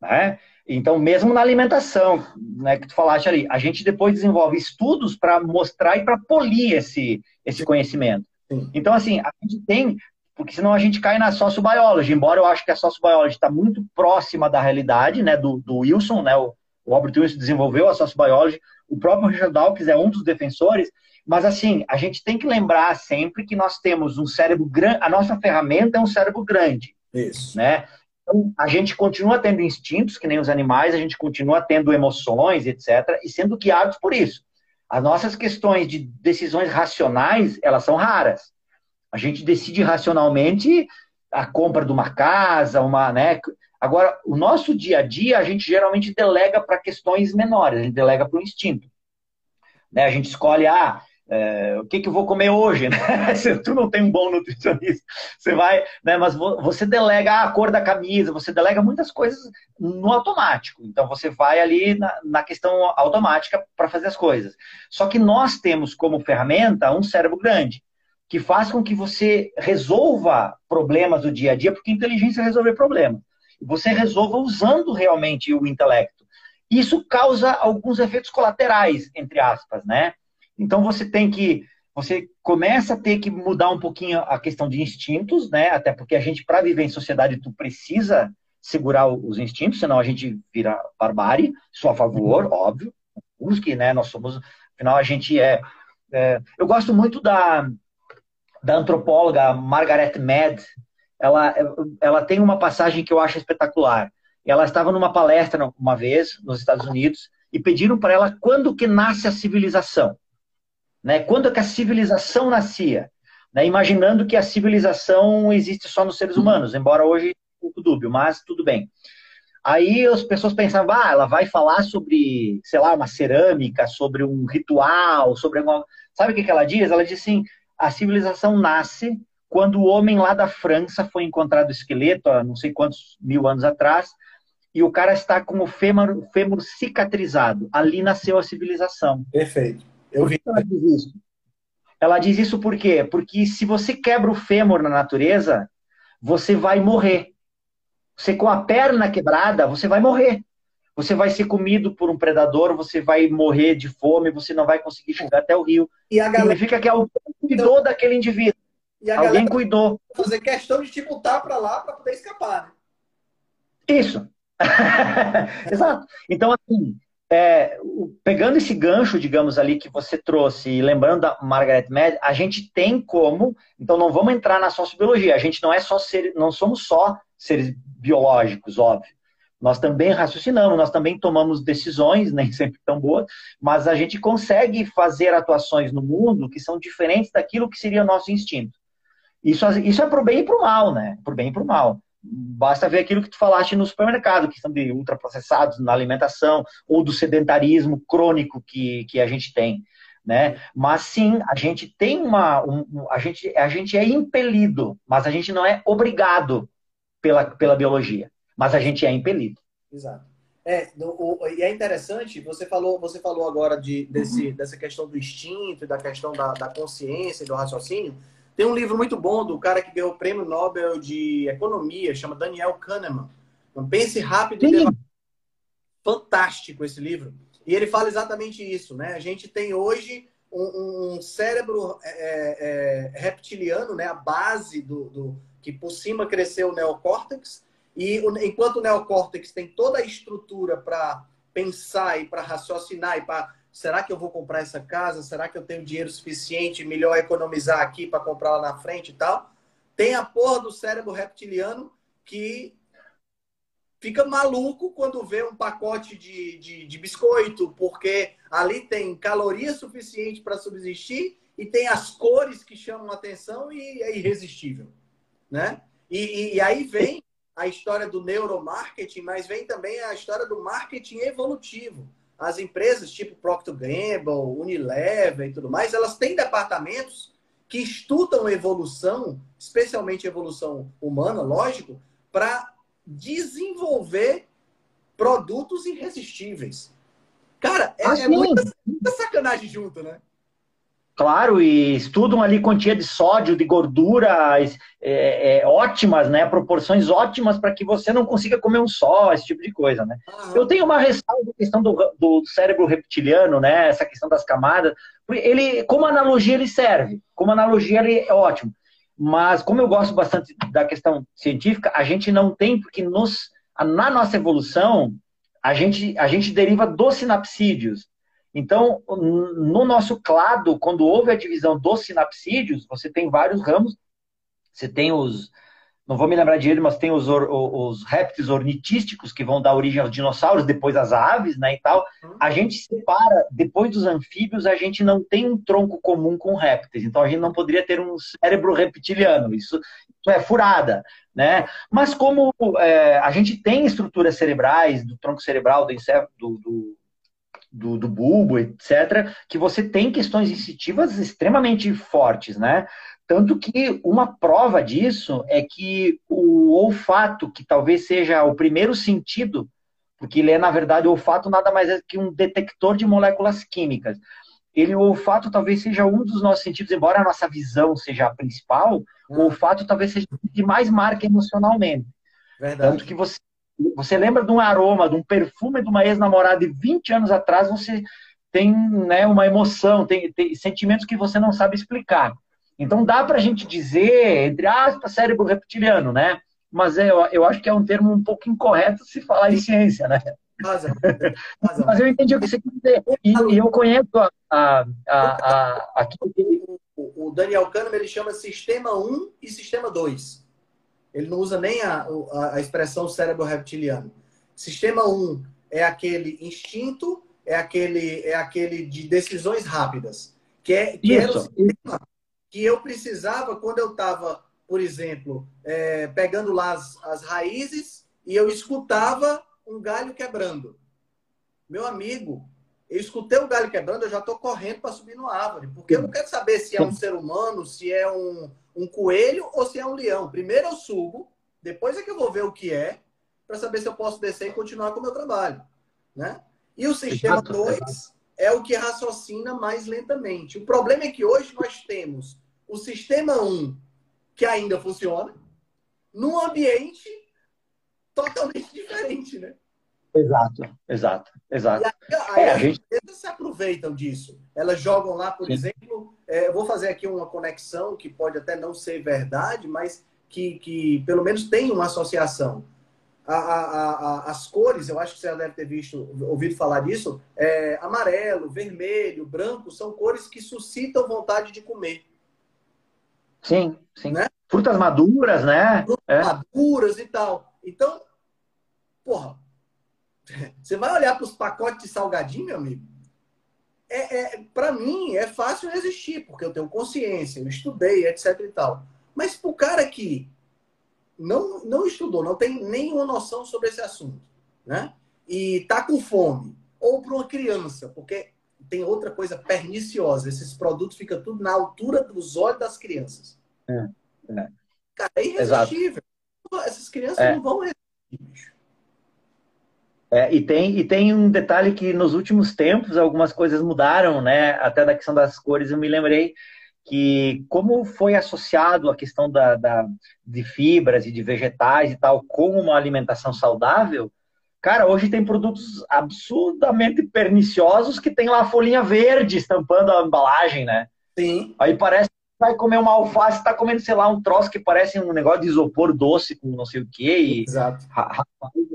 Né? Então, mesmo na alimentação, né, que tu falaste ali, a gente depois desenvolve estudos para mostrar e para polir esse, esse conhecimento. Sim. Então, assim, a gente tem, porque senão a gente cai na sociobiology, embora eu acho que a sociobiology está muito próxima da realidade, né, do, do Wilson, né, o, o Robert Wilson desenvolveu a sociobiology, o próprio Richard Dawkins é um dos defensores, mas assim, a gente tem que lembrar sempre que nós temos um cérebro grande, a nossa ferramenta é um cérebro grande.
Isso.
Né? Então, a gente continua tendo instintos, que nem os animais, a gente continua tendo emoções, etc., e sendo guiados por isso. As nossas questões de decisões racionais, elas são raras. A gente decide racionalmente a compra de uma casa, uma, né? Agora, o nosso dia a dia, a gente geralmente delega para questões menores, a gente delega para o instinto. Né? A gente escolhe, ah, é, o que, que eu vou comer hoje, né? Se tu não tem um bom nutricionista, você vai, né? Mas você delega a cor da camisa, você delega muitas coisas no automático. Então você vai ali na, na questão automática para fazer as coisas. Só que nós temos como ferramenta um cérebro grande que faz com que você resolva problemas do dia a dia, porque inteligência é resolver problemas. Você resolva usando realmente o intelecto. Isso causa alguns efeitos colaterais, entre aspas, né? Então você tem que você começa a ter que mudar um pouquinho a questão de instintos, né? Até porque a gente para viver em sociedade tu precisa segurar os instintos, senão a gente vira barbárie. Sou a favor, uhum. óbvio. Busque, né? Nós somos, afinal a gente é, é eu gosto muito da da antropóloga Margaret Mead, ela, ela tem uma passagem que eu acho espetacular. Ela estava numa palestra uma vez nos Estados Unidos e pediram para ela quando que nasce a civilização, né? Quando que a civilização nascia, né? Imaginando que a civilização existe só nos seres humanos, embora hoje um pouco dúbio, mas tudo bem. Aí as pessoas pensavam, ah, ela vai falar sobre, sei lá, uma cerâmica, sobre um ritual, sobre alguma... Sabe o que, que ela diz? Ela diz assim, a civilização nasce quando o homem lá da França foi encontrado esqueleto, há não sei quantos mil anos atrás, e o cara está com o fêmur, fêmur cicatrizado. Ali nasceu a civilização.
Perfeito. Eu vi.
Ela diz isso. Ela diz isso por quê? Porque se você quebra o fêmur na natureza, você vai morrer. Você com a perna quebrada, você vai morrer. Você vai ser comido por um predador, você vai morrer de fome, você não vai conseguir chegar até o rio.
E a galera...
Significa que alguém cuidou então... daquele indivíduo. alguém cuidou.
Fazer questão de te botar para lá para poder escapar. Né?
Isso. Exato. Então, assim, é, pegando esse gancho, digamos ali, que você trouxe, e lembrando da Margaret Mead, a gente tem como, então não vamos entrar na sociobiologia, a gente não é só ser, não somos só seres biológicos, óbvio. Nós também raciocinamos, nós também tomamos decisões, nem sempre tão boas, mas a gente consegue fazer atuações no mundo que são diferentes daquilo que seria nosso instinto. Isso, isso é pro bem e pro mal, né? Pro bem e pro mal. Basta ver aquilo que tu falaste no supermercado, questão de ultraprocessados na alimentação, ou do sedentarismo crônico que, que a gente tem. Né? Mas sim, a gente tem uma. Um, a, gente, a gente é impelido, mas a gente não é obrigado pela, pela biologia. Mas a gente é impelido.
Exato. É, o, e é interessante, você falou, você falou agora de, desse, uhum. dessa questão do instinto, da questão da, da consciência, do raciocínio. Tem um livro muito bom do cara que ganhou o prêmio Nobel de Economia, chama Daniel Kahneman. Então, Pense Rápido e Fantástico esse livro. E ele fala exatamente isso, né? A gente tem hoje um, um cérebro é, é, é, reptiliano, né? A base do, do, que por cima cresceu o neocórtex. E o, enquanto o neocórtex tem toda a estrutura para pensar e para raciocinar e para será que eu vou comprar essa casa? Será que eu tenho dinheiro suficiente? Melhor economizar aqui para comprar lá na frente e tal. Tem a porra do cérebro reptiliano que fica maluco quando vê um pacote de, de, de biscoito, porque ali tem caloria suficiente para subsistir e tem as cores que chamam atenção e é irresistível, né? E, e, e aí vem a história do neuromarketing, mas vem também a história do marketing evolutivo as empresas tipo Procter Gamble, Unilever e tudo mais, elas têm departamentos que estudam evolução, especialmente evolução humana, lógico, para desenvolver produtos irresistíveis. Cara, é, é muita, muita sacanagem junto, né?
Claro, e estudam ali quantia de sódio, de gordura é, é, ótimas, né? Proporções ótimas para que você não consiga comer um só, esse tipo de coisa, né? Eu tenho uma ressalva questão do, do, cérebro reptiliano, né? Essa questão das camadas. Ele, como analogia, ele serve. Como analogia, ele é ótimo. Mas como eu gosto bastante da questão científica, a gente não tem, porque nos, na nossa evolução, a gente, a gente deriva dos sinapsídeos. Então, no nosso clado, quando houve a divisão dos sinapsídeos, você tem vários ramos. Você tem os, não vou me lembrar de ele, mas tem os, os répteis ornitísticos que vão dar origem aos dinossauros, depois às aves, né, e tal. Uhum. A gente separa, depois dos anfíbios, a gente não tem um tronco comum com répteis. Então, a gente não poderia ter um cérebro reptiliano. Isso, isso é furada, né? Mas como é, a gente tem estruturas cerebrais, do tronco cerebral, do, do, do do, do bulbo, etc., que você tem questões instintivas extremamente fortes, né? Tanto que uma prova disso é que o olfato, que talvez seja o primeiro sentido, porque ele é, na verdade, o olfato nada mais é que um detector de moléculas químicas. Ele, o olfato talvez seja um dos nossos sentidos, embora a nossa visão seja a principal, o olfato talvez seja o que mais marca emocionalmente. Verdade. Tanto que você você lembra de um aroma, de um perfume de uma ex-namorada de 20 anos atrás, você tem né, uma emoção, tem, tem sentimentos que você não sabe explicar. Então dá para a gente dizer, entre aspas, cérebro reptiliano, né? Mas é, eu, eu acho que é um termo um pouco incorreto se falar em ciência, né? Mas, Mas eu entendi o que você quer dizer. E, e eu conheço a, a, a, a,
O Daniel Kahneman ele chama sistema 1 e sistema 2. Ele não usa nem a, a, expressão cérebro reptiliano. Sistema 1 é aquele instinto, é aquele, é aquele de decisões rápidas. Que, é, que era o sistema que eu precisava quando eu estava, por exemplo, é, pegando lá as, as raízes e eu escutava um galho quebrando. Meu amigo, eu escutei o galho quebrando, eu já estou correndo para subir no árvore. Porque eu não quero saber se é um ser humano, se é um, um coelho ou se é um leão. Primeiro eu subo, depois é que eu vou ver o que é, para saber se eu posso descer e continuar com o meu trabalho. Né? E o sistema 2 é o que raciocina mais lentamente. O problema é que hoje nós temos o sistema 1, um, que ainda funciona, num ambiente totalmente diferente, né?
Exato, exato, exato.
E aí, aí é, as gente... empresas se aproveitam disso. Elas jogam lá, por Sim. exemplo, é, eu vou fazer aqui uma conexão que pode até não ser verdade, mas que, que pelo menos tem uma associação. A, a, a, as cores, eu acho que você já deve ter visto, ouvido falar disso, é, amarelo, vermelho, branco, são cores que suscitam vontade de comer.
Sim, sim. Né? Frutas maduras, né?
Frutas é. maduras e tal. Então, porra, você vai olhar para os pacotes de salgadinho, meu amigo? É, é para mim é fácil resistir, porque eu tenho consciência, eu estudei, etc e tal. Mas para o cara que não, não estudou, não tem nenhuma noção sobre esse assunto, né? E tá com fome, ou para uma criança, porque tem outra coisa perniciosa, esses produtos ficam tudo na altura dos olhos das crianças. É, é. Cara, é irresistível. Exato. Essas crianças é. não vão resistir,
é, e, tem, e tem um detalhe que nos últimos tempos algumas coisas mudaram, né? Até da questão das cores, eu me lembrei que como foi associado a questão da, da, de fibras e de vegetais e tal com uma alimentação saudável, cara, hoje tem produtos absurdamente perniciosos que tem lá a folhinha verde estampando a embalagem, né?
Sim.
Aí parece vai comer uma alface, tá comendo, sei lá, um troço que parece um negócio de isopor doce com não sei o quê. E,
Exato.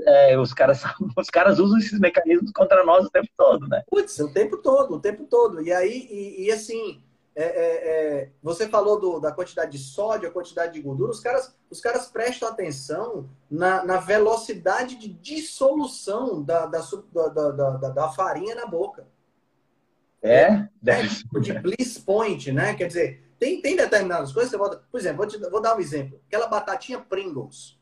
é, os, caras, os caras usam esses mecanismos contra nós o tempo todo, né?
Putz, o tempo todo, o tempo todo. E aí, e, e assim, é, é, é, você falou do, da quantidade de sódio, a quantidade de gordura, os caras, os caras prestam atenção na, na velocidade de dissolução da, da, da, da, farinha na boca.
É?
é deve é, de bliss point, né? Quer dizer, tem, tem determinadas coisas, você bota, por exemplo, vou, te, vou dar um exemplo. Aquela batatinha Pringles.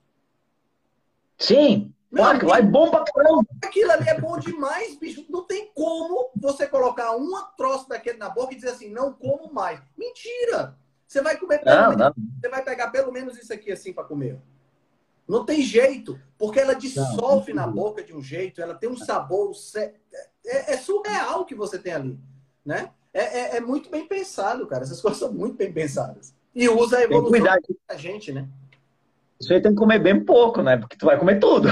Sim, Meu amigo, lá é bom pra caramba.
Aquilo ali é bom demais, bicho. Não tem como você colocar um troço daquele na boca e dizer assim, não como mais. Mentira! Você vai comer pelo não, menos, não. Você vai pegar pelo menos isso aqui assim para comer. Não tem jeito, porque ela dissolve não, na boca de um jeito, ela tem um sabor. É, é surreal o que você tem ali, né? É, é, é, muito bem pensado, cara. Essas coisas são muito bem pensadas. E usa a evolução da gente, né?
Isso aí tem que comer bem pouco, né? Porque tu vai comer tudo.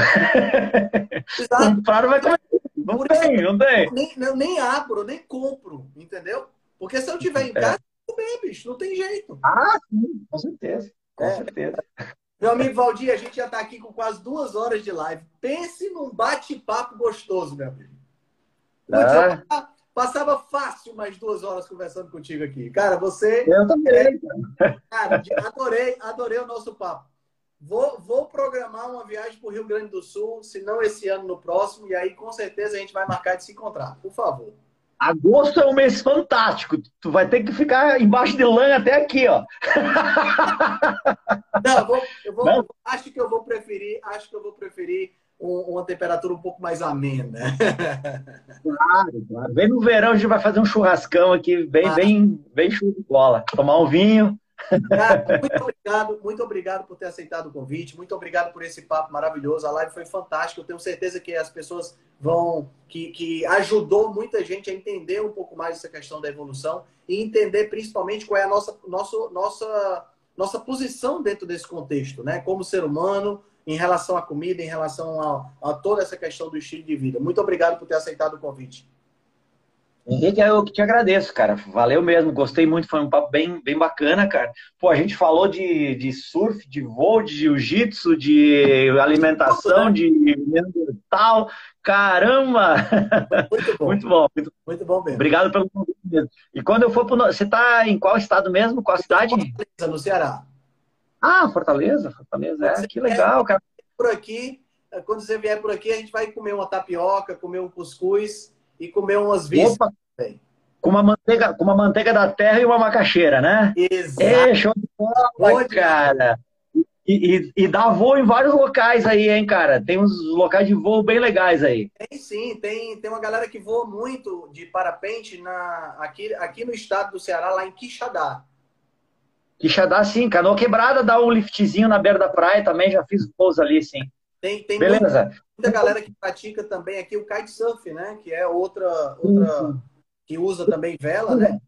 Exato. Comprado vai comer tudo. Não Por tem, isso, não tem.
Nem, eu nem abro, nem compro, entendeu? Porque se eu tiver em é. casa, eu comer, bicho. Não tem jeito.
Ah, sim, com certeza. Com é. certeza.
Meu amigo Valdir, a gente já está aqui com quase duas horas de live. Pense num bate-papo gostoso, meu amigo. Ah. Passava fácil mais duas horas conversando contigo aqui. Cara, você.
Eu também.
É, cara, adorei, adorei o nosso papo. Vou, vou programar uma viagem para o Rio Grande do Sul, se não esse ano, no próximo, e aí com certeza a gente vai marcar de se encontrar. Por favor.
Agosto é um mês fantástico. Tu vai ter que ficar embaixo de lã até aqui, ó.
Não, eu vou, eu vou acho que eu vou preferir, acho que eu vou preferir uma temperatura um pouco mais amena.
Claro, claro. Vem no verão, a gente vai fazer um churrascão aqui, bem, ah. bem, bem show de bola. Tomar um vinho.
Cara, muito obrigado, muito obrigado por ter aceitado o convite, muito obrigado por esse papo maravilhoso. A live foi fantástica. Eu tenho certeza que as pessoas vão, que, que ajudou muita gente a entender um pouco mais essa questão da evolução e entender principalmente qual é a nossa, nossa, nossa, nossa posição dentro desse contexto, né? Como ser humano, em relação à comida, em relação a, a toda essa questão do estilo de vida. Muito obrigado por ter aceitado o convite.
Henrique, eu que te agradeço, cara. Valeu mesmo, gostei muito, foi um papo bem, bem bacana, cara. Pô, a gente falou de, de surf, de voo, de jiu-jitsu, de alimentação, de tal. Caramba! Muito bom. muito bom. Muito, muito bom mesmo. Obrigado pelo convite. E quando eu for pro. Você tá em qual estado mesmo? Qual cidade?
No Ceará.
Ah, Fortaleza, Fortaleza, é, que legal, cara.
Por aqui, quando você vier por aqui, a gente vai comer uma tapioca, comer um cuscuz e comer umas vistas também.
Com uma, manteiga, com uma manteiga da terra e uma macaxeira, né?
Exato.
É, show de bola, cara. E, e, e, dá voo em vários locais aí, hein, cara? Tem uns locais de voo bem legais aí.
Tem sim, tem, tem uma galera que voa muito de parapente na, aqui, aqui no estado do Ceará, lá em Quixadá.
Quixadá, sim. Canoa quebrada, dá um liftzinho na beira da praia também, já fiz voos ali, sim.
Tem, tem
Beleza.
Muita, muita galera que pratica também aqui o kitesurf, né? Que é outra, outra que usa também vela, né?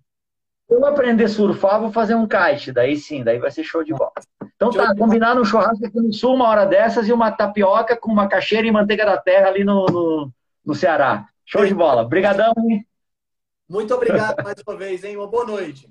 Eu aprender a surfar, vou fazer um kite. Daí sim, daí vai ser show de bola. Então tá, combinar um churrasco aqui no sul, uma hora dessas, e uma tapioca com uma caixeira e manteiga da terra ali no, no, no Ceará. Show de bola. Obrigadão.
Muito obrigado mais uma vez, hein? Uma boa noite.